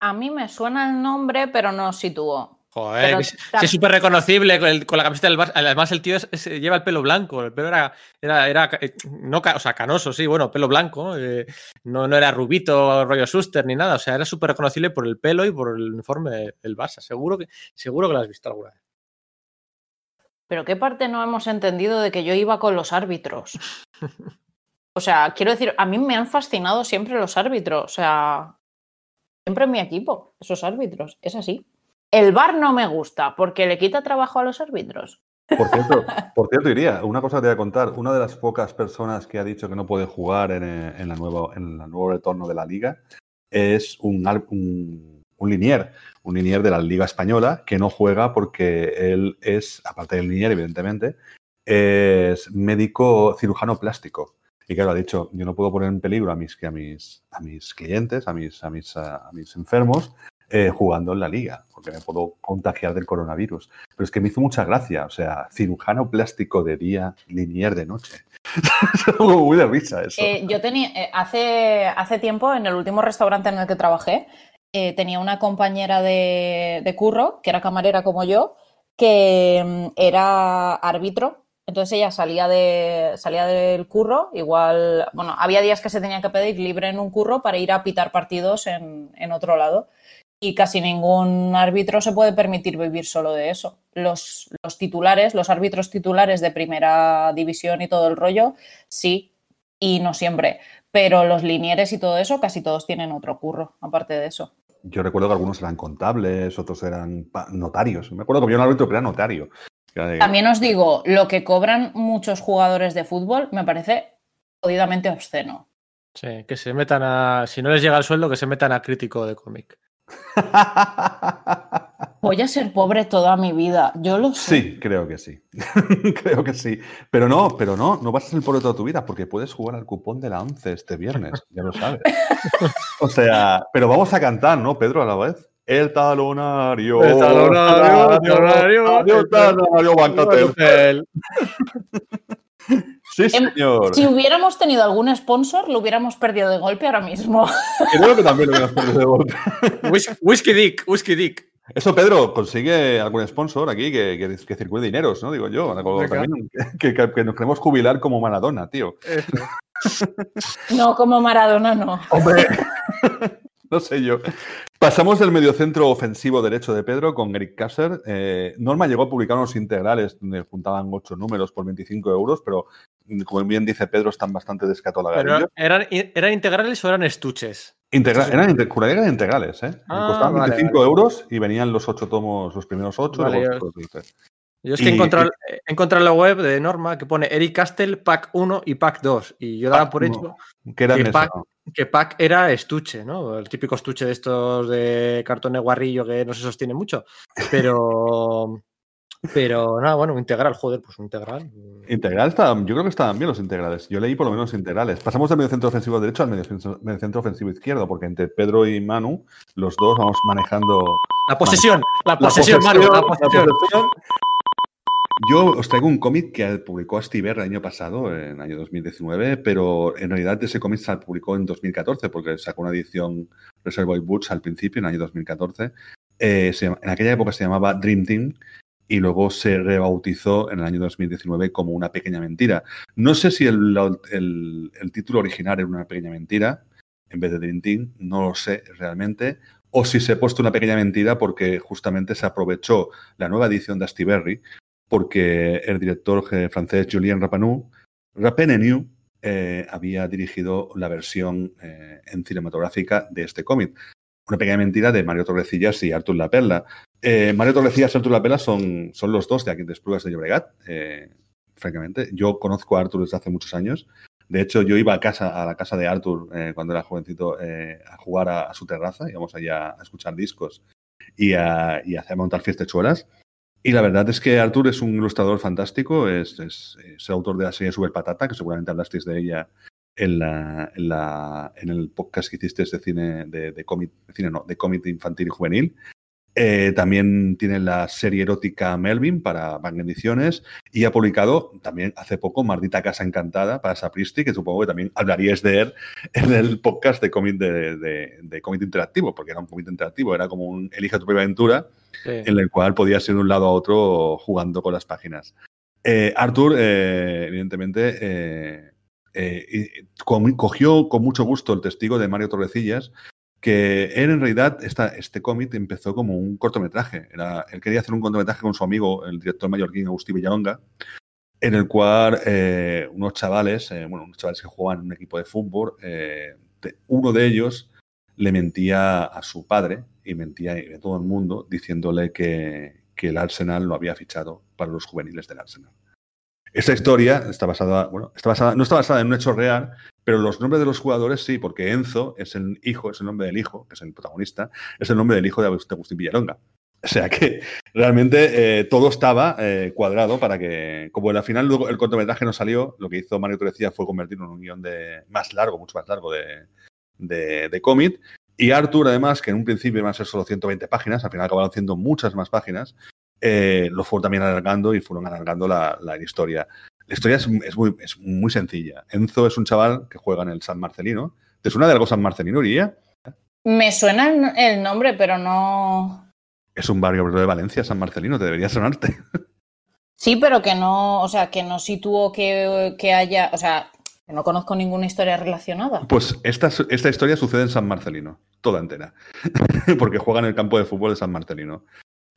A mí me suena el nombre, pero no sitúo. Joder, es súper reconocible con, la camiseta del Barça. Además, el tío lleva el pelo blanco. El pelo era, era, era eh, no, o sea, canoso, sí, bueno, pelo blanco. Eh, no, no era rubito, rollo Suster ni nada. O sea, era súper reconocible por el pelo y por el uniforme del Barça. Seguro que, seguro que lo has visto alguna vez. Pero ¿qué parte no hemos entendido de que yo iba con los árbitros? O sea, quiero decir, a mí me han fascinado siempre los árbitros. O sea, siempre en mi equipo, esos árbitros. Es así. El bar no me gusta porque le quita trabajo a los árbitros. Por cierto, por cierto, iría, una cosa que te voy a contar. Una de las pocas personas que ha dicho que no puede jugar en, eh, en, la en el nuevo retorno de la liga es un, un, un linier un linier de la Liga Española que no juega porque él es, aparte del linier, evidentemente, es médico cirujano plástico. Y claro, ha dicho, yo no puedo poner en peligro a mis, a mis, a mis clientes, a mis, a mis, a mis enfermos, eh, jugando en la liga, porque me puedo contagiar del coronavirus. Pero es que me hizo mucha gracia, o sea, cirujano plástico de día, linier de noche. es muy de risa eso. Eh, yo tenía, eh, hace, hace tiempo, en el último restaurante en el que trabajé, eh, tenía una compañera de, curro, que era camarera como yo, que mm, era árbitro. Entonces ella salía, de, salía del curro, igual, bueno, había días que se tenía que pedir libre en un curro para ir a pitar partidos en, otro lado. Y casi ningún árbitro se puede permitir vivir solo de eso. Los, los titulares, los árbitros titulares de primera división y todo el rollo, sí, y no siempre. Pero los linieres y todo eso, casi todos tienen otro curro, aparte de eso. Yo recuerdo que algunos eran contables, otros eran notarios. Me acuerdo que había un árbitro que era notario. También os digo, lo que cobran muchos jugadores de fútbol me parece jodidamente obsceno. Sí, que se metan a. Si no les llega el sueldo, que se metan a crítico de cómic. Voy a ser pobre toda mi vida, yo lo sé. Sí, creo que sí. creo que sí. Pero no, pero no, no vas a ser pobre toda tu vida porque puedes jugar al cupón de la 11 este viernes, ya lo sabes. o sea, pero vamos a cantar, ¿no, Pedro, a la vez? El talonario. El talonario. El talonario. El talonario, Sí, señor. Si hubiéramos tenido algún sponsor, lo hubiéramos perdido de golpe ahora mismo. Creo que también lo hubiéramos perdido de golpe. Whisky Dick, Whisky Dick. Eso, Pedro, consigue algún sponsor aquí que, que, que circule dineros, ¿no? Digo yo. También, que, que, nos queremos jubilar como Maradona, tío. No, como Maradona no. Hombre. no sé yo. Pasamos del mediocentro ofensivo derecho de Pedro con Eric Kasser. Eh, Norma llegó a publicar unos integrales donde juntaban ocho números por 25 euros, pero como bien dice Pedro, están bastante descatalogados. ¿eran, ¿Eran integrales o eran estuches? Integra eran, eran integrales, ¿eh? Ah, Costaban 25 vale. euros y venían los ocho tomos, los primeros ocho. Vale, yo, yo, es que encontré, y, la web de Norma que pone Eric Castle Pack 1 y Pack 2 y yo daba por hecho que, eran que, pack, que, pack, era estuche, ¿no? El típico estuche de estos de cartón de guarrillo que no se sostiene mucho. Pero... Pero nada, bueno, integral, joder, pues un integral. Integral, está, yo creo que estaban bien los integrales. Yo leí por lo menos integrales. Pasamos del medio centro ofensivo derecho al medio centro ofensivo izquierdo, porque entre Pedro y Manu, los dos vamos manejando. La posesión, la posesión, la posesión Manu, la posesión. La posesión. Yo os traigo un cómic que publicó Astiber el año pasado, en el año 2019, pero en realidad ese cómic se publicó en 2014 porque sacó una edición Reservoir Books al principio, en el año 2014. Eh, se, en aquella época se llamaba Dream Team y luego se rebautizó en el año 2019 como Una pequeña mentira. No sé si el título original era Una pequeña mentira en vez de Dream Team, no lo sé realmente, o si se ha puesto una pequeña mentira porque justamente se aprovechó la nueva edición de Astiberri porque el director francés Julien Rapanu, Rapenenu, eh, había dirigido la versión eh, en cinematográfica de este cómic. Una pequeña mentira de Mario Torrecillas y Artur La Perla. Eh, Mario Torrecillas y Artur La Perla son, son los dos de aquí de Esplugas de Llobregat, eh, francamente. Yo conozco a Artur desde hace muchos años. De hecho, yo iba a casa, a la casa de Arthur eh, cuando era jovencito eh, a jugar a, su terraza, íbamos allá a escuchar discos y a, y a hacer montar fiestechuelas. Y la verdad es que Arthur es un ilustrador fantástico, es, es, el autor de la serie Super Patata, que seguramente hablasteis de ella en, la, en, la, en el podcast que hiciste de cine, de, de cómic, de cine no, de cómic infantil y juvenil. Eh, también tiene la serie erótica Melvin para Bang Ediciones y ha publicado también hace poco Mardita Casa Encantada para Sapristi, que supongo que también hablaríais de él en el podcast de cómic de, de, de cómic interactivo, porque era un cómic interactivo, era como un Elige tu propia aventura, sí. en el cual podías ir de un lado a otro jugando con las páginas. Eh, Arthur, eh, evidentemente, eh, cogió con mucho gusto el testigo de Mario Torrecillas que él en realidad, este cómic empezó como un cortometraje. Era, él quería hacer un cortometraje con su amigo, el director mallorquín Agustí Villalonga, en el cual eh, unos chavales, eh, bueno, unos chavales que jugaban en un equipo de fútbol, eh, uno de ellos le mentía a su padre y mentía a todo el mundo diciéndole que, que el Arsenal lo había fichado para los juveniles del Arsenal. Esta historia está basada, bueno, está basada, no está basada en un hecho real, pero los nombres de los jugadores sí, porque Enzo es el hijo, es el nombre del hijo, que es el protagonista, es el nombre del hijo de Agustín Villalonga. O sea que realmente eh, todo estaba eh, cuadrado para que, como al final luego el cortometraje no salió, lo que hizo Mario Torrecilla fue convertirlo en un guion de, más largo, mucho más largo de, de, de cómic. Y Arthur, además, que en un principio iban a ser solo 120 páginas, al final acabaron haciendo muchas más páginas, eh, lo fueron también alargando y fueron alargando la, la historia. La historia es, es, muy, es, muy, sencilla. Enzo es un chaval que juega en el San Marcelino. ¿Te suena de algo San Marcelino, Uría? Me suena el nombre, pero no. Es un barrio de Valencia, San Marcelino, te debería sonarte. Sí, pero que no, o sea, que no situó que, que haya, o sea, que no conozco ninguna historia relacionada. Pues esta, esta historia sucede en San Marcelino, toda entera, porque juega en el campo de fútbol de San Marcelino.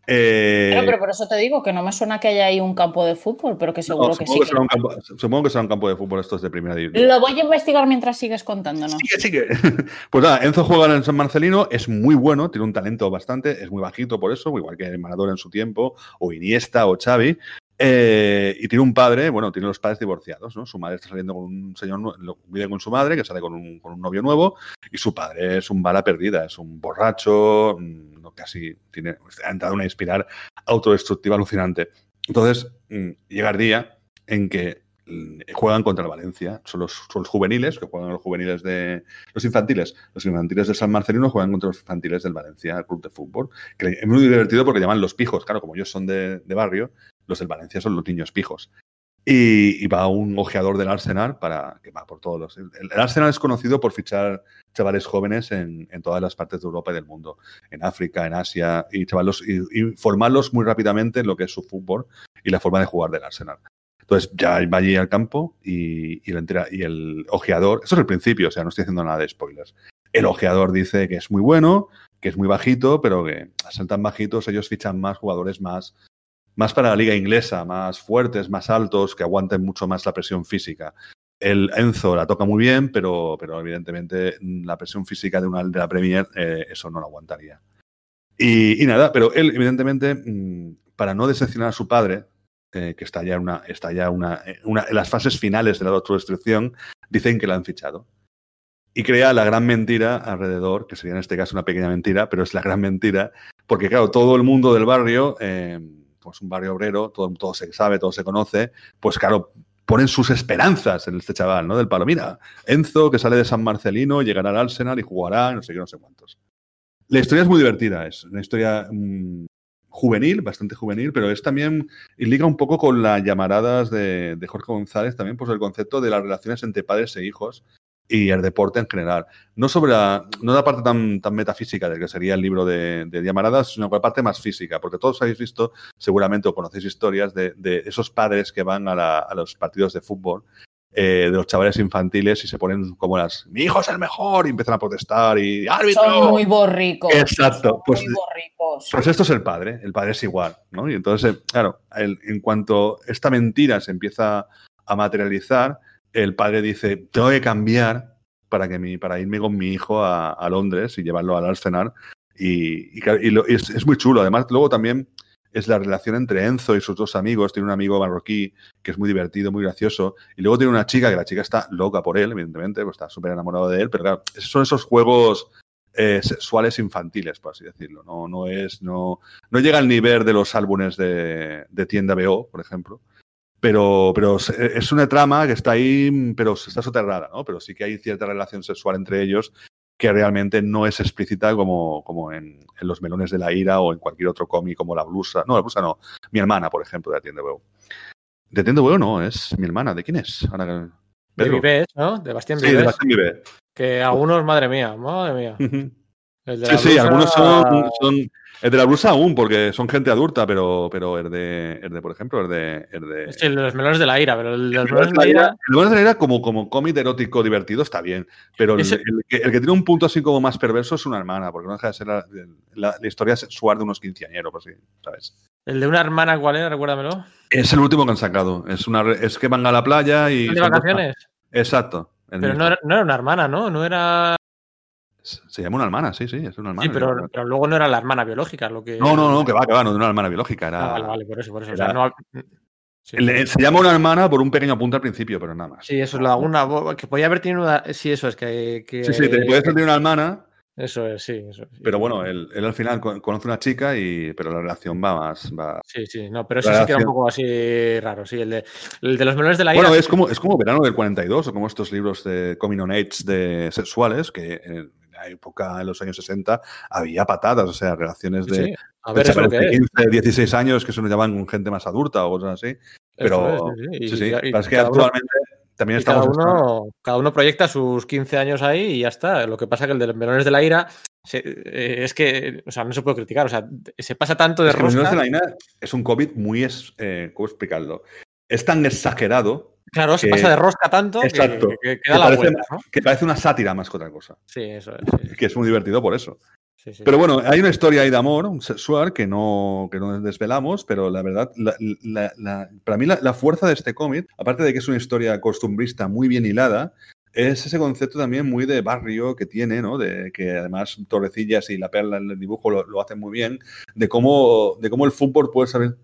Eh, pero, pero, por eso te digo que no me suena que haya ahí un campo de fútbol, pero que seguro no, que sí. Que será campo, supongo que será un campo de fútbol estos de primera división. Lo voy a investigar mientras sigues contándonos. Sigue, sigue. Pues nada, Enzo juega en el San Marcelino, es muy bueno, tiene un talento bastante, es muy bajito por eso, igual que Maradona en su tiempo, o Iniesta o Xavi. Eh, y tiene un padre, bueno, tiene los padres divorciados, ¿no? Su madre está saliendo con un señor, vive con su madre, que sale con un, con un novio nuevo, y su padre es un bala perdida, es un borracho, no, casi tiene, ha entrado en una espiral autodestructiva alucinante. Entonces, mm, llega el día en que mm, juegan contra el Valencia, son los, son los juveniles, que juegan los juveniles de los infantiles, los infantiles de San Marcelino juegan contra los infantiles del Valencia, club de fútbol, que es muy divertido porque llaman los pijos, claro, como ellos son de, de barrio, los del Valencia son los niños pijos. Y, va un ojeador del Arsenal para que va por todos los. El, Arsenal es conocido por fichar chavales jóvenes en, todas las partes de Europa y del mundo, en África, en Asia, y, chavalos, y, formarlos muy rápidamente en lo que es su fútbol y la forma de jugar del Arsenal. Entonces ya va allí al campo y, y, y el ojeador, eso es el principio, o sea, no estoy haciendo nada de spoilers. El ojeador dice que es muy bueno, que es muy bajito, pero que al bajitos ellos fichan más jugadores más más para la liga inglesa, más fuertes, más altos, que aguanten mucho más la presión física. El Enzo la toca muy bien, pero, pero evidentemente la presión física de, una, de la Premier eh, eso no lo aguantaría. Y, nada, pero él evidentemente, mm, para no decepcionar a su padre, eh, que está ya, una, está ya una, una, en las fases finales de la autodestrucción, dicen que la han fichado. Y crea la gran mentira alrededor, que sería en este caso una pequeña mentira, pero es la gran mentira, porque claro, todo el mundo del barrio... Eh, pues un barrio obrero, todo, todo se sabe, todo se conoce, pues claro, ponen sus esperanzas en este chaval, ¿no? Del palo. Mira, Enzo, que sale de San Marcelino, llegará al Arsenal y jugará, no sé qué, no sé cuántos. La historia es muy divertida, es una historia mm, juvenil, bastante juvenil, pero es también, y liga un poco con las llamaradas de, de Jorge González, también pues el concepto de las relaciones entre padres e hijos, y el deporte en general. No sobre la, no la parte tan, tan metafísica del que sería el libro de, de Llamaradas, sino la parte más física, porque todos habéis visto, seguramente, o conocéis historias de, de esos padres que van a, a los partidos de fútbol, eh, de los chavales infantiles y se ponen como las, mi hijo es el mejor, y empiezan a protestar y ¡árbitro! Son muy borricos. Exacto. Pues, muy borricos. pues esto es el padre, el padre es igual, ¿no? Y entonces, claro, el, en cuanto esta mentira se empieza a materializar, el padre dice, tengo que cambiar para, que mi, para irme con mi hijo a, Londres y llevarlo al Arsenal. Y, es, muy chulo. Además, luego también es la relación entre Enzo y sus dos amigos. Tiene un amigo marroquí que es muy divertido, muy gracioso. Y luego tiene una chica que la chica está loca por él, evidentemente, pues está súper enamorado de él. Pero claro, son esos juegos eh, sexuales infantiles, por así decirlo. No, no, es, no, no llega al nivel de los álbumes de, de tienda BO, por ejemplo. Pero, pero es una trama que está ahí, pero está soterrada, ¿no? Pero sí que hay cierta relación sexual entre ellos que realmente no es explícita como, como en, Los Melones de la Ira o en cualquier otro cómic como La Blusa. No, La Blusa no. Mi hermana, por ejemplo, de Atiende Huevo. De Atiende Huevo no, es mi hermana. ¿De quién es? Ahora, de Vives, ¿no? De Bastián Vives. Sí, de Bastián Vives. Que algunos, madre mía, madre mía. Sí, sí, algunos son, son el de la blusa aún, porque son gente adulta, pero, pero el, de, el de, por ejemplo, el de. El de... Sí, los melones de la ira, pero el de los melones de la ira. El melones de la ira, como, como cómic erótico divertido, está bien. Pero el, que, el, que, tiene un punto así como más perverso es una hermana, porque no deja de ser la, la, historia sexual de unos quinceañeros, pues sí, ¿sabes? ¿El de una hermana cuál era? Recuérdamelo. Es el último que han sacado. Es, una, es que van a la playa y. ¿De vacaciones? Exacto. Pero no era, no era, una hermana, ¿no? No era. Se llama una hermana, sí, sí, es una hermana. Sí, pero, pero, luego no era la hermana biológica, lo que. No, no, no, que va, que va, no era una hermana biológica. Era... Ah, vale, vale, por eso, por eso. Era... O sea, no... sí. Se llama una hermana por un pequeño apunte al principio, pero nada más. Sí, eso es la una. Que podía haber tenido una. Sí, eso es que. que... Sí, sí, te puedes tener una hermana. Eso es, sí. Eso Pero bueno, él, él, al final conoce una chica y. Pero la relación va más. Va... Sí, sí, no, pero eso sí queda un poco así raro, sí. El de, el de los melones de la ira. Bueno, es como, es como verano del 42, o como estos libros de Coming on Age de sexuales, que eh, época, en los años 60, había patadas, o sea, relaciones de, sí. A ver, de, de 15, 16 años que se nos llaman con gente más adulta o cosas así. Pero es, sí, sí. Y, y, es que actualmente uno, también estamos. Cada uno, cada uno, proyecta sus 15 años ahí y ya está. Lo que pasa es que el de los melones de la ira se, eh, es que, o sea, no se puede criticar. O sea, se pasa tanto de es que rosca. Los de la ira es un COVID muy, eh, ¿cómo explicarlo? Es tan exagerado Claro, que, se pasa de rosca tanto exacto, que, que, que da la parece, vuelta, ¿no? que parece una sátira más que otra cosa. Sí, eso es. Sí. Que es muy divertido por eso. Sí, pero bueno, hay una historia ahí de amor un sexual que no, que no desvelamos, pero la verdad, la, la, la, para mí la, fuerza de este cómic, aparte de que es una historia costumbrista muy bien hilada, es ese concepto también muy de barrio que tiene, ¿no? De que además Torrecillas y la perla en el dibujo lo, lo hacen muy bien, de cómo, de cómo el fútbol puede servir,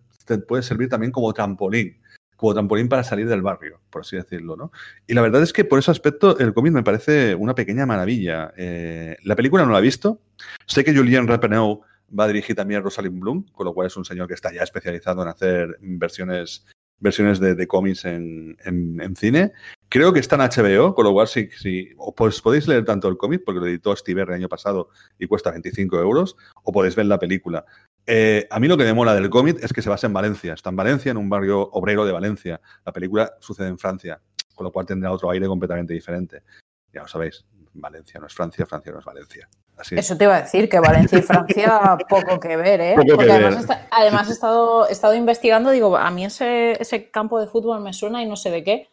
puede servir también como trampolín como trampolín para salir del barrio, por así decirlo, ¿no? Y la verdad es que por ese aspecto el cómic me parece una pequeña maravilla. Eh, la película no la he visto. Sé que Julien Rappeneau va a dirigir también a Rosalind Bloom, con lo cual es un señor que está ya especializado en hacer versiones versiones de, cómics en, cine. Creo que está en HBO, con lo cual si, si pues podéis leer tanto el cómic, porque lo editó Steve el año pasado y cuesta 25 euros, o podéis ver la película. Eh, a mí lo que me mola del cómic es que se basa en Valencia. Está en Valencia, en un barrio obrero de Valencia. La película sucede en Francia, con lo cual tendrá otro aire completamente diferente. Ya lo sabéis, Valencia no es Francia, Francia no es Valencia. Eso te iba a decir, que Valencia y Francia poco que ver, ¿eh? Porque además, he, estado, estado investigando, digo, a mí ese, ese campo de fútbol me suena y no sé de qué.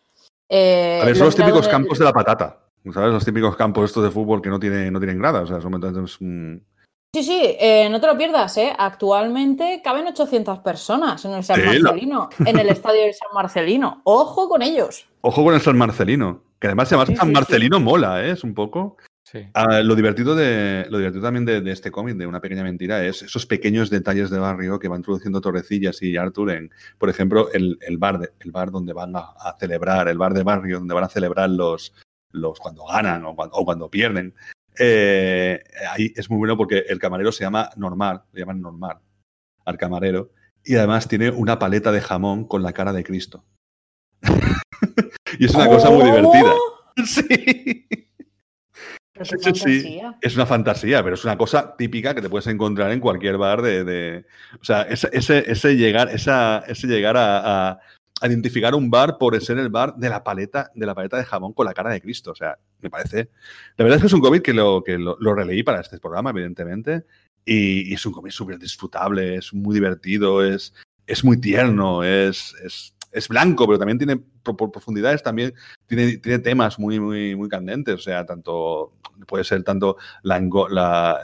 Eh, a ver, son los típicos campos de la patata. ¿Sabes? Los típicos campos estos de fútbol que no, tiene, no tienen gradas. O sea, son, Sí, sí, eh, no te lo pierdas, ¿eh? Actualmente caben 800 personas en el San Marcelino, en el estadio del San Marcelino. Ojo con ellos. Ojo con el San Marcelino. Que además se llama San Marcelino mola, ¿eh? Es un poco. Ah, lo divertido de lo divertido también de, este cómic, de una pequeña mentira, es esos pequeños detalles de barrio que van introduciendo Torrecillas y Arthur en, por ejemplo, el, bar, el bar donde van a, celebrar, el bar de barrio donde van a celebrar los, los cuando ganan o cuando, pierden. Eh, ahí es muy bueno porque el camarero se llama Normal, le llaman Normal al camarero, y además tiene una paleta de jamón con la cara de Cristo. y es una cosa muy divertida. Sí. Sí, es una fantasía, pero es una cosa típica que te puedes encontrar en cualquier bar de. o sea, ese, ese, llegar, esa, ese llegar a, identificar un bar por ser el bar de la paleta, de la paleta de jamón con la cara de Cristo. O sea, me parece. La verdad es que es un cómic que lo, que lo, releí para este programa, evidentemente. Y, es un cómic súper disfrutable, es muy divertido, es, es muy tierno, es, es es blanco, pero también tiene por, profundidades, también tiene, tiene temas muy, muy, muy candentes. O sea, tanto puede ser tanto la, la,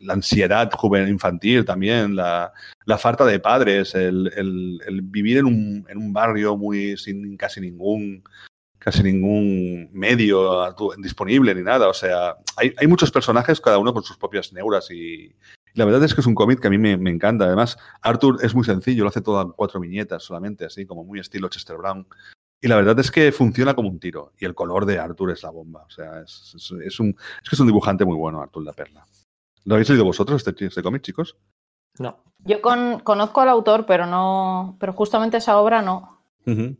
la ansiedad juvenil infantil también, la, la falta de padres, el, el, vivir en un, en un, barrio muy sin casi ningún casi ningún medio disponible ni nada. O sea, hay, hay muchos personajes, cada uno con sus propias neuras y, la verdad es que es un cómic que a mí me, encanta. Además, Arthur es muy sencillo, lo hace todo a cuatro viñetas solamente, así como muy estilo Chester Brown. Y la verdad es que funciona como un tiro. Y el color de Arthur es la bomba. O sea, es, es, un, es que es un dibujante muy bueno, Arthur la Perla. ¿Lo habéis leído vosotros este, este cómic, chicos? No. Yo conozco al autor, pero no. Pero justamente esa obra no. Hombre,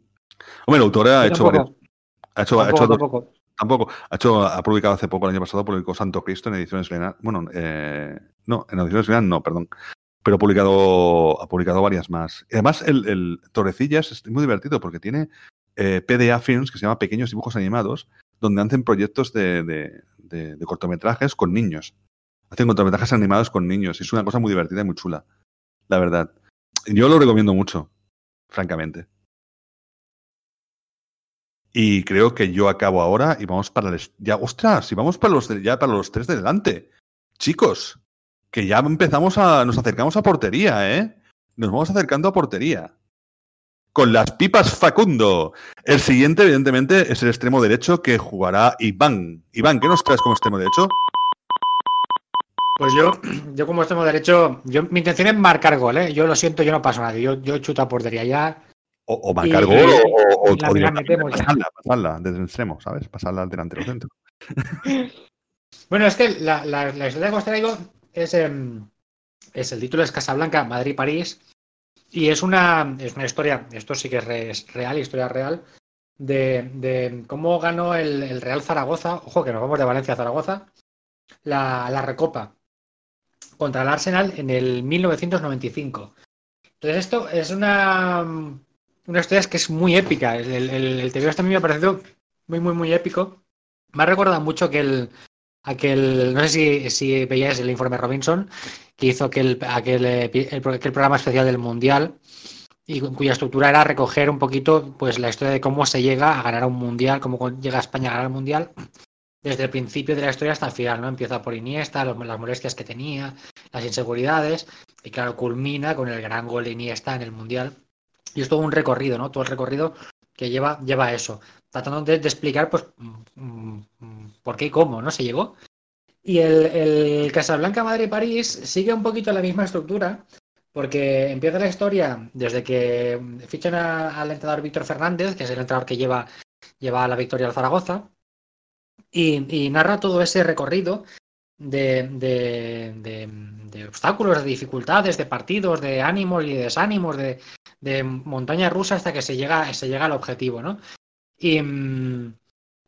el autor ha hecho varios. Ha hecho, ha hecho Tampoco. Ha, hecho, ha publicado hace poco, el año pasado, publicó Santo Cristo en ediciones Glenat. Bueno, eh, no, en ediciones Glenat no, perdón. Pero ha publicado, ha publicado varias más. además, el, el Torrecillas es muy divertido porque tiene eh, PDA Films, que se llama Pequeños Dibujos Animados, donde hacen proyectos de, de, de, cortometrajes con niños. Hacen cortometrajes animados con niños. Es una cosa muy divertida y muy chula. La verdad. Yo lo recomiendo mucho, francamente. Y creo que yo acabo ahora y vamos para el. Ya, ostras, y vamos para los ya para los tres de delante. Chicos, que ya empezamos a. Nos acercamos a portería, ¿eh? Nos vamos acercando a portería. Con las pipas Facundo. El siguiente, evidentemente, es el extremo derecho que jugará Iván. Iván, ¿qué nos traes como extremo derecho? Pues yo, yo como extremo derecho, yo, mi intención es marcar gol, ¿eh? Yo lo siento, yo no paso a nadie. Yo, yo chuto a portería. Ya o, o marcar gol o, o, pasarla, pasarla desde el extremo, ¿sabes? Pasarla al delantero centro. bueno, es que la, la, la historia que os traigo es, em, es el título es Casablanca, Madrid-París. Y es una, es una historia, esto sí que es, real, historia real, de, de cómo ganó el, el, Real Zaragoza, ojo que nos vamos de Valencia a Zaragoza, la, la Recopa contra el Arsenal en el 1995. Entonces esto es una, una historia que es muy épica. El, el, el TV también me ha parecido muy, muy, muy épico. Me ha recordado mucho que el, aquel, no sé si, si veíais el informe Robinson, que hizo aquel, aquel, el, programa especial del Mundial, y cuya estructura era recoger un poquito pues la historia de cómo se llega a ganar un Mundial, cómo llega España a ganar el Mundial, desde el principio de la historia hasta el final, ¿no? Empieza por Iniesta, las molestias que tenía, las inseguridades, y claro, culmina con el gran gol de Iniesta en el Mundial y es todo un recorrido, ¿no? Todo el recorrido que lleva, lleva eso. Tratando de, explicar, pues, mm, mm, por qué y cómo, ¿no? Se llegó. Y el, el Casablanca Madrid-París sigue un poquito la misma estructura, porque empieza la historia desde que fichan al entrenador Víctor Fernández, que es el entrenador que lleva, lleva la victoria al Zaragoza, y, narra todo ese recorrido de, obstáculos, de dificultades, de partidos, de ánimos y desánimos, de, montaña rusa hasta que se llega, se llega al objetivo, ¿no? Y, mm,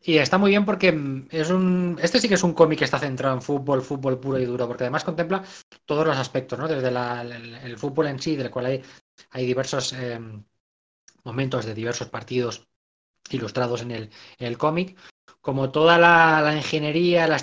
y está muy bien porque mm, es un. Este sí que es un cómic que está centrado en fútbol, fútbol puro y duro, porque además contempla todos los aspectos, ¿no? Desde el, fútbol en sí, del cual hay, hay diversos em, momentos de diversos partidos ilustrados en el cómic, como toda la, ingeniería, la,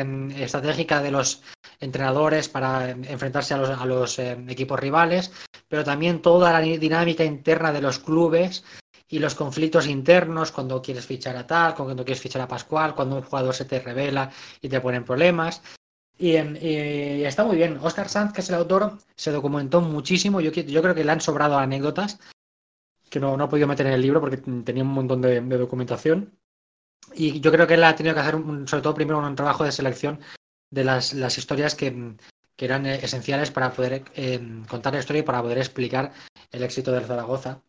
em, estratégica de los entrenadores para enfrentarse a los, a los em, equipos rivales, pero también toda la dinámica interna de los clubes y los conflictos internos cuando quieres fichar a tal, cuando quieres fichar a Pascual, cuando un jugador se te revela y te ponen problemas. Y, está muy bien. Oscar Sanz, que es el autor, se documentó muchísimo. Yo, yo creo que le han sobrado anécdotas que no, no he podido meter en el libro porque tenía un montón de, documentación. Y yo creo que él ha tenido que hacer, sobre todo primero, un trabajo de selección de las, las historias que, que, eran esenciales para poder eh, contar la historia y para poder explicar el éxito del Zaragoza.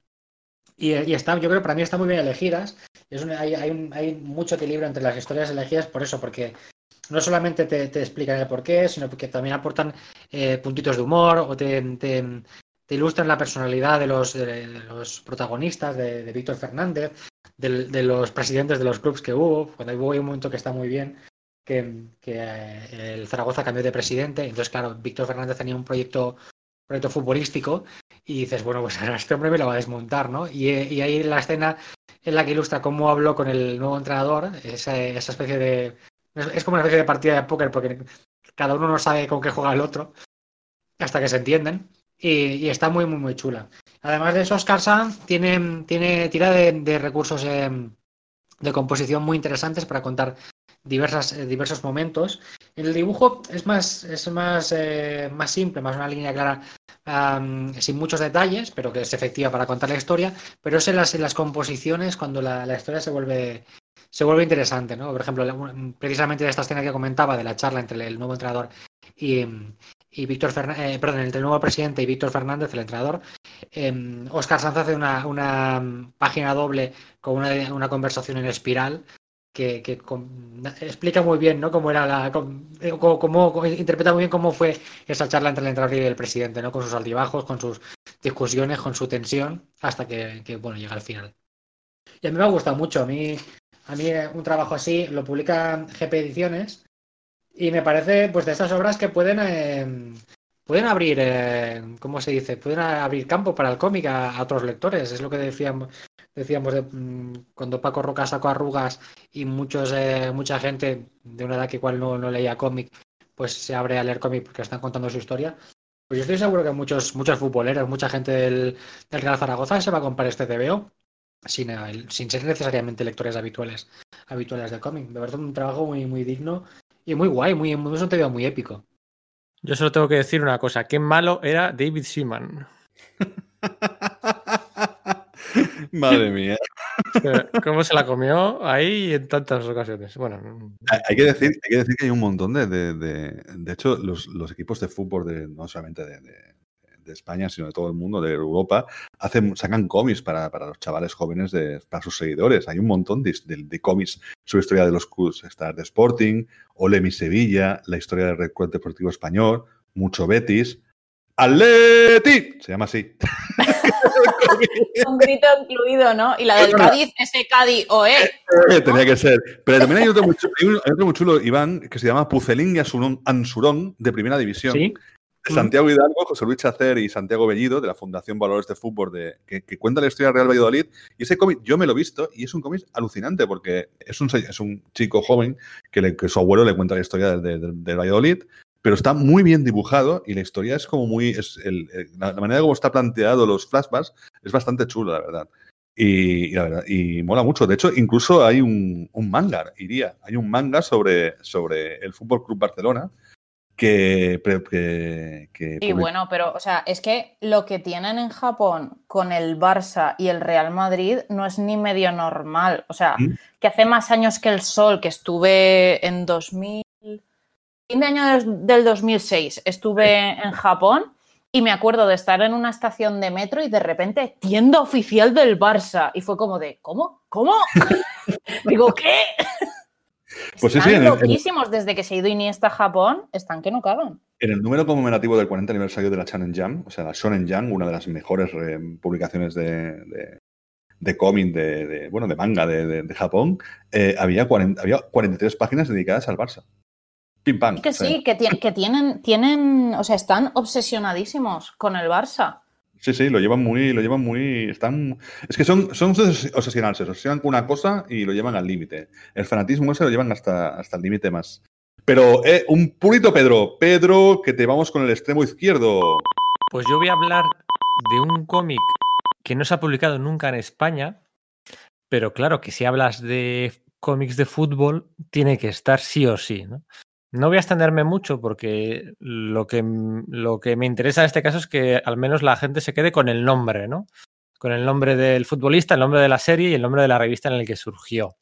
Y, está, yo creo que para mí están muy bien elegidas. hay, hay, mucho equilibrio entre las historias elegidas por eso, porque no solamente te, explican el porqué, sino porque también aportan eh, puntitos de humor o te, te, ilustran la personalidad de los, de, los protagonistas, de, Víctor Fernández, de, los presidentes de los clubes que hubo. Cuando hubo un momento que está muy bien, que, que eh, el Zaragoza cambió de presidente. Entonces, claro, Víctor Fernández tenía un proyecto proyecto futbolístico y dices, bueno, pues ahora este hombre me lo va a desmontar, ¿no? Y, y ahí la escena en la que ilustra cómo habló con el nuevo entrenador, esa, esa especie de... Es, como una especie de partida de póker porque cada uno no sabe con qué juega el otro hasta que se entienden y, está muy, muy, muy chula. Además de eso, Oscar Sanz tiene, tiene tira de, recursos de composición muy interesantes para contar eh, diversos momentos. En el dibujo es más, es más, eh, simple, más una línea clara, sin muchos detalles, pero que es efectiva para contar la historia. Pero es en las, composiciones cuando la, historia se vuelve, se vuelve interesante. ¿no? Por ejemplo, precisamente de esta escena que comentaba, de la charla entre el nuevo entrenador y, y Víctor Fernández, eh, perdón, entre el nuevo presidente y Víctor Fernández, el entrenador, Oscar Sanz hace una, una página doble con una, una conversación en espiral que, explica muy bien ¿no? cómo era la. Eh, cómo, interpreta muy bien cómo fue esa charla entre el entrenador y el presidente, ¿no? Con sus altibajos, con sus discusiones, con su tensión, hasta que, bueno, llega al final. Y a mí me ha gustado mucho. A mí, a mí un trabajo así lo publica GP Ediciones y me parece pues de estas obras que pueden eh, pueden abrir, eh, ¿cómo se dice? Pueden abrir campo para el cómic a, otros lectores. Es lo que decíamos, decíamos de, mm, cuando Paco Roca sacó arrugas y muchos, eh, mucha gente de una edad que igual no, leía cómic, pues se abre a leer cómic porque están contando su historia. Pues yo estoy seguro que muchos, muchos futboleros, mucha gente del, del Real Zaragoza se va a comprar este TVO sin, sin ser necesariamente lectores habituales, habituales de cómic. De verdad, un trabajo muy, muy digno y muy guay, muy, muy, es un TVO muy épico. Yo solo tengo que decir una cosa, qué malo era David Seaman. Madre mía. ¿Cómo se la comió ahí en tantas ocasiones? Bueno, hay, que, decir, hay que decir que hay un montón de. De, hecho, los, equipos de fútbol, de, no solamente de, España, sino de todo el mundo, de Europa, hacen, sacan cómics para, los chavales jóvenes, de, para sus seguidores. Hay un montón de, cómics sobre la historia de los clubes de Sporting, Ole mi Sevilla, la historia del Recuerdo Deportivo Español, mucho Betis. ¡Atleti! Se llama así. Un grito incluido, ¿no? Y la del Cádiz, ese Cádiz OE. Eh, tenía que ser. Pero también hay otro, muy chulo, Iván, que se llama Pucelín y Ansurón, de Primera División. ¿Sí? Santiago Hidalgo, José Luis Chacer y Santiago Bellido, de la Fundación Valores de Fútbol, de, que, cuenta la historia de Real Valladolid. Y ese cómic yo me lo he visto y es un cómic alucinante porque es un, es un chico joven que, su abuelo le cuenta la historia del de, Valladolid, pero está muy bien dibujado y la historia es como muy. Es la, manera como está planteado los flashbacks es bastante chulo, la verdad. Y, mola mucho. De hecho, incluso hay un, un manga, iría. Hay un manga sobre, sobre el Fútbol Club Barcelona que, que, y bueno, pero, o sea, es que lo que tienen en Japón con el Barça y el Real Madrid no es ni medio normal. O sea, ¿Mm? que hace más años que el Sol, que estuve en 2000, fin de año del 2006, estuve en Japón y me acuerdo de estar en una estación de metro y de repente tienda oficial del Barça. Y fue como de, ¿cómo? ¿Cómo? Digo, ¿qué? Pues están loquísimos desde que se ha ido Iniesta a Japón, están que no cagan. En el número conmemorativo del 40 aniversario de la Shonen Jump, o sea, la Shonen Jump, una de las mejores eh, publicaciones de, de, cómic, de, bueno, de manga de, Japón, eh, había, 40, había 43 páginas dedicadas al Barça. Pim pam. Que sí, que, que, tienen, tienen, o sea, están obsesionadísimos con el Barça. Sí, sí, lo llevan muy, lo llevan muy, están, es que son, son obsesionales, se obsesionan con una cosa y lo llevan al límite. El fanatismo ese lo llevan hasta, hasta el límite más. Pero, eh, un purito Pedro, Pedro, que te vamos con el extremo izquierdo. Pues yo voy a hablar de un cómic que no se ha publicado nunca en España, pero claro que si hablas de cómics de fútbol, tiene que estar sí o sí, ¿no? No voy a extenderme mucho porque lo que, lo que me interesa en este caso es que al menos la gente se quede con el nombre, ¿no? Con el nombre del futbolista, el nombre de la serie y el nombre de la revista en el que surgió.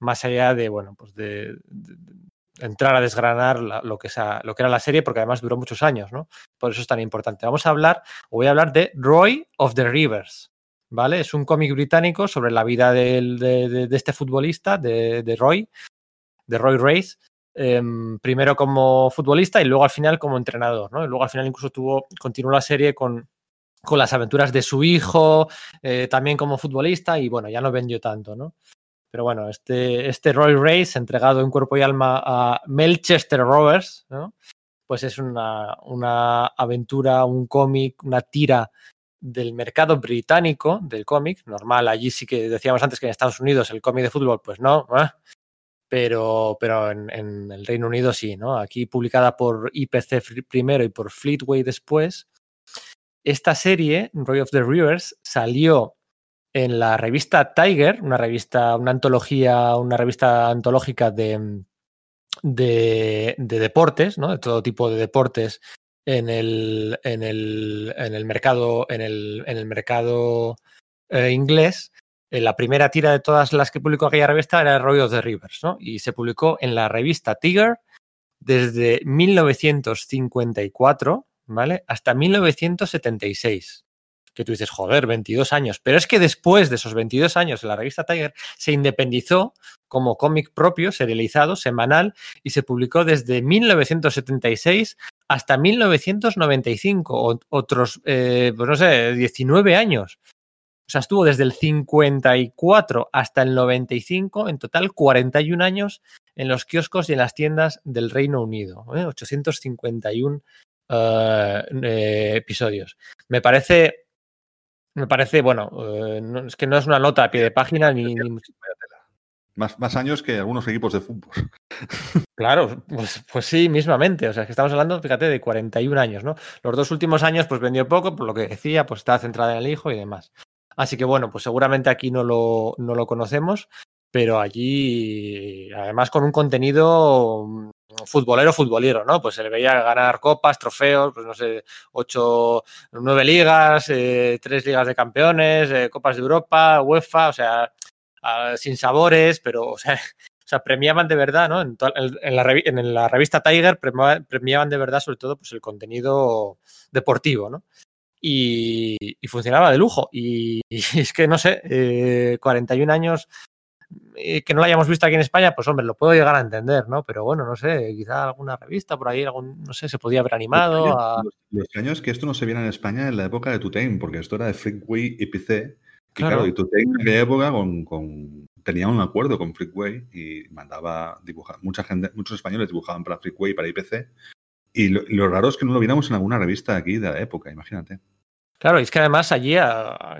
Más allá de, bueno, pues de, entrar a desgranar lo, que lo que era la serie, porque además duró muchos años, ¿no? Por eso es tan importante. Vamos a hablar, o voy a hablar de Roy of the Rivers, ¿vale? Es un cómic británico sobre la vida de, este futbolista, de, Roy, de Roy Race, Em, primero como futbolista y luego al final como entrenador, ¿no? Y luego al final incluso tuvo, continuó la serie con, con las aventuras de su hijo, eh, también como futbolista, y bueno, ya no vendió tanto, ¿no? Pero bueno, este, este Roy Race, entregado en cuerpo y alma a Melchester Rovers, ¿no? Pues es una, una aventura, un cómic, una tira del mercado británico del cómic, normal, allí sí que decíamos antes que en Estados Unidos el cómic de fútbol, pues no, ¿eh? Pero, pero en, el Reino Unido sí, ¿no? Aquí publicada por IPC primero y por Fleetway después. Esta serie, Roy of the Rivers, salió en la revista Tiger, una revista, una antología, una revista antológica de, de, deportes, ¿no? De todo tipo de deportes en el, en el, en el mercado, en el, en el mercado eh, inglés la primera tira de todas las que publicó aquella revista era of the Rivers, ¿no? Y se publicó en la revista Tiger desde 1954, ¿vale? Hasta 1976. Que tú dices, joder, 22 años. Pero es que después de esos 22 años la revista Tiger se independizó como cómic propio, serializado, semanal, y se publicó desde 1976 hasta 1995, otros, eh, pues no sé, 19 años. O sea, estuvo desde el 54 hasta el 95, en total 41 años en los kioscos y en las tiendas del Reino Unido. 851 ¿eh? eh, eh, episodios. Me parece, me parece, bueno, es que no es una nota a pie de página ni, Más, más, años que algunos equipos de fútbol. Claro, pues, pues, sí, mismamente. O sea, que estamos hablando, fíjate, de 41 años, ¿no? Los dos últimos años, pues vendió poco, por lo que decía, pues estaba centrada en el hijo y demás. Así que bueno, pues seguramente aquí no lo, no lo conocemos, pero allí, además con un contenido mm, futbolero, futbolero, ¿no? Pues se le veía ganar copas, trofeos, pues no sé, ocho, nueve ligas, eh, tres ligas de campeones, eh, copas de Europa, UEFA, o sea, sin sabores, pero, o sea, premiaban de verdad, ¿no? En, la, en la, revista Tiger premiaban de verdad, sobre todo, pues el contenido deportivo, ¿no? Y, funcionaba de lujo. Y, es que, no sé, 41 eh, años eh, que no lo hayamos visto aquí en España, pues hombre, lo puedo llegar a entender, ¿no? Pero bueno, no sé, quizá alguna revista por ahí, algún, no sé, se podía haber animado. Los, años, a... que esto no se viera en España en la época de Tutain, porque esto era de Freakway y PC. Y claro, y Tutain en aquella época con, tenía un acuerdo con Freakway y mandaba dibujar. Mucha gente, muchos españoles dibujaban para Freakway y para IPC. Y lo, raro es que no lo viéramos en alguna revista aquí de la época, imagínate. Claro, y es que además allí,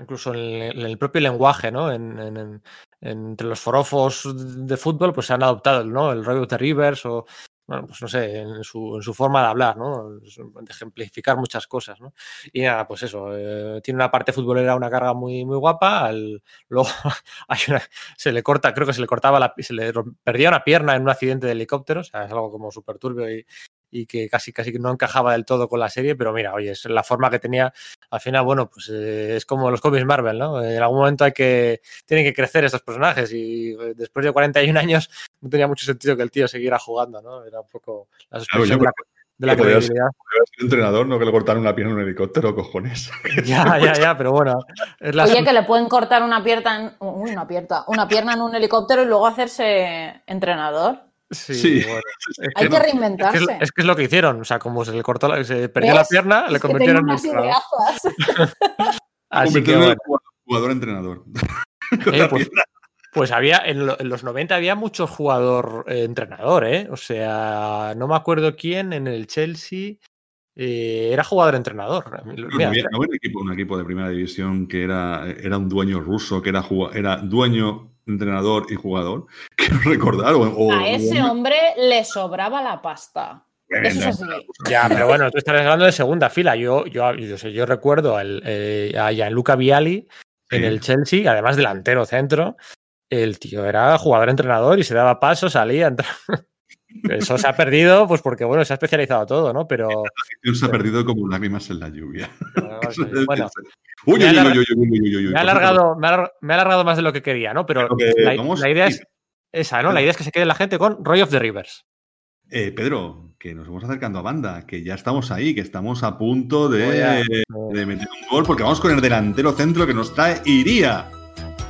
incluso en el, propio lenguaje, ¿no? En, entre los forofos de fútbol, pues se han adoptado, ¿no? El rollo de Rivers o, bueno, pues no sé, en su, en su forma de hablar, ¿no? De ejemplificar muchas cosas, ¿no? Y nada, pues eso, eh, tiene una parte futbolera, una carga muy, muy guapa, al, luego hay una, se le corta, creo que se le cortaba la, se le perdía una pierna en un accidente de helicóptero, o sea, es algo como súper turbio y, y que casi casi no encajaba del todo con la serie, pero mira, oye, es la forma que tenía, al final, bueno, pues eh, es como los cómics Marvel, ¿no? En algún momento hay que, tienen que crecer estos personajes y eh, después de 41 años no tenía mucho sentido que el tío siguiera jugando, ¿no? Era un poco la suspensión de la, credibilidad. Ser entrenador, no que le cortaran una pierna en un helicóptero, cojones. Ya, ya, ya, pero bueno. Oye, que le pueden cortar una pierna, en, una pierna, una pierna en un helicóptero y luego hacerse entrenador. Sí. bueno, es Hay que reinventarse. Es que, es, es que es lo que hicieron. O sea, como se le cortó, la- se perdió ¿Ves? la pierna, le convirtieron en entrenador. ideazas. Así que Convirtiéndolo en bueno. Jugador-entrenador. Eh, pues, pues había, en, lo- en los 90 había mucho jugador eh, entrenador, ¿eh? O sea, no me acuerdo quién en el Chelsea eh, era jugador entrenador. Mira, había, no había un, equipo, un equipo de primera división que era, era un dueño ruso, que era, juga- era dueño, entrenador y jugador. Quiero recordar. O, o- A ese o- hombre le sobraba la pasta. Eso es así. Ya, pero bueno, tú estás hablando de segunda fila. Yo, yo, yo, sé, yo recuerdo el, eh, a Gianluca Vialli en Sí. el Chelsea, además delantero centro. El tío era jugador entrenador y se daba paso, salía, entraba. Eso se ha perdido, pues porque bueno, se ha especializado todo, ¿no? Pero se ha perdido como lágrimas en la lluvia. bueno, Uy, me uy, ha uy, alar- uy, uy, uy, uy, uy, me ha por alargado, más de lo que quería, ¿no? Pero que la, idea es esa, ¿no? La idea es que se quede la gente con Roy of the Rivers. Eh, Pedro, que nos vamos acercando a banda, que ya estamos ahí, que estamos a punto de, a- de meter un gol, porque vamos con el delantero centro que nos trae Iría.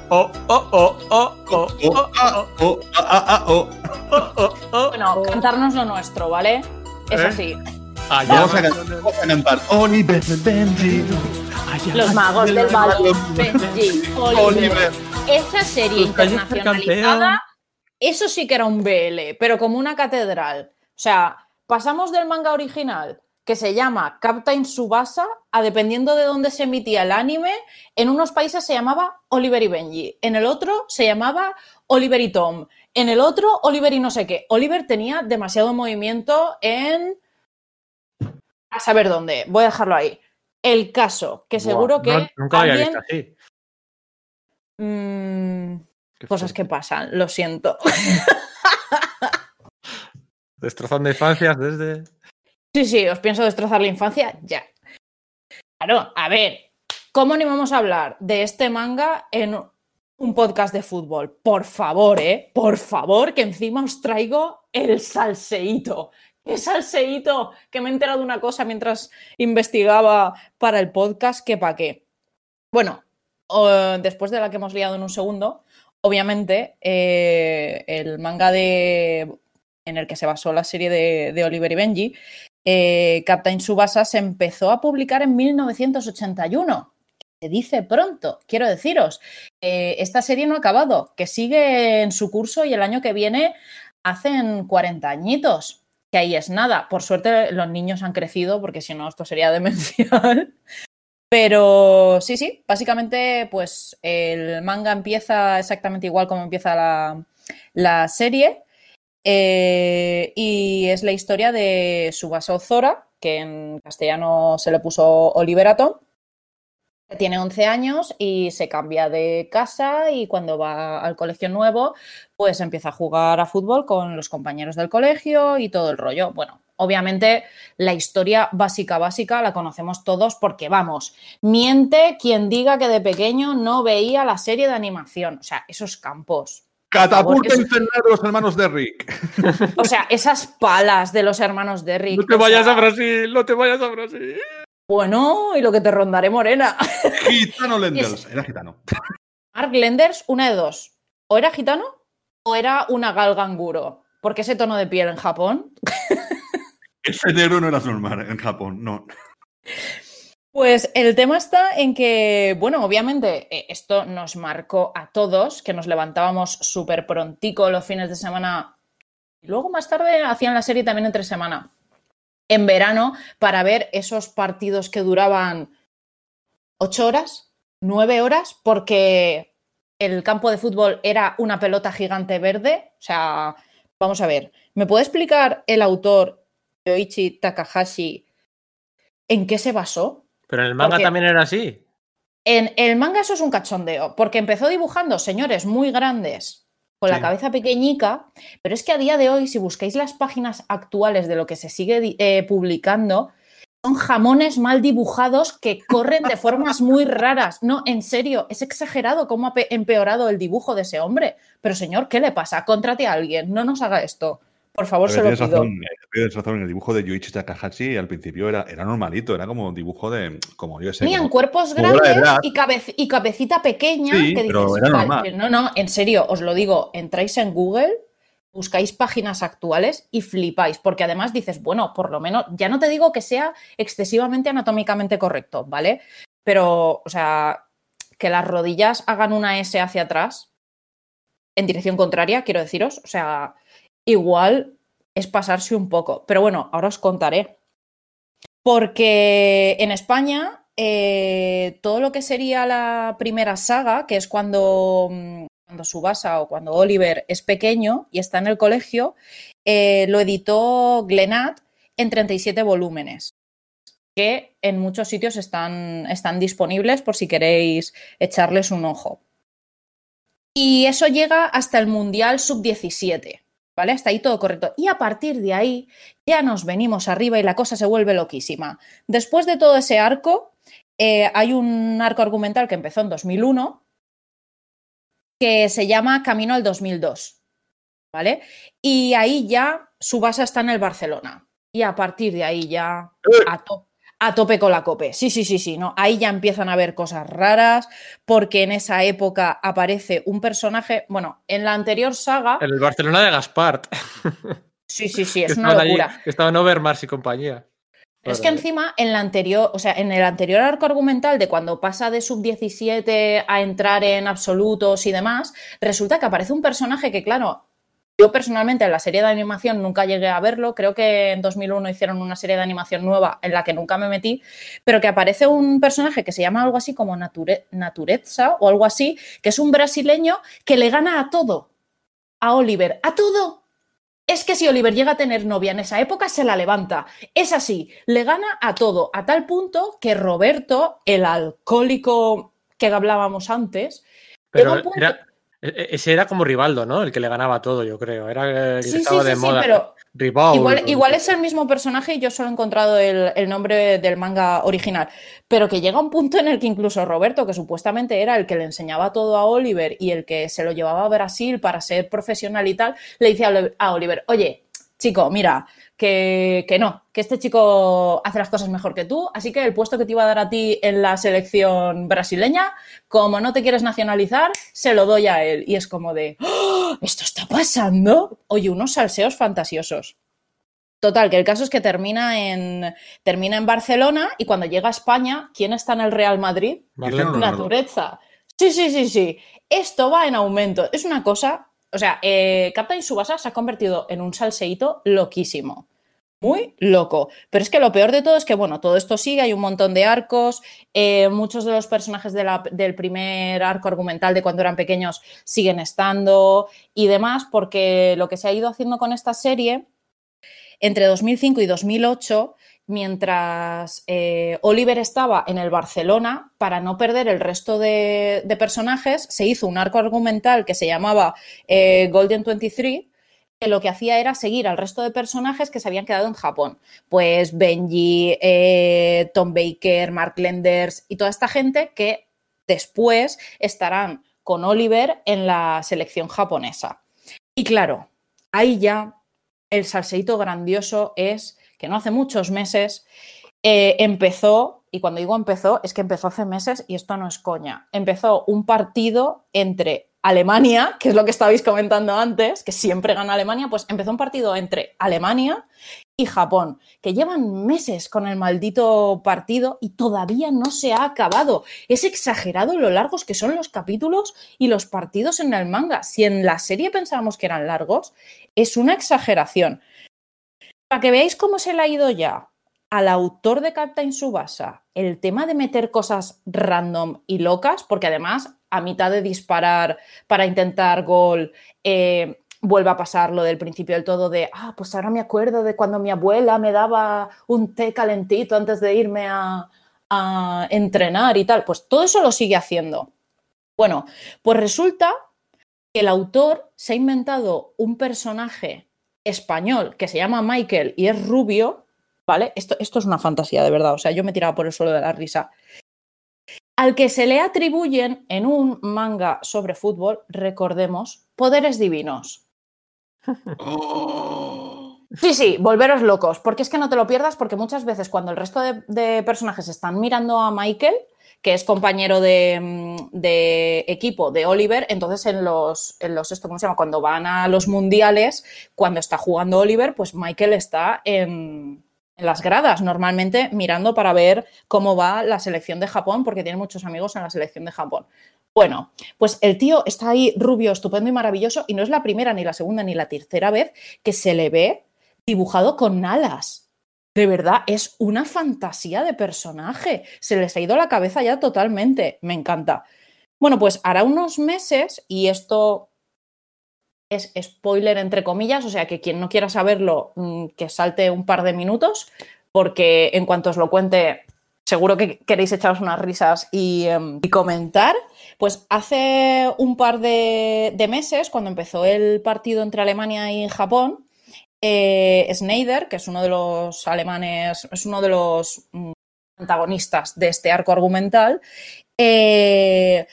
Oh, oh, oh, oh, oh, Oh, oh, ah, oh, oh, ah, ah, ah, oh. oh, oh, oh, Bueno, oh. cantarnos lo nuestro, ¿vale? Es ¿Eh? así. Allá Vamos a, cantar Oliver Benji. Los magos del balón. Benji, Oliver. Esa serie internacionalizada, eso sí que era un BL, pero como una catedral. O sea, pasamos del manga original, que se llama Captain Subasa, a dependiendo de dónde se emitía el anime, en unos países se llamaba Oliver y Benji, en el otro se llamaba Oliver y Tom, en el otro Oliver y no sé qué. Oliver tenía demasiado movimiento en... A saber dónde, voy a dejarlo ahí. El caso, que seguro que no- nunca lo había alguien... visto así. Mm, cosas que fuerte. pasan, lo siento. Destrozando infancias desde. Sí, sí, os pienso destrozar la infancia, ya. Claro, a ver, ¿cómo ni vamos a hablar de este manga en un podcast de fútbol? Por favor, ¿eh? Por favor, que encima os traigo el salseíto. ¿Qué salseíto? Que me he enterado de una cosa mientras investigaba para el podcast, que pa' qué. Bueno, después de la que hemos liado en un segundo, obviamente eh, el manga de en el que se basó la serie de, de Oliver y Benji, eh, Captain Subasa se empezó a publicar en 1981. Se dice pronto, quiero deciros. eh, esta serie no ha acabado, que sigue en su curso y el año que viene hacen 40 añitos. Que ahí es nada. Por suerte los niños han crecido, porque si no, esto sería demencial. Pero sí, sí, básicamente, pues el manga empieza exactamente igual como empieza la, la serie. Eh, y es la historia de Subasa Ozora, que en castellano se le puso Oliverato, tiene 11 años y se cambia de casa y cuando va al colegio nuevo, pues empieza a jugar a fútbol con los compañeros del colegio y todo el rollo. Bueno, obviamente la historia básica, básica la conocemos todos porque vamos, miente quien diga que de pequeño no veía la serie de animación, o sea, esos campos. Catapulta infernal de los hermanos de Rick. O sea, esas palas de los hermanos de Rick. No te vayas sea, a Brasil, no te vayas a Brasil. Bueno, y lo que te rondaré morena. Gitano Lenders. Era gitano. Mark Lenders, una de dos. O era gitano o era una galganguro. Porque ese tono de piel en Japón. Ese negro no era normal en Japón, no. Pues el tema está en que, bueno, obviamente eh, esto nos marcó a todos, que nos levantábamos súper prontico los fines de semana. Y luego más tarde hacían la serie también entre semana. En verano, para ver esos partidos que duraban ocho horas, nueve horas, porque el campo de fútbol era una pelota gigante verde. O sea, vamos a ver, ¿me puede explicar el autor Yoichi Takahashi en qué se basó? Pero en el manga Porque- también era así. En el manga eso es un cachondeo, porque empezó dibujando señores muy grandes con la cabeza pequeñica, pero es que a día de hoy, si buscáis las páginas actuales de lo que se sigue eh, publicando, son jamones mal dibujados que corren de formas muy raras. No, en serio, es exagerado cómo ha pe- empeorado el dibujo de ese hombre. Pero señor, ¿qué le pasa? Contrate a alguien, no nos haga esto. Por favor, se lo pido. razón, eh, tienes razón, en el dibujo de Yoichi Takahashi al principio era, era normalito, era como un dibujo de, como yo sé, Tenían como- cuerpos como grandes y, cabec- y cabecita pequeña Sí, que pero dices, era "Vale, normal". no, no, en serio, os lo digo, entráis en Google, buscáis páginas actuales y flipáis, porque además dices, bueno, por lo menos, ya no te digo que sea excesivamente anatómicamente correcto, ¿vale? Pero, o sea, que las rodillas hagan una S hacia atrás, en dirección contraria, quiero deciros, o sea, igual es pasarse un poco. Pero bueno, ahora os contaré. Porque en España, eh, todo lo que sería la primera saga, que es cuando, mm, cuando Subasa o cuando Oliver es pequeño y está en el colegio, eh, lo editó Glenat en 37 volúmenes que en muchos sitios están, están disponibles por si queréis echarles un ojo. Y eso llega hasta el Mundial Sub-17, ¿vale? Hasta ahí todo correcto. Y a partir de ahí ya nos venimos arriba y la cosa se vuelve loquísima. Después de todo ese arco, eh, hay un arco argumental que empezó en 2001 que se llama Camino al 2002, ¿vale? Y ahí ya su base está en el Barcelona. Y a partir de ahí ya a tope a tope con la cope. Sí, sí, sí, sí, ¿no? Ahí ya empiezan a haber cosas raras, porque en esa época aparece un personaje, bueno, en la anterior saga... El Barcelona de Gaspart. Sí, sí, sí, es una locura. Estaban Overmars y compañía. es que encima, en la anterior, o sea, en el anterior arco argumental de cuando pasa de sub-17 a entrar en absolutos y demás, resulta que aparece un personaje que, claro, yo personalmente en la serie de animación nunca llegué a verlo, creo que en 2001 hicieron una serie de animación nueva en la que nunca me metí, pero que aparece un personaje que se llama algo así como Nature, Natureza o algo así, que es un brasileño que le gana a todo, a Oliver, a todo. Es que si Oliver llega a tener novia en esa época, se la levanta. Es así, le gana a todo, a tal punto que Roberto, el alcohólico que hablábamos antes, pero e, e, ese era como Rivaldo, ¿no? El que le ganaba todo, yo creo. Era el que estaba de moda. pero igual, es el mismo personaje y yo solo he encontrado el, nombre del manga original. Pero que llega un punto en el que incluso Roberto, que supuestamente era el que le enseñaba todo a Oliver y el que se lo llevaba a Brasil para ser profesional y tal, le dice a Oliver, oye, chico, mira, que, no, que este chico hace las cosas mejor que tú, así que el puesto que te iba a dar a ti en la selección brasileña, como no te quieres nacionalizar, se lo doy a él. Y es como de, ¡Oh! ¿esto está pasando? Oye, unos salseos fantasiosos. Total, que el caso es que termina en, termina en Barcelona y cuando llega a España, ¿quién está en el Real Madrid? Natureza. Sí, sí, sí, sí. Esto va en aumento. Es una cosa o sea, eh, Captain Subasa se ha convertido en un salseíto loquísimo. Muy loco. Pero es que lo peor de todo es que, bueno, todo esto sigue, hay un montón de arcos, eh, muchos de los personajes del primer arco argumental de cuando eran pequeños siguen estando y demás, porque lo que se ha ido haciendo con esta serie, entre 2005 y 2008, mientras eh, Oliver estaba en el Barcelona, para no perder el resto de, personajes, se hizo un arco argumental que se llamaba eh, Golden 23, que lo que hacía era seguir al resto de personajes que se habían quedado en Japón. Pues Benji, eh, Tom Baker, Mark Lenders y toda esta gente que después estarán con Oliver en la selección japonesa. Y claro, ahí ya el salseito grandioso es que no hace muchos meses eh, empezó, y cuando digo empezó, es que empezó hace meses y esto no es coña, empezó un partido entre Alemania, que es lo que estabais comentando antes, que siempre gana Alemania, pues empezó un partido entre Alemania y Japón, que llevan meses con el maldito partido y todavía no se ha acabado. Es exagerado lo largos que son los capítulos y los partidos en el manga. Si en la serie pensábamos que eran largos, es una exageración. Para que veáis cómo se le ha ido ya al autor de Captain Subasa el tema de meter cosas random y locas, porque además a mitad de disparar para intentar gol, eh, vuelve a pasar lo del principio del todo de, ah, pues ahora me acuerdo de cuando mi abuela me daba un té calentito antes de irme a, a entrenar y tal. Pues todo eso lo sigue haciendo. Bueno, pues resulta que el autor se ha inventado un personaje español que se llama Michael y es rubio, ¿vale? Esto, esto es una fantasía de verdad, o sea, yo me tiraba por el suelo de la risa. Al que se le atribuyen en un manga sobre fútbol, recordemos, poderes divinos. Sí, sí, volveros locos, porque es que no te lo pierdas, porque muchas veces cuando el resto de, personajes están mirando a Michael, que es compañero de, equipo de Oliver, entonces en los, en los, esto, ¿cómo se llama? Cuando van a los mundiales, cuando está jugando Oliver, pues Michael está en las gradas, normalmente mirando para ver cómo va la selección de Japón, porque tiene muchos amigos en la selección de Japón. Bueno, pues el tío está ahí rubio, estupendo y maravilloso, y no es la primera, ni la segunda, ni la tercera vez que se le ve dibujado con alas. De verdad, es una fantasía de personaje. Se les ha ido la cabeza ya totalmente. Me encanta. Bueno, pues hará unos meses, y esto es spoiler entre comillas, o sea que quien no quiera saberlo, mm, que salte un par de minutos, porque en cuanto os lo cuente, seguro que queréis echaros unas risas y, em, comentar. Pues hace un par de, meses, cuando empezó el partido entre Alemania y Japón, eh, Schneider, que es uno de los alemanes, es uno de los mm, antagonistas de este arco argumental, eh,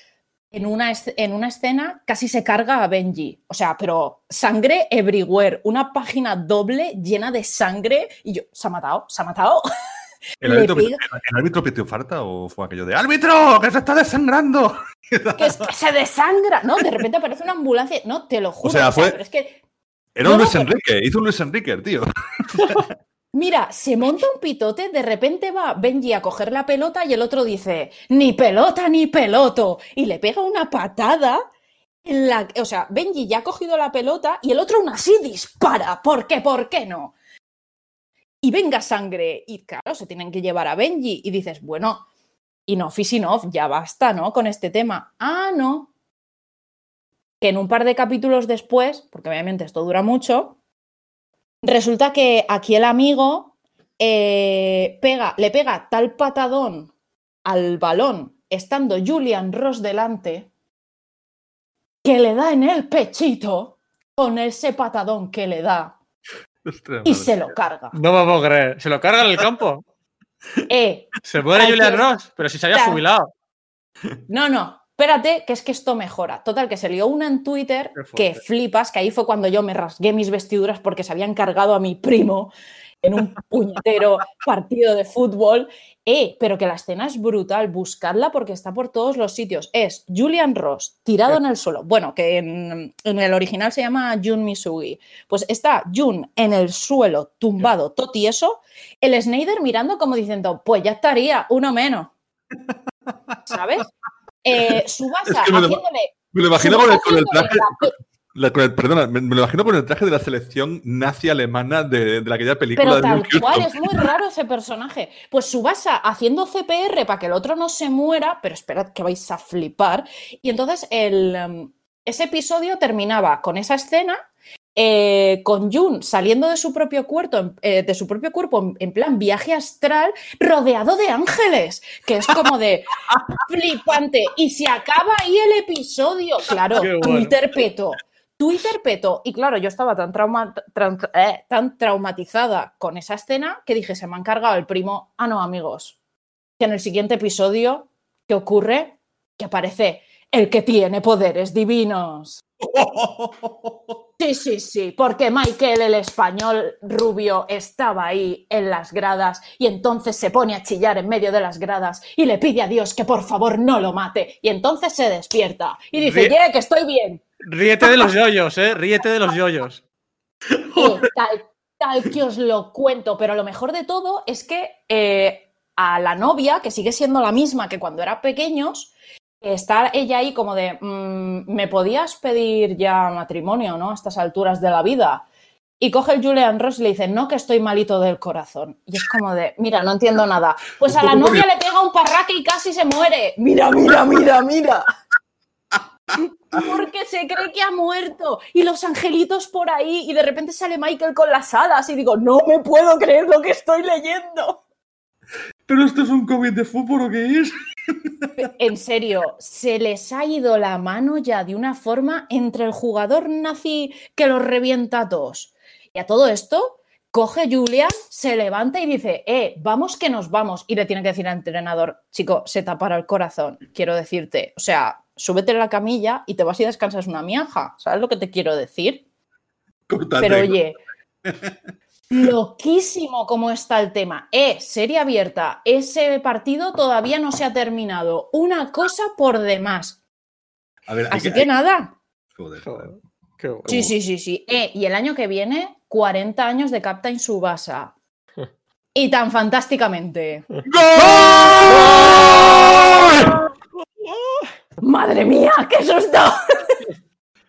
en una, en una escena casi se carga a Benji. O sea, pero sangre everywhere. Una página doble llena de sangre. Y yo, se ha matado, se ha matado. ¿El árbitro, ¿El árbitro pidió falta o fue aquello de ¡Árbitro! ¡Que se está desangrando! que es que se desangra. No, de repente aparece una ambulancia. No, te lo juro. O sea, fue. es que... Era un Luis Enrique, hizo un Luis Enrique, tío. Mira, se monta un pitote, de repente va Benji a coger la pelota y el otro dice, ni pelota ni peloto, y le pega una patada en la... O sea, Benji ya ha cogido la pelota y el otro aún así dispara. ¿Por qué? ¿Por qué no? Y venga sangre. Y claro, se tienen que llevar a Benji. Y dices, bueno, enough is enough, ya basta, ¿no? Con este tema. Ah, no. Que en un par de capítulos después, porque obviamente esto dura mucho, Resulta que aquí el amigo eh, pega, le pega tal patadón al balón, estando Julian Ross delante, que le da en el pechito con ese patadón que le da y se lo carga. No vamos a creer. ¿Se lo carga en el campo? Eh, se muere Julian Ross, pero si se había jubilado. No, no. Espérate, que es que esto mejora. Total, que se lió una en Twitter que flipas, que ahí fue cuando yo me rasgué mis vestiduras porque se habían cargado a mi primo en un puñetero partido de fútbol. Eh, pero que la escena es brutal, buscadla porque está por todos los sitios. Es Julian Ross tirado en el suelo. Bueno, que en, el original se llama Jun Misugi. Pues está Jun en el suelo, tumbado, totieso. El Snyder mirando como diciendo, pues ya estaría, uno menos. ¿Sabes? Eh, Subasa me haciéndole. Me lo imagino con el, traje. perdona, me, lo imagino con el traje de la selección nazi alemana de, de aquella película. Pero tal cual, es muy raro ese personaje. Pues Subasa haciendo CPR para que el otro no se muera, pero esperad que vais a flipar. Y entonces el, em, ese episodio terminaba con esa escena eh, con Jun saliendo de su propio cuerpo, eh, de su propio cuerpo en, plan viaje astral, rodeado de ángeles, que es como de flipante. Y se acaba ahí el episodio. Claro, Twitter peto. Twitter peto. Y claro, yo estaba tan, eh, tan traumatizada con esa escena que dije, se me ha encargado el primo. Ah, no, amigos. Que en el siguiente episodio, ¿qué ocurre? Que aparece el que tiene poderes divinos. Sí, sí, sí, porque Michael, el español rubio, estaba ahí en las gradas y entonces se pone a chillar en medio de las gradas y le pide a Dios que por favor no lo mate y entonces se despierta y dice, yeah, que estoy bien. Ríete de los yoyos, ¿eh? Ríete de los yoyos. tal, tal que os lo cuento, pero lo mejor de todo es que eh, a la novia, que sigue siendo la misma que cuando era pequeños, está ella ahí como de, mm, ¿me podías pedir ya matrimonio, ¿no? A estas alturas de la vida. Y coge el Julian Ross y le dice, no, que estoy malito del corazón. Y es como de, mira, no entiendo nada. Pues a la novia le pega un parraque y casi se muere. Mira, mira, mira, mira. Porque se cree que ha muerto. Y los angelitos por ahí. Y de repente sale Michael con las alas. Y digo, no me puedo creer lo que estoy leyendo. ¿Pero esto es un cómic de fútbol o qué es? En serio, se les ha ido la mano ya de una forma entre el jugador nazi que los revienta a todos. Y a todo esto, coge Julian, se levanta y dice, eh, vamos que nos vamos. Y le tiene que decir al entrenador, chico, se tapará el corazón, quiero decirte. O sea, súbete en la camilla y te vas y descansas una miaja. ¿Sabes lo que te quiero decir? Pero oye, loquísimo cómo está el tema. Eh, serie abierta. Ese partido todavía no se ha terminado. Una cosa por demás. Así que, nada. Joder, Sí, sí, sí, sí. Eh, y el año que viene, 40 años de Captain Subasa. y tan fantásticamente. ¡Gol! ¡Madre mía! ¡Qué susto!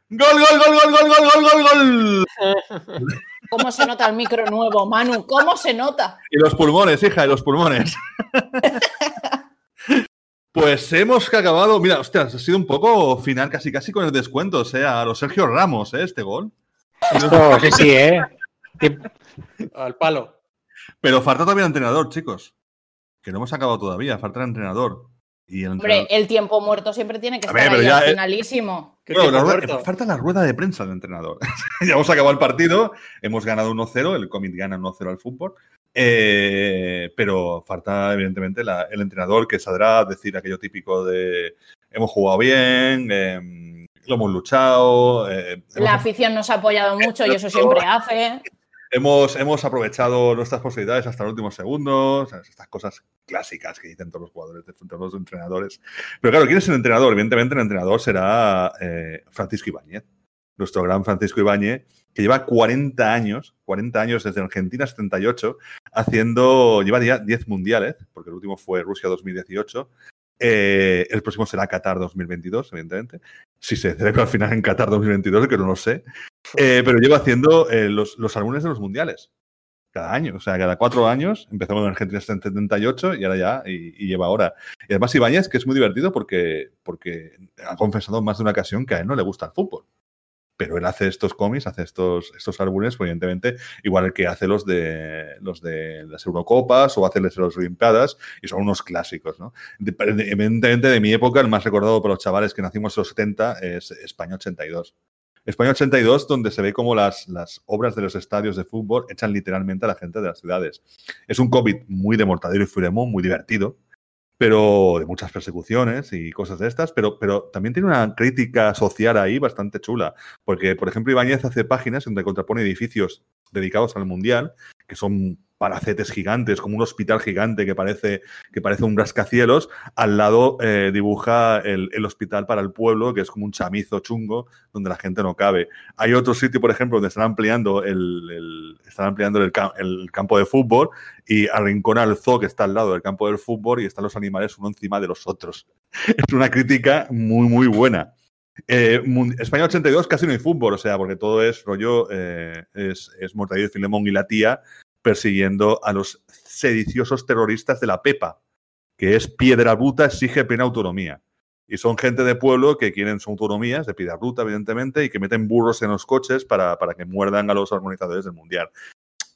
¡Gol, gol, gol, gol, gol, gol, gol, gol! ¿Cómo se nota el micro nuevo, Manu? ¿Cómo se nota? Y los pulmones, hija, y los pulmones. Pues hemos acabado. Mira, hostias, ha sido un poco final casi casi con el descuento, o sea, a los Sergio Ramos, ¿eh? Este gol. sí, sí, ¿eh? Al palo. Pero falta todavía el entrenador, chicos. Que no hemos acabado todavía, falta el entrenador. Y el Hombre, el tiempo muerto siempre tiene que estar ahí, al finalísimo. falta la rueda de prensa del entrenador. ya hemos acabado el partido, hemos ganado 1-0, el Comit gana 1-0 al fútbol. Eh, pero falta, evidentemente, el entrenador que saldrá a decir aquello típico de hemos jugado bien, em, lo hemos luchado. Eh, la afición nos ha apoyado mucho y eso siempre hace. Hemos, hemos aprovechado nuestras posibilidades hasta los últimos segundos, estas cosas clásicas que dicen todos los jugadores, todos los entrenadores. Pero claro, ¿quién es el entrenador? Evidentemente el entrenador será eh, Francisco Ibáñez, nuestro gran Francisco Ibáñez, que lleva 40 años, 40 años desde Argentina 78, haciendo, lleva 10 mundiales, porque el último fue Rusia 2018. Eh, el próximo será Qatar 2022, evidentemente. Si se celebra al final en Qatar 2022, que no lo sé. Eh, pero lleva haciendo eh, los, los álbumes de los mundiales. Cada año, o sea, cada cuatro años. Empezamos en Argentina en 78 y ahora ya, y, lleva ahora. Y además Ibáñez, que es muy divertido porque, porque ha confesado más de una ocasión que a él no le gusta el fútbol pero él hace estos cómics, hace estos, estos álbumes, pues, evidentemente, igual que hace los de los de las Eurocopas o hace las Olimpiadas, y son unos clásicos, ¿no? evidentemente, de mi época, el más recordado por los chavales que nacimos en los 70 es España 82. España 82, donde se ve como las, las obras de los estadios de fútbol echan literalmente a la gente de las ciudades. Es un cómic muy de Mortadelo y Filemón, muy divertido, pero de muchas persecuciones y cosas de estas, pero, pero también tiene una crítica social ahí bastante chula, porque, por ejemplo, Ibáñez hace páginas donde contrapone edificios dedicados al Mundial, que son palacetes gigantes, como un hospital gigante que parece, que parece un rascacielos. Al lado eh, dibuja el, hospital para el pueblo, que es como un chamizo chungo, donde la gente no cabe. Hay otro sitio, por ejemplo, donde están ampliando el, están ampliando el, campo de fútbol y arrincona el zoo que está al lado del campo del fútbol y están los animales uno encima de los otros. Es una crítica muy, muy buena. Eh, España 82 casi no hay fútbol, o sea, porque todo es rollo, eh, es, es y Filemón y la tía persiguiendo a los sediciosos terroristas de la PEPA, que es Piedra Bruta exige plena autonomía. Y son gente de pueblo que quieren su autonomía, de Piedra Bruta, evidentemente, y que meten burros en los coches para, para que muerdan a los organizadores del Mundial.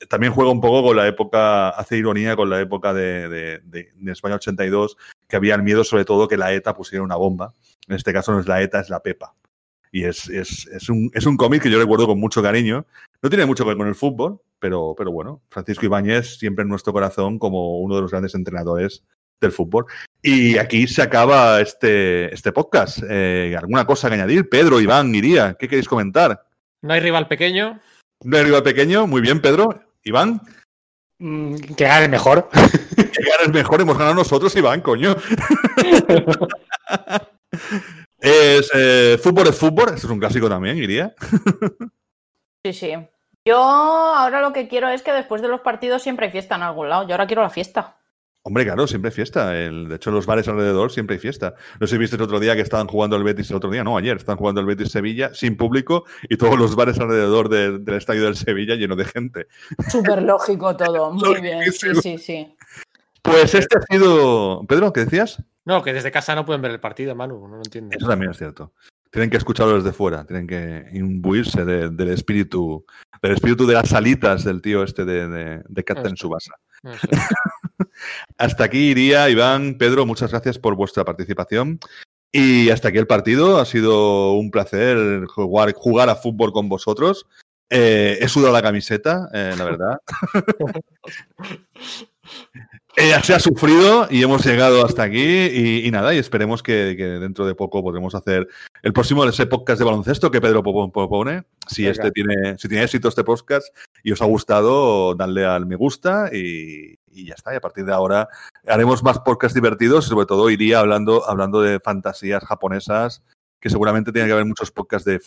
También juega un poco con la época, hace ironía con la época de, de, España 82, que había el miedo sobre todo que la ETA pusiera una bomba. En este caso no es la ETA, es la PEPA. Y es, es, es un, es un cómic que yo recuerdo con mucho cariño. No tiene mucho que ver con el fútbol, pero, pero bueno, Francisco Ibáñez siempre en nuestro corazón como uno de los grandes entrenadores del fútbol. Y aquí se acaba este, este podcast. Eh, ¿Alguna cosa que añadir? Pedro, Iván, Iría, ¿qué queréis comentar? No hay rival pequeño. No hay rival pequeño, muy bien, Pedro. Iván. Mm, que gane mejor. Que gane mejor, hemos ganado nosotros, Iván, coño. es, eh, fútbol es fútbol, eso es un clásico también, iría. sí, sí. Yo ahora lo que quiero es que después de los partidos siempre hay fiesta en algún lado. Yo ahora quiero la fiesta. Hombre, claro, siempre hay fiesta. de hecho, en los bares alrededor siempre hay fiesta. No sé si viste el otro día que estaban jugando el Betis, el otro día, no, ayer, estaban jugando el Betis Sevilla sin público y todos los bares alrededor del estadio del Sevilla lleno de gente. Súper lógico todo, muy bien. Sí, sí, sí. Pues este ha sido. Pedro, ¿qué decías? No, que desde casa no pueden ver el partido, Manu, no lo entiendo. Eso también es cierto. Tienen que escucharlo desde fuera, tienen que imbuirse del espíritu, del espíritu de las salitas del tío este de, de, de Captain Subasa. hasta aquí iría, Iván, Pedro, muchas gracias por vuestra participación. Y hasta aquí el partido. Ha sido un placer jugar, jugar a fútbol con vosotros. Eh, he sudado la camiseta, eh, la verdad. Eh, se ha sufrido y hemos llegado hasta aquí y, nada, y esperemos que, dentro de poco podremos hacer el próximo de ese podcast de baloncesto que Pedro propone. Si este tiene, si tiene éxito este podcast y os ha gustado, dadle al me gusta y, ya está. Y a partir de ahora haremos más podcasts divertidos y sobre todo iría hablando, hablando de fantasías japonesas, que seguramente tiene que haber muchos podcasts de,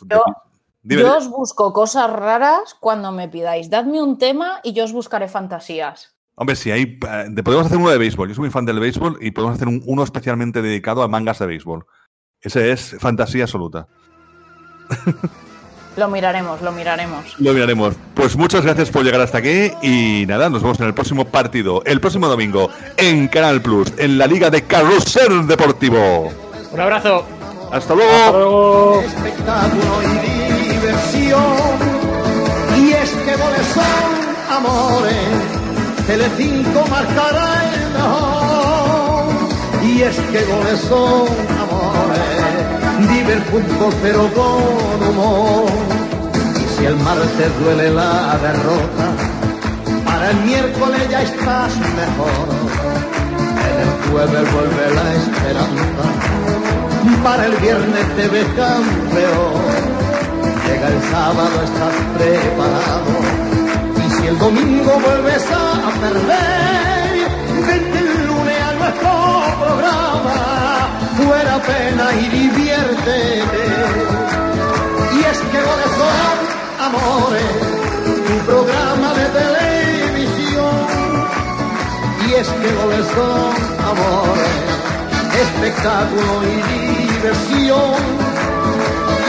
yo os busco cosas raras cuando me pidáis. Dadme un tema y yo os buscaré fantasías. Hombre, si hay. Eh, podemos hacer uno de béisbol. Yo soy muy fan del béisbol y podemos hacer uno especialmente dedicado a mangas de béisbol. Ese es fantasía absoluta. Lo miraremos, lo miraremos. Lo miraremos. Pues muchas gracias por llegar hasta aquí y nada, nos vemos en el próximo partido, el próximo domingo, en Canal Plus, en la Liga de Carrusel Deportivo. Un abrazo. Hasta luego. Hasta luego. Y es que goles son amores, Telecinco marcará el mejor. Y es que goles son amores, vive el fútbol pero con humor. Y si el martes duele la derrota, para el miércoles ya estás mejor. En el jueves vuelve la esperanza, para el viernes te ves campeón Llega el sábado, estás preparado. Si el domingo vuelves a perder, vente el lunes a nuestro programa. Fuera pena y diviértete. Y es que son amores, un programa de televisión. Y es que son amores, espectáculo y diversión.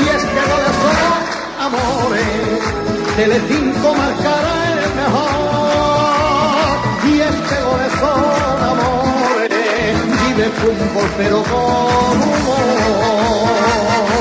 Y es que son amores, Telecinco marcará el mejor. Y es que goles son amores, vive fútbol pero con humor.